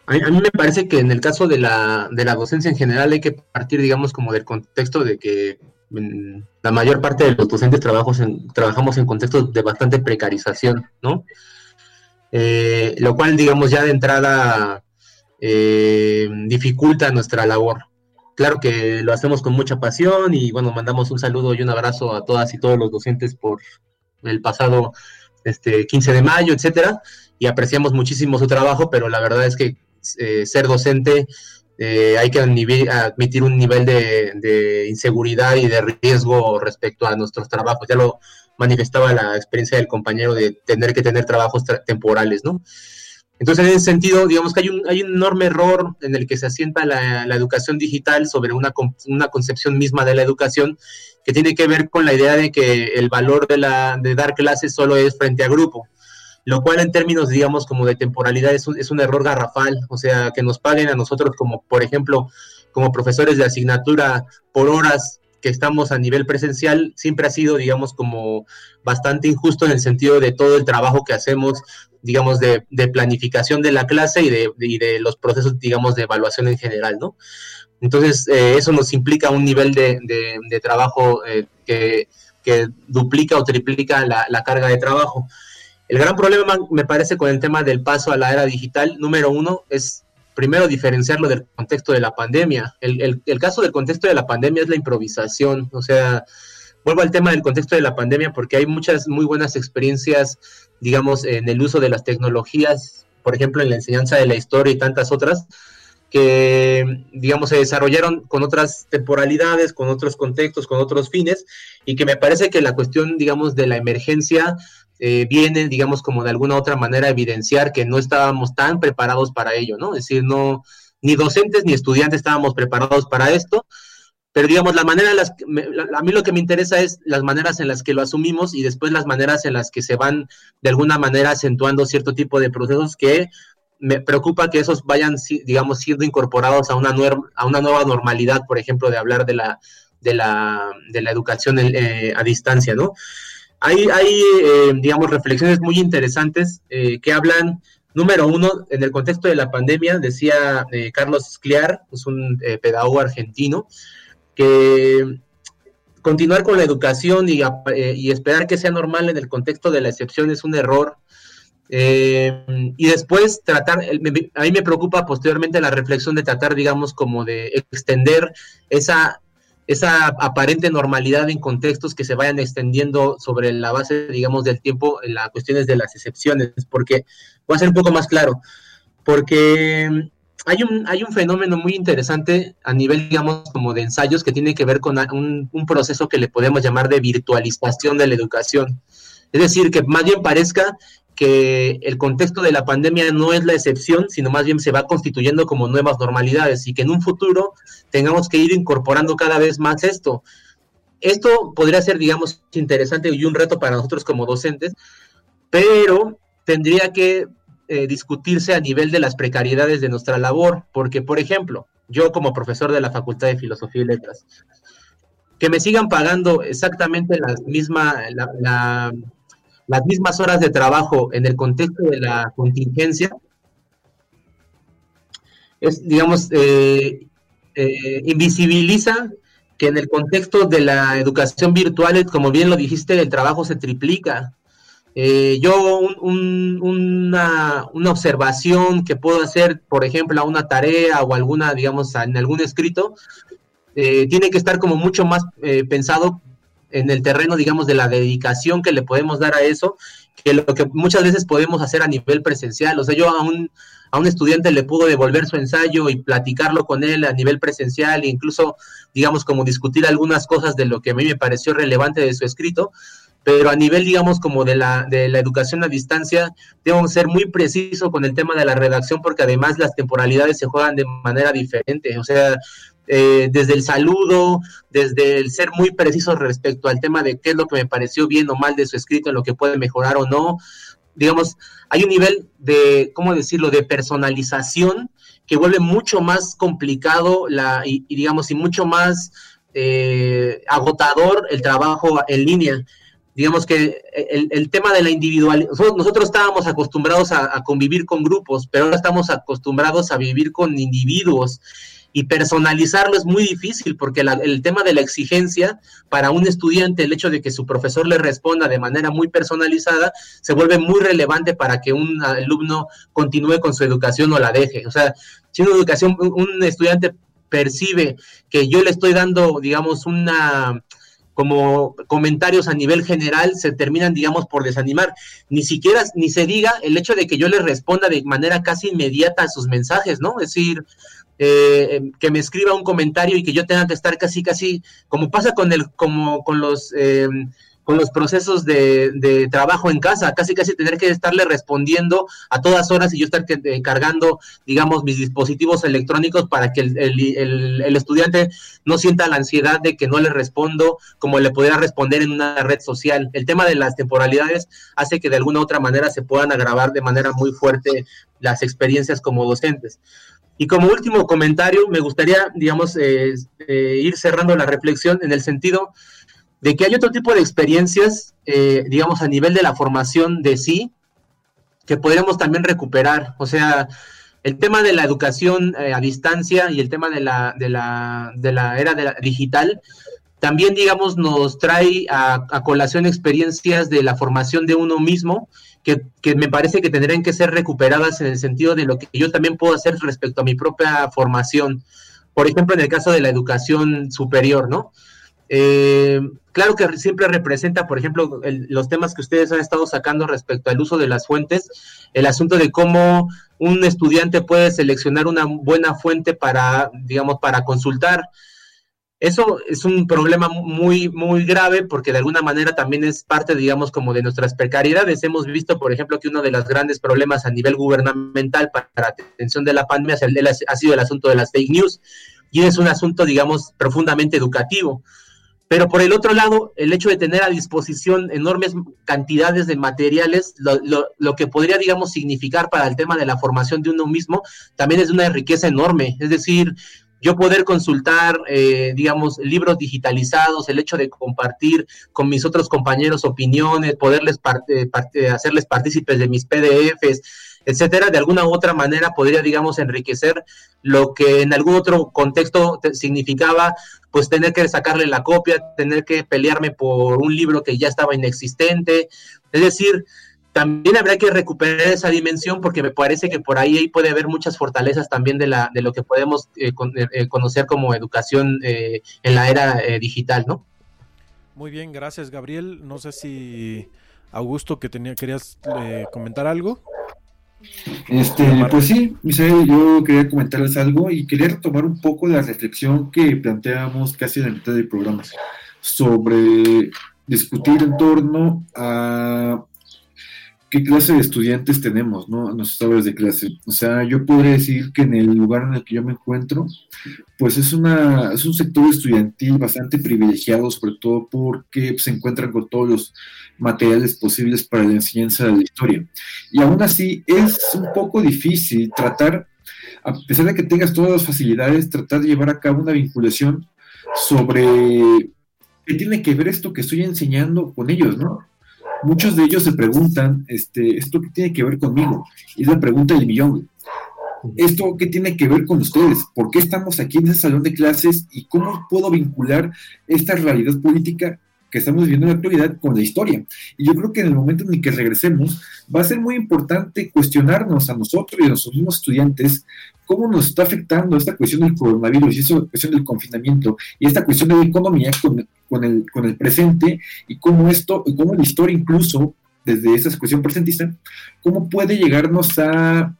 a mí, me parece que en el caso de la, de la docencia en general hay que partir, digamos, como del contexto de que mm, la mayor parte de los docentes trabajos en, trabajamos en contextos de bastante precarización, ¿no? Eh, lo cual, digamos, ya de entrada eh, dificulta nuestra labor. Claro que lo hacemos con mucha pasión y bueno, mandamos un saludo y un abrazo a todas y todos los docentes por el pasado este, 15 de mayo, etcétera, y apreciamos muchísimo su trabajo, pero la verdad es que eh, ser docente eh, hay que admitir un nivel de, inseguridad y de riesgo respecto a nuestros trabajos. Ya lo manifestaba la experiencia del compañero de tener que tener trabajos temporales, ¿no? Entonces, en ese sentido, digamos que hay un, hay un enorme error en el que se asienta la, educación digital sobre una, una, concepción misma de la educación que tiene que ver con la idea de que el valor de, la, de dar clases solo es frente a grupo lo cual en términos, digamos, como de temporalidad es un, es un error garrafal, o sea, que nos paguen a nosotros como, por ejemplo, como profesores de asignatura por horas que estamos a nivel presencial, siempre ha sido, digamos, como bastante injusto en el sentido de todo el trabajo que hacemos, digamos, de, planificación de la clase y de, de, los procesos, digamos, de evaluación en general, ¿no? Entonces, eh, eso nos implica un nivel de, trabajo eh, que, duplica o triplica la, la carga de trabajo. El gran problema, me parece, con el tema del paso a la era digital, número uno, es primero diferenciarlo del contexto de la pandemia. El, caso del contexto de la pandemia es la improvisación. O sea, vuelvo al tema del contexto de la pandemia porque hay muchas muy buenas experiencias, digamos, en el uso de las tecnologías, por ejemplo, en la enseñanza de la historia y tantas otras, que, digamos, se desarrollaron con otras temporalidades, con otros contextos, con otros fines, y que me parece que la cuestión, digamos, de la emergencia eh, viene, digamos, como de alguna otra manera evidenciar que no estábamos tan preparados para ello, ¿no? Es decir, no, ni docentes ni estudiantes estábamos preparados para esto, pero digamos, la manera las, a mí lo que me interesa es las maneras en las que lo asumimos y después las maneras en las que se van de alguna manera acentuando cierto tipo de procesos que me preocupa que esos vayan, digamos, siendo incorporados a una, a una nueva normalidad, por ejemplo, de hablar de la, de la, de la educación eh, a distancia, ¿no? Hay, hay eh, digamos, reflexiones muy interesantes eh, que hablan, número uno, en el contexto de la pandemia, decía Carlos Scliar, es un pedagogo argentino, que continuar con la educación y, y, esperar que sea normal en el contexto de la excepción es un error. y después tratar, a mí me preocupa posteriormente la reflexión de tratar, digamos, como de extender esa esa aparente normalidad en contextos que se vayan extendiendo sobre la base, digamos, del tiempo en las cuestiones de las excepciones, porque voy a ser un poco más claro, porque hay un, hay un fenómeno muy interesante a nivel, digamos, como de ensayos que tiene que ver con un, un proceso que le podemos llamar de virtualización de la educación. Es decir, que más bien parezca que el contexto de la pandemia no es la excepción, sino más bien se va constituyendo como nuevas normalidades y que en un futuro tengamos que ir incorporando cada vez más esto. Esto podría ser, digamos, interesante y un reto para nosotros como docentes, pero tendría que eh, discutirse a nivel de las precariedades de nuestra labor, porque, por ejemplo, yo como profesor de la Facultad de Filosofía y Letras, que me sigan pagando exactamente la misma, la, las mismas horas de trabajo en el contexto de la contingencia, es, digamos, eh, eh, invisibiliza que en el contexto de la educación virtual, como bien lo dijiste, el trabajo se triplica. Eh, yo una, una, observación que puedo hacer, por ejemplo, a una tarea o alguna, digamos, en algún escrito, tiene que estar como mucho más pensado en el terreno, digamos, de la dedicación que le podemos dar a eso, que lo que muchas veces podemos hacer a nivel presencial. O sea, yo a un, a un estudiante le puedo devolver su ensayo y platicarlo con él a nivel presencial e incluso, digamos, como discutir algunas cosas de lo que a mí me pareció relevante de su escrito, pero a nivel, digamos, como de la, de la educación a distancia, que ser muy preciso con el tema de la redacción porque además las temporalidades se juegan de manera diferente. O sea, eh, desde el saludo, desde el ser muy preciso respecto al tema de qué es lo que me pareció bien o mal de su escrito, en lo que puede mejorar o no. Digamos, hay un nivel de, ¿cómo decirlo?, de personalización que vuelve mucho más complicado la, y, digamos, y mucho más eh, agotador el trabajo en línea digamos que el, tema de la individualidad, nosotros, estábamos acostumbrados a, a, convivir con grupos, pero ahora estamos acostumbrados a vivir con individuos y personalizarlo es muy difícil porque el tema de la exigencia para un estudiante, el hecho de que su profesor le responda de manera muy personalizada, se vuelve muy relevante para que un alumno continúe con su educación o la deje. O sea, si una educación, un estudiante percibe que yo le estoy dando, digamos, una como comentarios a nivel general se terminan, digamos, por desanimar. Ni siquiera, ni se diga el hecho de que yo les responda de manera casi inmediata a sus mensajes, ¿no? Es decir, eh, que me escriba un comentario y que yo tenga que estar casi, casi, como pasa con el, como con los eh, con los procesos de, trabajo en casa, casi casi tener que estarle respondiendo a todas horas y yo estar cargando, digamos, mis dispositivos electrónicos para que el, estudiante no sienta la ansiedad de que no le respondo como le pudiera responder en una red social. El tema de las temporalidades hace que de alguna otra manera se puedan agravar de manera muy fuerte las experiencias como docentes. Y como último comentario, me gustaría, digamos, eh, eh, ir cerrando la reflexión en el sentido de que hay otro tipo de experiencias, eh, digamos, a nivel de la formación de sí, que podríamos también recuperar. O sea, el tema de la educación eh, a distancia y el tema de la, de la, de la era de la digital, también, digamos, nos trae a, colación experiencias de la formación de uno mismo, que, que, me parece que tendrían que ser recuperadas en el sentido de lo que yo también puedo hacer respecto a mi propia formación. Por ejemplo, en el caso de la educación superior, ¿no? Eh, claro que siempre representa, por ejemplo, los temas que ustedes han estado sacando respecto al uso de las fuentes, el asunto de cómo un estudiante puede seleccionar una buena fuente para, digamos, para consultar. Eso es un problema muy, muy grave porque de alguna manera también es parte, digamos, como de nuestras precariedades. Hemos visto, por ejemplo, que uno de los grandes problemas a nivel gubernamental para la atención de la pandemia ha sido el asunto de las fake news y es un asunto, digamos, profundamente educativo. Pero por el otro lado, el hecho de tener a disposición enormes cantidades de materiales, lo, que podría, digamos, significar para el tema de la formación de uno mismo, también es una riqueza enorme. Es decir, yo poder consultar, eh, digamos, libros digitalizados, el hecho de compartir con mis otros compañeros opiniones, poderles eh, eh, hacerles partícipes de mis PDFs, etcétera, de alguna u otra manera podría, digamos, enriquecer lo que en algún otro contexto significaba, pues tener que sacarle la copia, tener que pelearme por un libro que ya estaba inexistente. Es decir, también habría que recuperar esa dimensión porque me parece que por ahí puede haber muchas fortalezas también de, la, de lo que podemos eh, eh, eh, conocer como educación en la era digital, ¿no?
Muy bien, gracias Gabriel. No sé si Augusto que tenía, querías comentar algo.
Este, pues sí, Misael, yo quería comentarles algo y quería retomar un poco la reflexión que planteamos casi en la mitad del programa sobre discutir en torno a qué clase de estudiantes tenemos, ¿no? En nuestras aulas de clase. O sea, yo podría decir que en el lugar en el que yo me encuentro, pues es, una, es un sector estudiantil bastante privilegiado, sobre todo porque se encuentran con todos los materiales posibles para la enseñanza de la historia. Y aún así es un poco difícil tratar, a pesar de que tengas todas las facilidades, tratar de llevar a cabo una vinculación sobre qué tiene que ver esto que estoy enseñando con ellos, ¿no? muchos de ellos se preguntan, este, ¿esto qué tiene que ver conmigo? Y es la pregunta del millón. ¿Esto qué tiene que ver con ustedes? ¿Por qué estamos aquí en ese salón de clases? ¿Y cómo puedo vincular esta realidad política que estamos viviendo en la actualidad con la historia? Y yo creo que en el momento en el que regresemos, va a ser muy importante cuestionarnos a nosotros y a nuestros mismos estudiantes cómo nos está afectando esta cuestión del coronavirus y esta cuestión del confinamiento y esta cuestión de la economía con, con el, con el presente y cómo esto, y cómo la historia incluso desde esta cuestión presentista, cómo puede llegarnos a,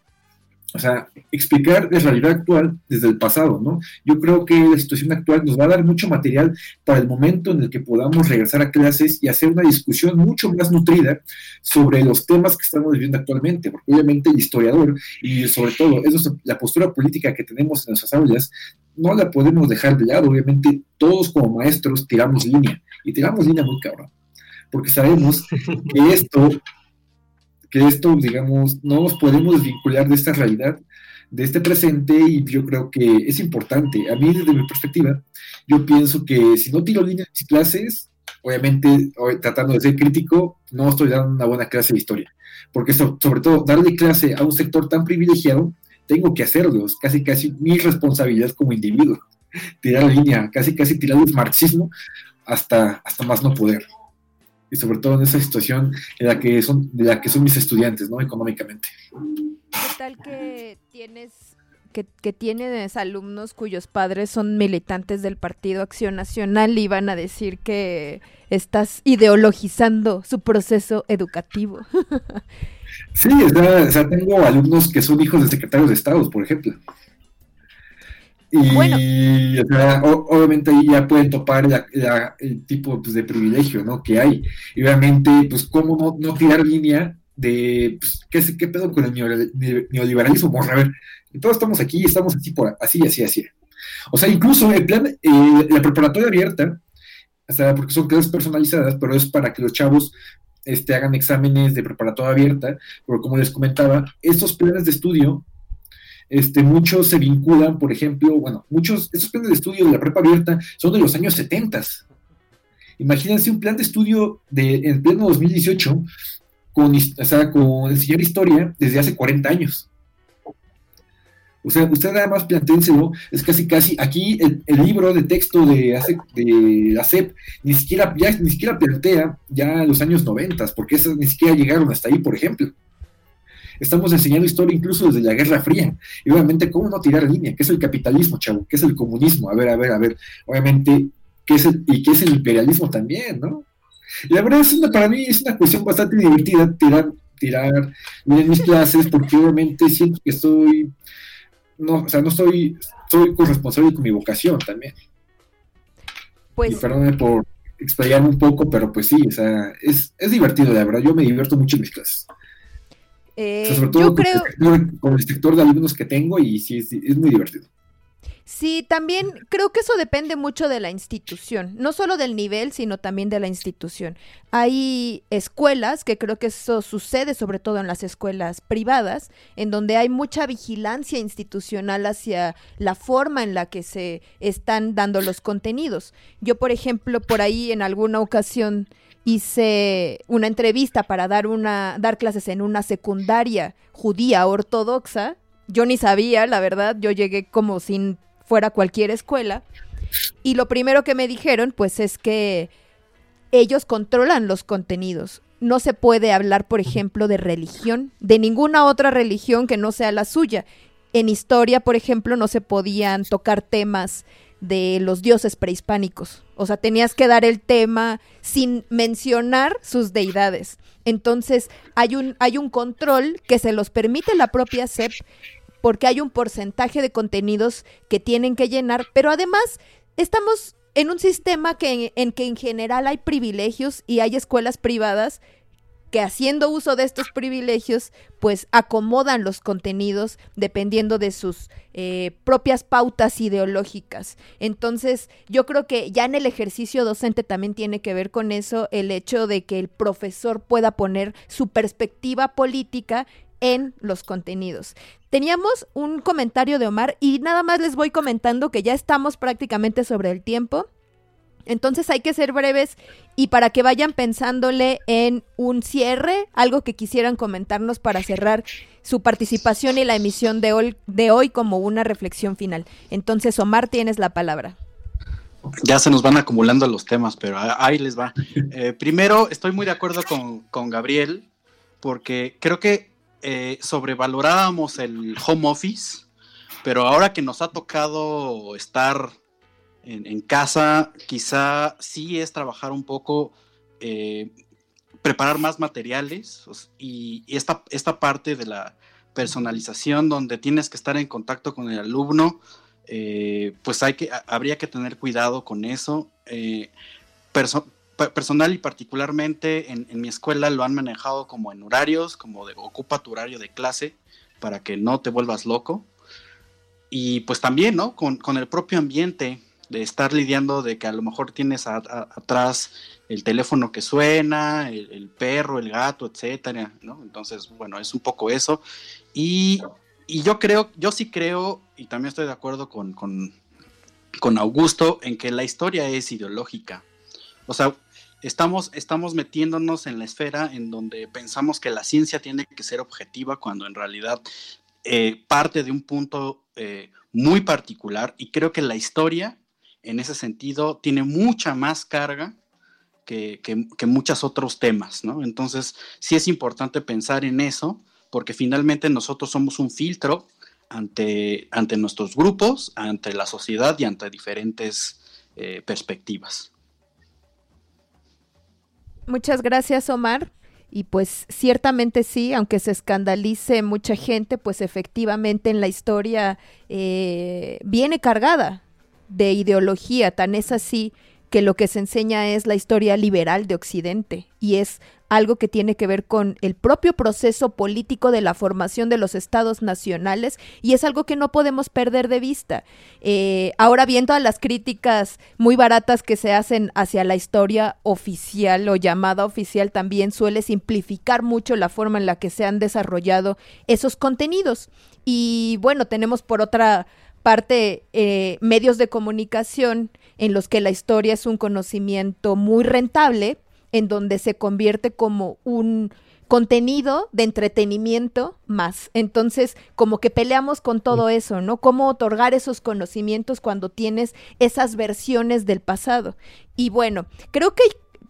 o sea, explicar la realidad actual desde el pasado, ¿no? Yo creo que la situación actual nos va a dar mucho material para el momento en el que podamos regresar a clases y hacer una discusión mucho más nutrida sobre los temas que estamos viviendo actualmente, porque obviamente el historiador y sobre todo eso, la postura política que tenemos en nuestras aulas no la podemos dejar de lado. Obviamente, todos como maestros tiramos línea y tiramos línea muy cabrón, porque sabemos que esto, que esto, digamos, no nos podemos vincular de esta realidad, de este presente, y yo creo que es importante. A mí, desde mi perspectiva, yo pienso que si no tiro línea en mis clases, obviamente, tratando de ser crítico, no estoy dando una buena clase de historia. Porque sobre todo, darle clase a un sector tan privilegiado tengo que hacerlos, casi casi mi responsabilidad como individuo, tirar línea, casi casi tirar el marxismo hasta, hasta más no poder. Y sobre todo en esa situación en la que son, de la que son mis estudiantes, ¿no? Económicamente.
¿Qué tal que tienes que, que tienes alumnos cuyos padres son militantes del Partido Acción Nacional y van a decir que estás ideologizando su proceso educativo.
sí, o sea, tengo alumnos que son hijos de secretarios de Estado, por ejemplo. Y obviamente ahí ya pueden topar el tipo pues, de privilegio ¿no? que hay. Y obviamente, pues, ¿cómo no, no tirar línea de pues, ¿qué, qué pedo con el neoliberalismo? Vamos a ver, todos estamos aquí, estamos así, por, así, así, así. O sea, incluso el plan, eh, la preparatoria abierta, o sea, porque son clases personalizadas, pero es para que los chavos este, hagan exámenes de preparatoria abierta, pero como les comentaba, estos planes de estudio, este, muchos se vinculan, por ejemplo, bueno, muchos, estos planes de estudio de la prepa abierta son de los años 70. Imagínense un plan de estudio de, en pleno 2018 con, o sea, con enseñar historia desde hace 40 años. O sea, usted nada más plantéenselo, es casi casi, aquí el, libro de texto de, de la CEP ni siquiera, ya, ni siquiera plantea ya los años 90, porque esas ni siquiera llegaron hasta ahí, por ejemplo. Estamos enseñando historia incluso desde la Guerra Fría. Y obviamente, ¿cómo no tirar línea? ¿Qué es el capitalismo, chavo? ¿Qué es el comunismo? A ver, a ver, a ver. Obviamente, ¿qué es el, y qué es el imperialismo también, ¿no? la verdad es una, para mí es una cuestión bastante divertida tirar, tirar en mis clases porque obviamente siento que estoy, no, o sea, no soy, soy corresponsable con mi vocación también. Pues... Y perdóname por explayarme un poco, pero pues sí, o sea, es, es divertido, la verdad, yo me divierto mucho en mis clases.
Eh, sobre todo yo con, creo...
el sector, con, el sector, de alumnos que tengo y sí, es muy divertido.
Sí, también creo que eso depende mucho de la institución, no solo del nivel, sino también de la institución. Hay escuelas, que creo que eso sucede sobre todo en las escuelas privadas, en donde hay mucha vigilancia institucional hacia la forma en la que se están dando los contenidos. Yo, por ejemplo, por ahí en alguna ocasión hice una entrevista para dar una dar clases en una secundaria judía ortodoxa. Yo ni sabía, la verdad, yo llegué como sin fuera cualquier escuela. Y lo primero que me dijeron, pues, es que ellos controlan los contenidos. No se puede hablar, por ejemplo, de religión, de ninguna otra religión que no sea la suya. En historia, por ejemplo, no se podían tocar temas de los dioses prehispánicos. O sea, tenías que dar el tema sin mencionar sus deidades. Entonces, hay un, hay un control que se los permite la propia SEP porque hay un porcentaje de contenidos que tienen que llenar, pero además estamos en un sistema que, en que en general hay privilegios y hay escuelas privadas que haciendo uso de estos privilegios, pues acomodan los contenidos dependiendo de sus eh, propias pautas ideológicas. Entonces, yo creo que ya en el ejercicio docente también tiene que ver con eso el hecho de que el profesor pueda poner su perspectiva política en los contenidos. Teníamos un comentario de Omar y nada más les voy comentando que ya estamos prácticamente sobre el tiempo. Entonces hay que ser breves y para que vayan pensándole en un cierre, algo que quisieran comentarnos para cerrar su participación y la emisión de hoy, como una reflexión final. Entonces, Omar, tienes la palabra.
Ya se nos van acumulando los temas, pero ahí les va. Eh, primero, estoy muy de acuerdo con, con Gabriel, porque creo que eh, sobrevalorábamos el home office, pero ahora que nos ha tocado estar en, casa, quizá sí es trabajar un poco, eh, preparar más materiales y, esta, esta parte de la personalización donde tienes que estar en contacto con el alumno, eh, pues hay que, habría que tener cuidado con eso personal y particularmente en, mi escuela lo han manejado como en horarios, como de ocupa tu horario de clase para que no te vuelvas loco. Y pues también, ¿no? Con, el propio ambiente de estar lidiando de que a lo mejor tienes atrás el teléfono que suena, el, perro, el gato, etcétera, ¿no? Entonces, bueno, es un poco eso. Y, yo creo, yo sí creo, y también estoy de acuerdo con, con, con Augusto, en que la historia es ideológica. O sea, estamos, estamos metiéndonos en la esfera en donde pensamos que la ciencia tiene que ser objetiva cuando en realidad eh, parte de un punto eh, muy particular y creo que la historia en ese sentido tiene mucha más carga que, que, muchos otros temas, ¿no? Entonces sí es importante pensar en eso porque finalmente nosotros somos un filtro ante, ante nuestros grupos, ante la sociedad y ante diferentes eh, perspectivas.
Muchas gracias, Omar. Y pues ciertamente sí, aunque se escandalice mucha gente, pues efectivamente en la historia eh, viene cargada de ideología, tan es así que lo que se enseña es la historia liberal de Occidente y es algo que tiene que ver con el propio proceso político de la formación de los estados nacionales y es algo que no podemos perder de vista. Eh, ahora viendo a las críticas muy baratas que se hacen hacia la historia oficial o llamada oficial, también suele simplificar mucho la forma en la que se han desarrollado esos contenidos. Y bueno, tenemos por otra parte eh, medios de comunicación en los que la historia es un conocimiento muy rentable, en donde se convierte como un contenido de entretenimiento más. Entonces, como que peleamos con todo eso, ¿no? Cómo otorgar esos conocimientos cuando tienes esas versiones del pasado. Y bueno, creo que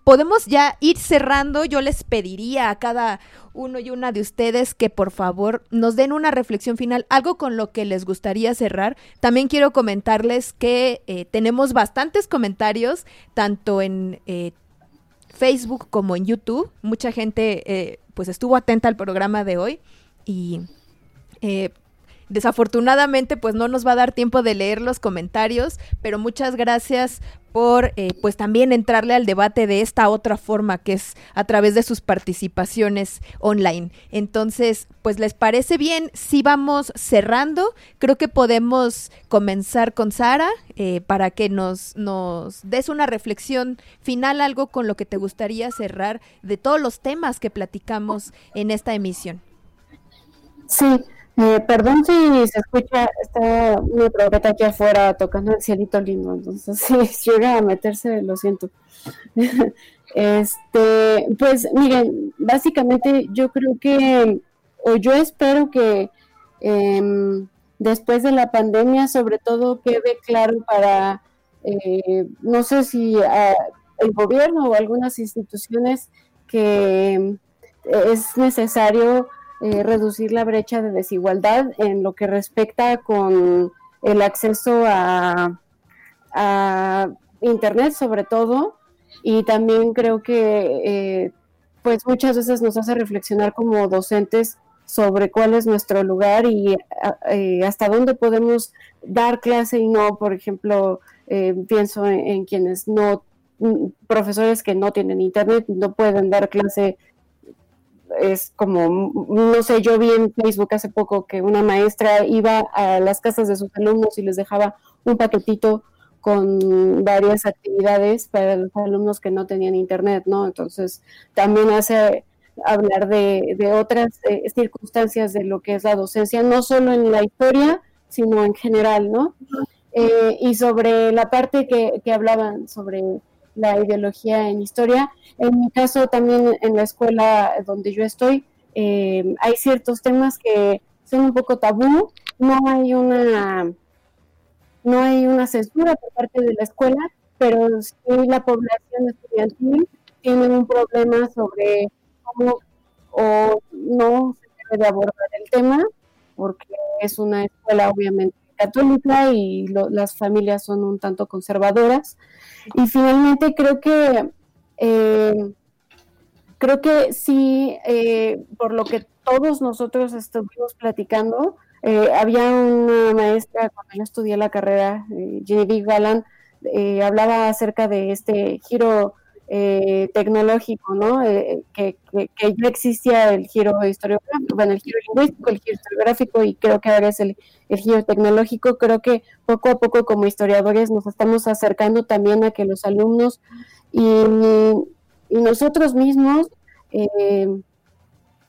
podemos ya ir cerrando. Yo les pediría a cada uno y una de ustedes que por favor nos den una reflexión final, algo con lo que les gustaría cerrar. También quiero comentarles que eh, tenemos bastantes comentarios, tanto en eh, Facebook como en YouTube. Mucha gente eh, pues estuvo atenta al programa de hoy y desafortunadamente pues no nos va a dar tiempo de leer los comentarios, pero muchas gracias por eh, pues también entrarle al debate de esta otra forma que es a través de sus participaciones online. Entonces, pues les parece bien si vamos cerrando, creo que podemos comenzar con Sara eh, para que nos, nos des una reflexión final, algo con lo que te gustaría cerrar de todos los temas que platicamos en esta emisión.
Sí, eh, perdón si se escucha, está una trompeta aquí afuera tocando el cielito lindo, entonces si llega a meterse, lo siento. este, pues miren, básicamente yo creo que, o yo espero que em, después de la pandemia, sobre todo, quede claro para, eh, no sé si el gobierno o algunas instituciones que es necesario eh, reducir la brecha de desigualdad en lo que respecta con el acceso a, Internet sobre todo. Y también creo que eh, pues muchas veces nos hace reflexionar como docentes sobre cuál es nuestro lugar y eh, hasta dónde podemos dar clase y no, por ejemplo, pienso en, quienes no, mm, profesores que no tienen internet, no pueden dar clase es como, no sé, yo vi en Facebook hace poco que una maestra iba a las casas de sus alumnos y les dejaba un paquetito con varias actividades para los alumnos que no tenían internet, ¿no? Entonces, también hace hablar de, otras eh, circunstancias de lo que es la docencia, no solo en la historia, sino en general, ¿no? Eh, y sobre la parte que, que hablaban sobre la ideología en historia. En mi caso, también en la escuela donde yo estoy, eh, hay ciertos temas que son un poco tabú. No hay una no hay una censura por parte de la escuela, pero sí la población estudiantil tiene un problema sobre cómo o no se debe de abordar el tema, porque es una escuela obviamente católica y las familias son un tanto conservadoras. Y finalmente creo que eh, creo que sí, eh, por lo que todos nosotros estuvimos platicando, eh, había una maestra cuando yo estudié la carrera, Genevieve Galán, hablaba acerca de este giro eh, tecnológico, ¿no? Eh, que, ya existía el giro historiográfico, bueno, el giro lingüístico, el giro historiográfico y creo que ahora es el, giro tecnológico. Creo que poco a poco como historiadores nos estamos acercando también a que los alumnos y, nosotros mismos eh,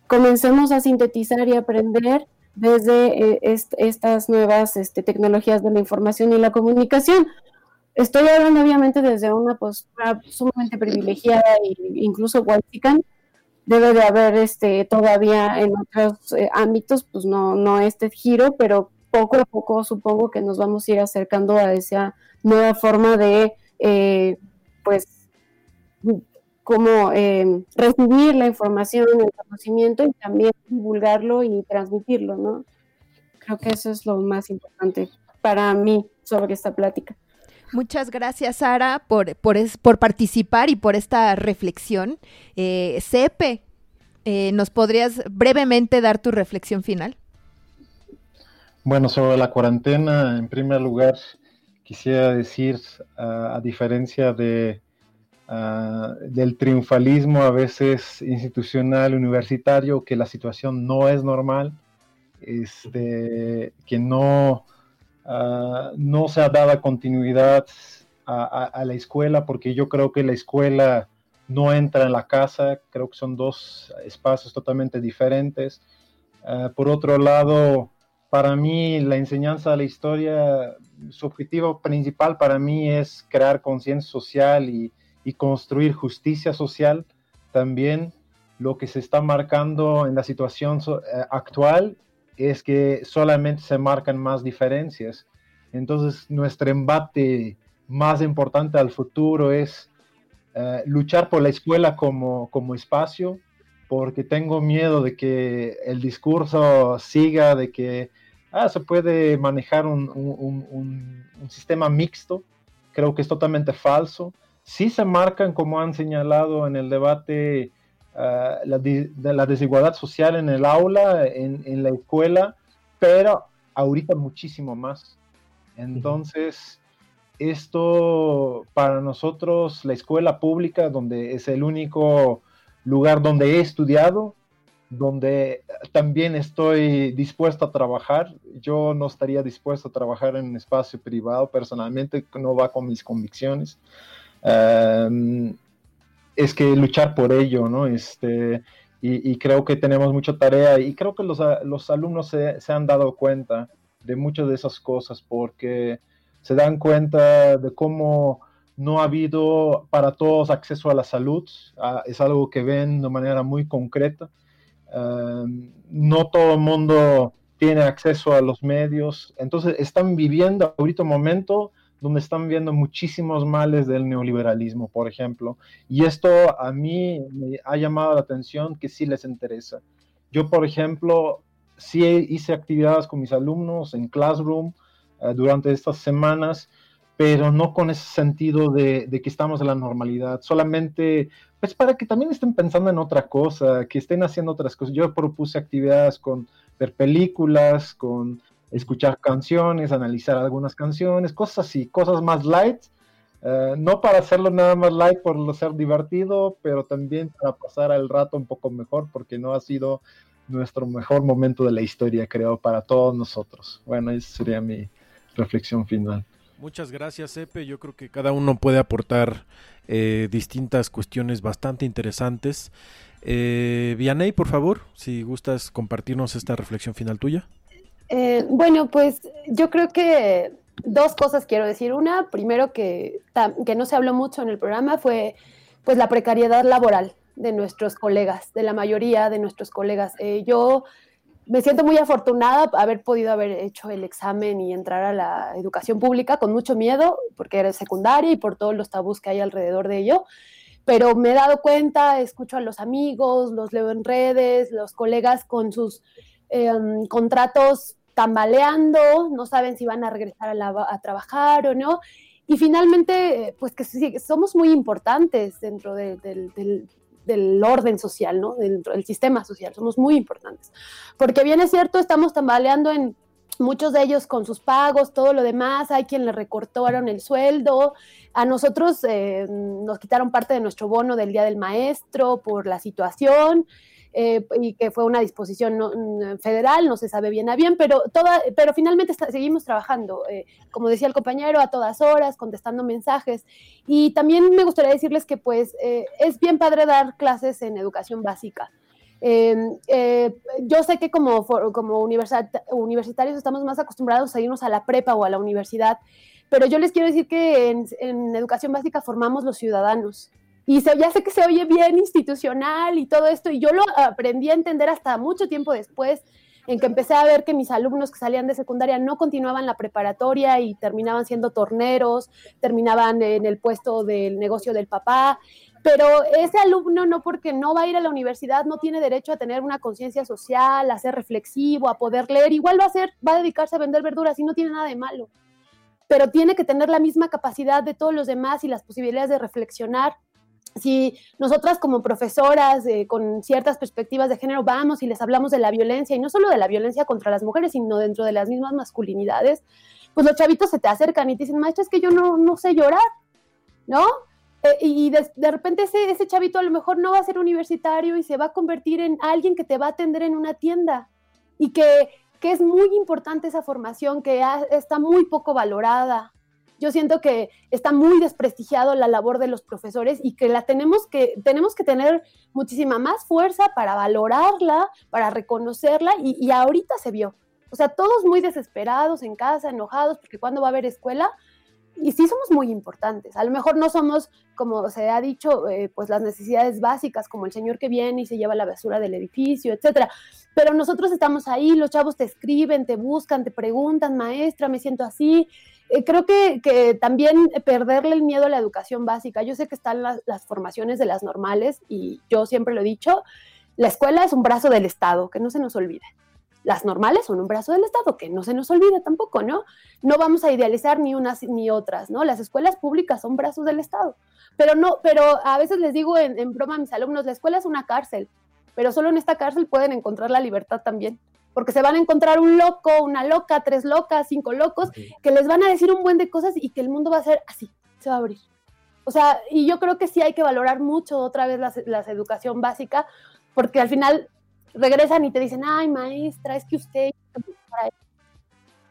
comencemos a sintetizar y aprender desde estas nuevas este, tecnologías de la información y la comunicación. Estoy hablando obviamente desde una postura sumamente privilegiada e incluso cualifican. Debe de haber este todavía en otros eh, ámbitos, pues no, no este giro, pero poco a poco supongo que nos vamos a ir acercando a esa nueva forma de, eh, pues, como eh, recibir la información, el conocimiento y también divulgarlo y transmitirlo, ¿no? Creo que eso es lo más importante para mí sobre esta plática.
Muchas gracias, Sara, por, por, por participar y por esta reflexión. Eh, Sepe, eh, ¿nos podrías brevemente dar tu reflexión final?
Bueno, sobre la cuarentena, en primer lugar, quisiera decir, a diferencia de, del triunfalismo a veces institucional, universitario, que la situación no es normal, este, que no, ah, no se ha dado continuidad a, la escuela, porque yo creo que la escuela no entra en la casa, creo que son dos espacios totalmente diferentes. Ah, por otro lado, para mí la enseñanza de la historia, su objetivo principal para mí es crear conciencia social y, construir justicia social, también lo que se está marcando en la situación eh, actual es que solamente se marcan más diferencias. Entonces, nuestro embate más importante al futuro es eh, luchar por la escuela como, como espacio, porque tengo miedo de que el discurso siga, de que ah, se puede manejar un, un, un sistema mixto. Creo que es totalmente falso sí se marcan, como han señalado en el debate, ah, la, de, la desigualdad social en el aula, en, la escuela, pero ahorita muchísimo más. Entonces, esto para nosotros, la escuela pública, donde es el único lugar donde he estudiado, donde también estoy dispuesto a trabajar. Yo no estaría dispuesto a trabajar en un espacio privado personalmente, no va con mis convicciones. Em, es que luchar por ello, ¿no? Este, y, creo que tenemos mucha tarea y creo que los, los alumnos se, se, han dado cuenta de muchas de esas cosas porque se dan cuenta de cómo no ha habido para todos acceso a la salud, es algo que ven de manera muy concreta. Em, no todo el mundo tiene acceso a los medios, entonces están viviendo ahorita momento donde están viendo muchísimos males del neoliberalismo, por ejemplo. Y esto a mí me ha llamado la atención que sí les interesa. Yo, por ejemplo, sí hice actividades con mis alumnos en Classroom eh, durante estas semanas, pero no con ese sentido de, que estamos en la normalidad, solamente pues para que también estén pensando en otra cosa, que estén haciendo otras cosas. Yo propuse actividades con ver películas, con escuchar canciones, analizar algunas canciones, cosas así, cosas más light. Eh, no para hacerlo nada más light por ser divertido, pero también para pasar el rato un poco mejor, porque no ha sido nuestro mejor momento de la historia, creo, para todos nosotros. Bueno, esa sería mi reflexión final.
Muchas gracias, Epe. Yo creo que cada uno puede aportar eh, distintas cuestiones bastante interesantes. Eh, Vianey, por favor, si gustas compartirnos esta reflexión final tuya.
Eh, bueno, pues yo creo que dos cosas quiero decir. Una, primero que, que no se habló mucho en el programa fue pues la precariedad laboral de nuestros colegas, de la mayoría de nuestros colegas. Eh, yo me siento muy afortunada haber podido haber hecho el examen y entrar a la educación pública con mucho miedo, porque era secundaria y por todos los tabús que hay alrededor de ello. Pero me he dado cuenta, escucho a los amigos, los leo en redes, los colegas con sus em, contratos tambaleando, no saben si van a regresar a, trabajar o no. Y finalmente, pues que somos muy importantes dentro del, orden social, ¿no? Dentro del sistema social, somos muy importantes. Porque bien es cierto, estamos tambaleando en muchos de ellos con sus pagos, todo lo demás, hay quien le recortaron el sueldo, a nosotros eh, nos quitaron parte de nuestro bono del Día del Maestro por la situación, eh, y que fue una disposición mm, federal, no se sabe bien a bien, pero, toda, pero finalmente seguimos trabajando, eh, como decía el compañero, a todas horas, contestando mensajes. Y también me gustaría decirles que pues eh, es bien padre dar clases en educación básica. Em, yo sé que como, como universitarios estamos más acostumbrados a irnos a la prepa o a la universidad, pero yo les quiero decir que en, en educación básica formamos los ciudadanos. Y ya sé que se oye bien institucional y todo esto, y yo lo aprendí a entender hasta mucho tiempo después, en que empecé a ver que mis alumnos que salían de secundaria no continuaban la preparatoria y terminaban siendo torneros, terminaban en el puesto del negocio del papá. pero ese alumno no porque no va a ir a la universidad no tiene derecho a tener una conciencia social, a ser reflexivo, a poder leer, igual va a ser, va a dedicarse a vender verduras y no tiene nada de malo, pero tiene que tener la misma capacidad de todos los demás y las posibilidades de reflexionar. Si nosotras como profesoras eh, con ciertas perspectivas de género vamos y les hablamos de la violencia, y no solo de la violencia contra las mujeres, sino dentro de las mismas masculinidades, pues los chavitos se te acercan y te dicen, maestra, es que yo no, no sé llorar, ¿no? Eh, y de, repente ese, ese, chavito a lo mejor no va a ser universitario y se va a convertir en alguien que te va a atender en una tienda y que, que es muy importante esa formación, que está muy poco valorada. Yo siento que está muy desprestigiado la labor de los profesores y que la tenemos que, tenemos que tener muchísima más fuerza para valorarla, para reconocerla y, ahorita se vio. O sea, todos muy desesperados en casa, enojados, porque cuando va a haber escuela, y sí somos muy importantes. A lo mejor no somos, como se ha dicho, eh, pues las necesidades básicas, como el señor que viene y se lleva la basura del edificio, etcétera. Pero nosotros estamos ahí, los chavos te escriben, te buscan, te preguntan, maestra, me siento así. Eh, creo que, también perderle el miedo a la educación básica. Yo sé que están las, formaciones de las normales y yo siempre lo he dicho, la escuela es un brazo del Estado, que no se nos olvide las normales son un brazo del Estado, que no se nos olvide tampoco, ¿no? No vamos a idealizar ni unas ni otras, ¿no? Las escuelas públicas son brazos del Estado. Pero no, pero a veces les digo en, broma a mis alumnos, la escuela es una cárcel, pero solo en esta cárcel pueden encontrar la libertad también. Porque se van a encontrar un loco, una loca, tres locas, cinco locos, que les van a decir un buen de cosas y que el mundo va a ser así, se va a abrir. O sea, y yo creo que sí hay que valorar mucho otra vez la, la educación básica, porque al final regresan y te dicen, ay, maestra, es que usted...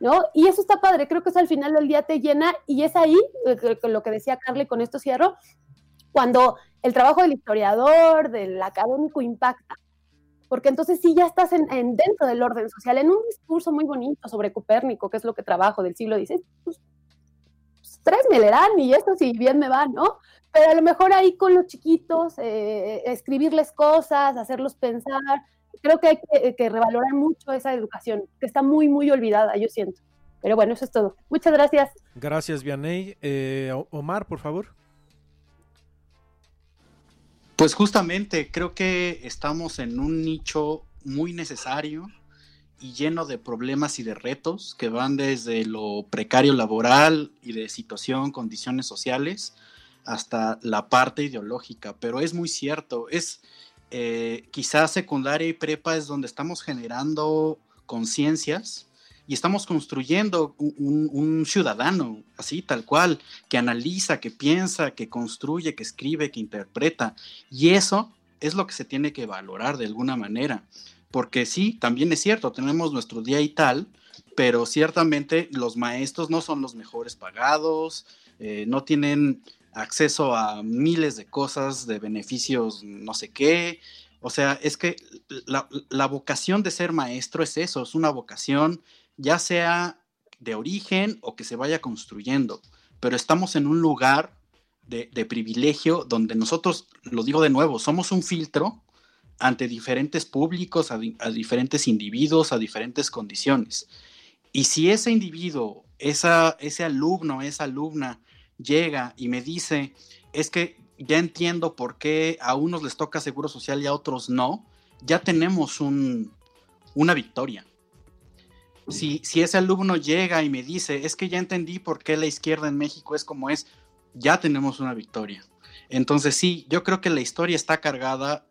¿No? Y eso está padre, creo que eso al final del día te llena y es ahí, eh, lo que decía Carly con esto cierro, cuando el trabajo del historiador, del académico impacta, porque entonces sí ya estás en, dentro del orden social, en un discurso muy bonito sobre Copérnico, que es lo que trabajo del siglo XVI, pues, pues, tres me leerán y esto sí bien me va, ¿no? Pero a lo mejor ahí con los chiquitos, eh, escribirles cosas, hacerlos pensar, creo que hay que, revalorar mucho esa educación, que está muy, muy olvidada, yo siento. Pero bueno, eso es todo. Muchas gracias.
Gracias, Vianey. Eh, Omar, por favor.
Pues justamente creo que estamos en un nicho muy necesario y lleno de problemas y de retos que van desde lo precario laboral y de situación, condiciones sociales, hasta la parte ideológica. Pero es muy cierto, es, eh, quizás secundaria y prepa es donde estamos generando conciencias y estamos construyendo un, ciudadano, así tal cual, que analiza, que piensa, que construye, que escribe, que interpreta. Y eso es lo que se tiene que valorar de alguna manera. Porque sí, también es cierto, tenemos nuestro día y tal, pero ciertamente los maestros no son los mejores pagados, eh, no tienen acceso a miles de cosas, de beneficios, no sé qué. O sea, es que la, vocación de ser maestro es eso, es una vocación ya sea de origen o que se vaya construyendo, pero estamos en un lugar de, privilegio donde nosotros, lo digo de nuevo, somos un filtro ante diferentes públicos, a, diferentes individuos, a diferentes condiciones. Y si ese individuo, esa, ese alumno, esa alumna, llega y me dice, es que ya entiendo por qué a unos les toca seguro social y a otros no, ya tenemos un, una victoria. Si, si ese alumno llega y me dice, es que ya entendí por qué la izquierda en México es como es, ya tenemos una victoria. Entonces sí, yo creo que la historia está cargada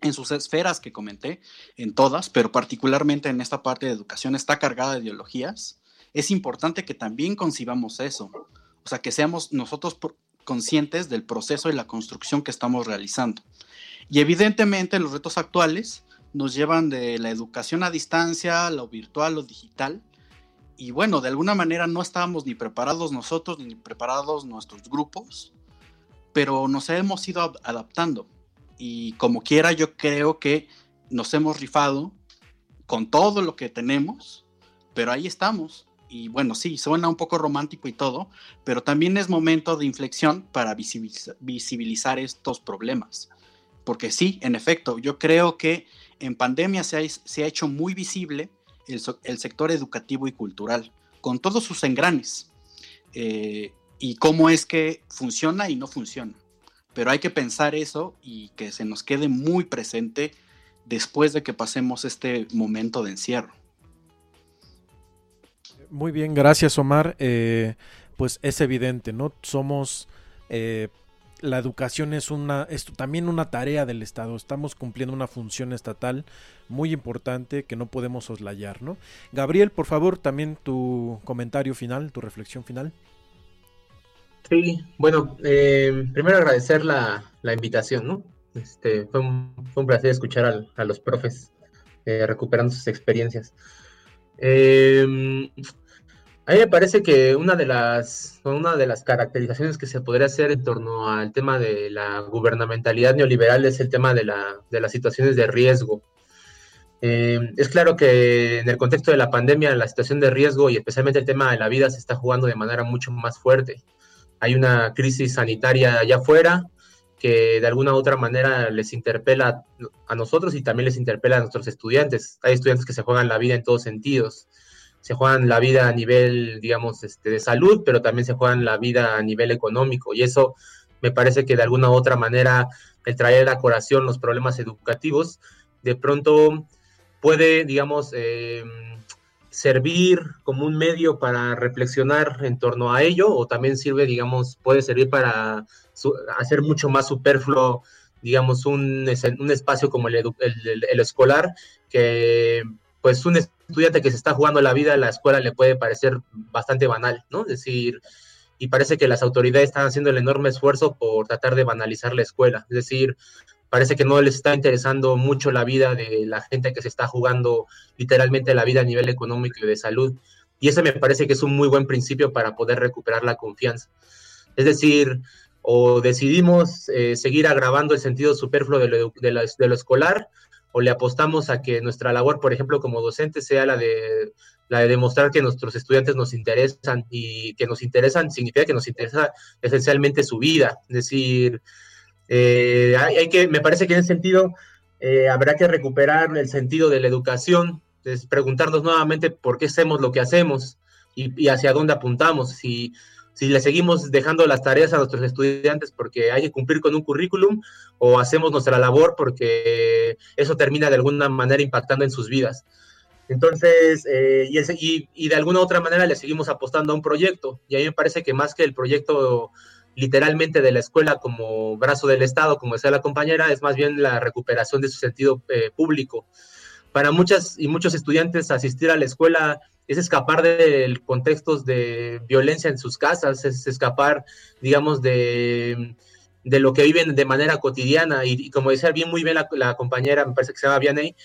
en sus esferas que comenté, en todas, pero particularmente en esta parte de educación, está cargada de ideologías. Es importante que también concibamos eso. O sea, que seamos nosotros conscientes del proceso y la construcción que estamos realizando. Y evidentemente los retos actuales nos llevan de la educación a distancia, lo virtual, lo digital. Y bueno, de alguna manera no estábamos ni preparados nosotros ni preparados nuestros grupos, pero nos hemos ido adaptando. Y como quiera, yo creo que nos hemos rifado con todo lo que tenemos, pero ahí estamos y bueno, sí, suena un poco romántico y todo, pero también es momento de inflexión para visibilizar, estos problemas. Porque sí, en efecto, yo creo que en pandemia se ha, hecho muy visible el, sector educativo y cultural, con todos sus engranes, eh, y cómo es que funciona y no funciona. pero hay que pensar eso y que se nos quede muy presente después de que pasemos este momento de encierro.
Muy bien, gracias Omar. Eh, pues es evidente, ¿no? Somos eh, la educación es una es también una tarea del Estado. Estamos cumpliendo una función estatal muy importante que no podemos soslayar, ¿no? Gabriel, por favor, también tu comentario final, tu reflexión final.
Sí, bueno, eh, primero agradecer la, invitación, ¿no? Este, fue, un, fue un placer escuchar a los profes eh, recuperando sus experiencias. Eh, a mí me parece que una de las, una de las caracterizaciones que se podría hacer en torno al tema de la gubernamentalidad neoliberal es el tema de, la, de las situaciones de riesgo. Eh, es claro que en el contexto de la pandemia la situación de riesgo y especialmente el tema de la vida se está jugando de manera mucho más fuerte. Hay una crisis sanitaria allá afuera que de alguna u otra manera les interpela a nosotros y también les interpela a nuestros estudiantes. Hay estudiantes que se juegan la vida en todos sentidos se juegan la vida a nivel, digamos, este, de salud, pero también se juegan la vida a nivel económico. Y eso me parece que de alguna u otra manera el traer a colación los problemas educativos, de pronto puede, digamos, eh, servir como un medio para reflexionar en torno a ello, o también sirve, digamos, puede servir para hacer mucho más superfluo, digamos, un, un espacio como el, el, el escolar, que pues un estudiante que se está jugando la vida la escuela le puede parecer bastante banal, ¿no? Es decir, y parece que las autoridades están haciendo el enorme esfuerzo por tratar de banalizar la escuela. Es decir, parece que no les está interesando mucho la vida de la gente que se está jugando literalmente la vida a nivel económico y de salud. Y ese me parece que es un muy buen principio para poder recuperar la confianza. Es decir, o decidimos eh, seguir agravando el sentido superfluo de lo, de lo escolar, o le apostamos a que nuestra labor, por ejemplo, como docente, sea la de, la de demostrar que nuestros estudiantes nos interesan y que nos interesan significa que nos interesa esencialmente su vida. Es decir, eh, hay, que, me parece que en ese sentido eh, habrá que recuperar el sentido de la educación, es preguntarnos nuevamente por qué hacemos lo que hacemos y, y hacia dónde apuntamos. Si, si le seguimos dejando las tareas a nuestros estudiantes porque hay que cumplir con un currículum o hacemos nuestra labor porque eso termina de alguna manera impactando en sus vidas. Entonces, eh, y, y, de alguna otra manera le seguimos apostando a un proyecto. Y a mí me parece que más que el proyecto literalmente de la escuela como brazo del Estado, como decía la compañera, es más bien la recuperación de su sentido eh, público. Para muchas y muchos estudiantes asistir a la escuela es escapar de contextos de violencia en sus casas, es escapar, digamos, de, lo que viven de manera cotidiana. Y, como decía bien muy bien la, compañera, me parece que se llama Vianney,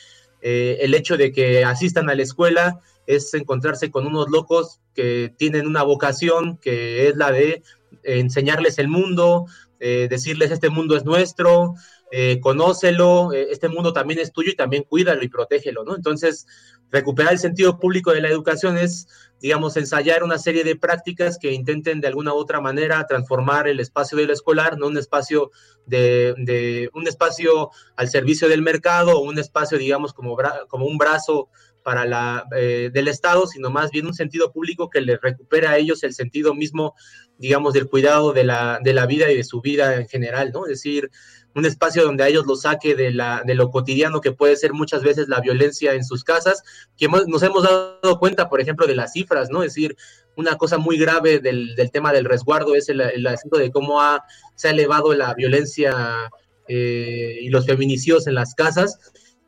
eh, el hecho de que asistan a la escuela es encontrarse con unos locos que tienen una vocación que es la de enseñarles el mundo, eh, decirles este mundo es nuestro, eh, conócelo, eh, este mundo también es tuyo y también cuídalo y protégelo, ¿no? Entonces, recuperar el sentido público de la educación es, digamos, ensayar una serie de prácticas que intenten de alguna u otra manera transformar el espacio del escolar, no un espacio de, un espacio al servicio del mercado un espacio, digamos, como, como un brazo para la, eh, del Estado, sino más bien un sentido público que les recupera a ellos el sentido mismo, digamos, del cuidado de la, de la vida y de su vida en general, ¿no? Es decir, un espacio donde a ellos lo saque de, la, de lo cotidiano que puede ser muchas veces la violencia en sus casas, que nos hemos dado cuenta, por ejemplo, de las cifras, ¿no? Es decir, una cosa muy grave del, tema del resguardo es el, asunto de cómo ha, se ha elevado la violencia eh, y los feminicidios en las casas,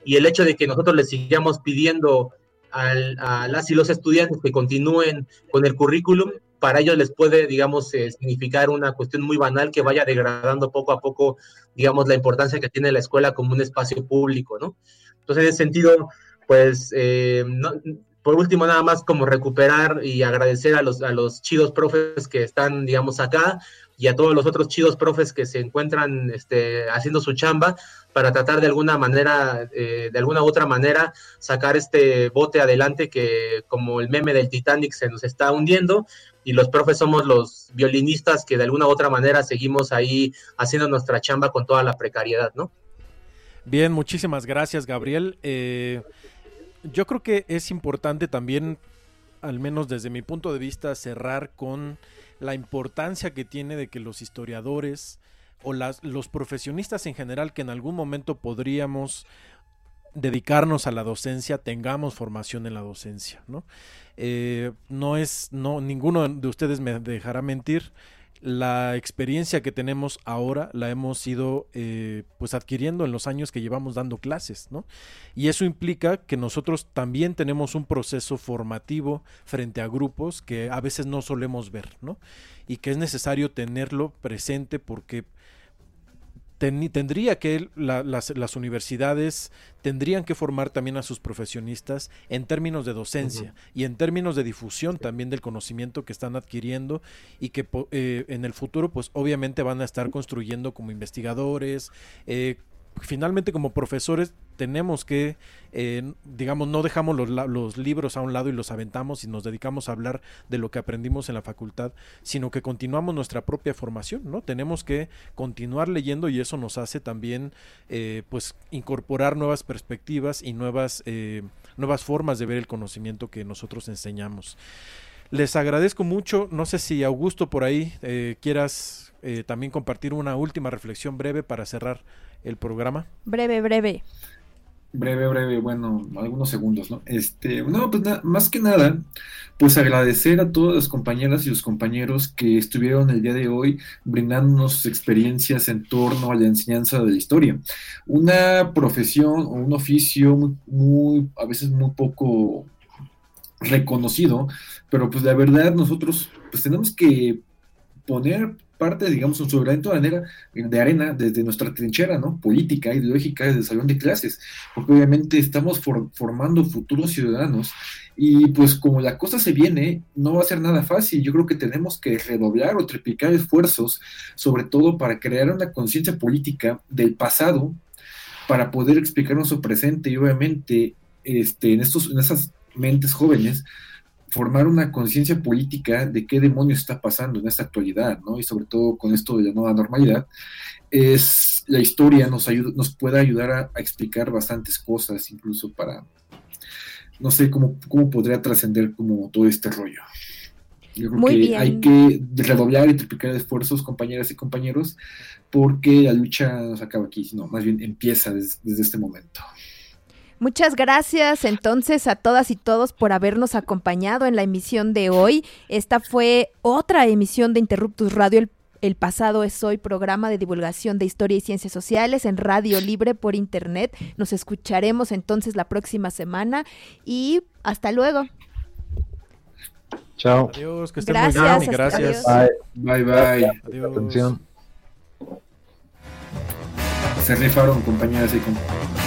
y el hecho de que nosotros les sigamos pidiendo a las y los estudiantes que continúen con el currículum, para ellos les puede, digamos, eh, significar una cuestión muy banal que vaya degradando poco a poco, digamos, la importancia que tiene la escuela como un espacio público, ¿no? Entonces, en ese sentido, pues, eh, por último, nada más como recuperar y agradecer a los, a los chidos profes que están, digamos, acá y a todos los otros chidos profes que se encuentran este, haciendo su chamba para tratar de alguna manera, eh, de alguna u otra manera, sacar este bote adelante que como el meme del Titanic se nos está hundiendo y los profes somos los violinistas que de alguna u otra manera seguimos ahí haciendo nuestra chamba con toda la precariedad, ¿no?
Bien, muchísimas gracias, Gabriel. Eh, yo creo que es importante también, al menos desde mi punto de vista, cerrar con la importancia que tiene de que los historiadores o las, los profesionistas en general que en algún momento podríamos dedicarnos a la docencia tengamos formación en la docencia, ¿no? Eh, no es, no, ninguno de ustedes me dejará mentir la experiencia que tenemos ahora la hemos ido eh, pues adquiriendo en los años que llevamos dando clases, ¿no? Y eso implica que nosotros también tenemos un proceso formativo frente a grupos que a veces no solemos ver, ¿no? Y que es necesario tenerlo presente porque tendría que las, las, universidades tendrían que formar también a sus profesionistas en términos de docencia y en términos de difusión también del conocimiento que están adquiriendo y que eh, en el futuro pues obviamente van a estar construyendo como investigadores eh, finalmente como profesores tenemos que, eh, digamos, no dejamos los, los, libros a un lado y los aventamos y nos dedicamos a hablar de lo que aprendimos en la facultad, sino que continuamos nuestra propia formación, ¿no? Tenemos que continuar leyendo y eso nos hace también, eh, pues, incorporar nuevas perspectivas y nuevas, eh, nuevas formas de ver el conocimiento que nosotros enseñamos. Les agradezco mucho, no sé si Augusto por ahí quieras también compartir una última reflexión breve para cerrar el programa?
Breve, breve.
Breve, breve, bueno, algunos segundos, ¿no? Este, no, pues más que nada, pues agradecer a todas las compañeras y los compañeros que estuvieron el día de hoy brindándonos experiencias en torno a la enseñanza de la historia. Una profesión o un oficio muy, muy a veces muy poco reconocido, pero pues la verdad nosotros pues tenemos que poner parte, digamos, un sobreviviente de manera de arena desde nuestra trinchera, ¿no? Política, ideológica, desde el salón de clases, porque obviamente estamos formando futuros ciudadanos y pues como la cosa se viene, no va a ser nada fácil. Yo creo que tenemos que redoblar o triplicar esfuerzos, sobre todo para crear una conciencia política del pasado, para poder explicar nuestro presente y obviamente este, en, estos, en esas mentes jóvenes formar una conciencia política de qué demonios está pasando en esta actualidad, ¿no? Y sobre todo con esto de la nueva normalidad, es la historia nos ayuda, nos puede ayudar a, explicar bastantes cosas, incluso para, no sé cómo, cómo podría trascender como todo este rollo. Yo creo que hay que redoblar y triplicar esfuerzos, compañeras y compañeros, porque la lucha no se acaba aquí, sino más bien empieza desde este momento.
Muchas gracias entonces a todas y todos por habernos acompañado en la emisión de hoy. Esta fue otra emisión de Interruptus Radio, el, pasado es hoy, programa de divulgación de historia y ciencias sociales en Radio Libre por Internet. Nos escucharemos entonces la próxima semana y hasta luego.
Chao.
Adiós, que estén gracias, muy bien. Gracias.
Bye, bye. bye. Adiós. Atención. Se rifaron, compañeras y compañeros.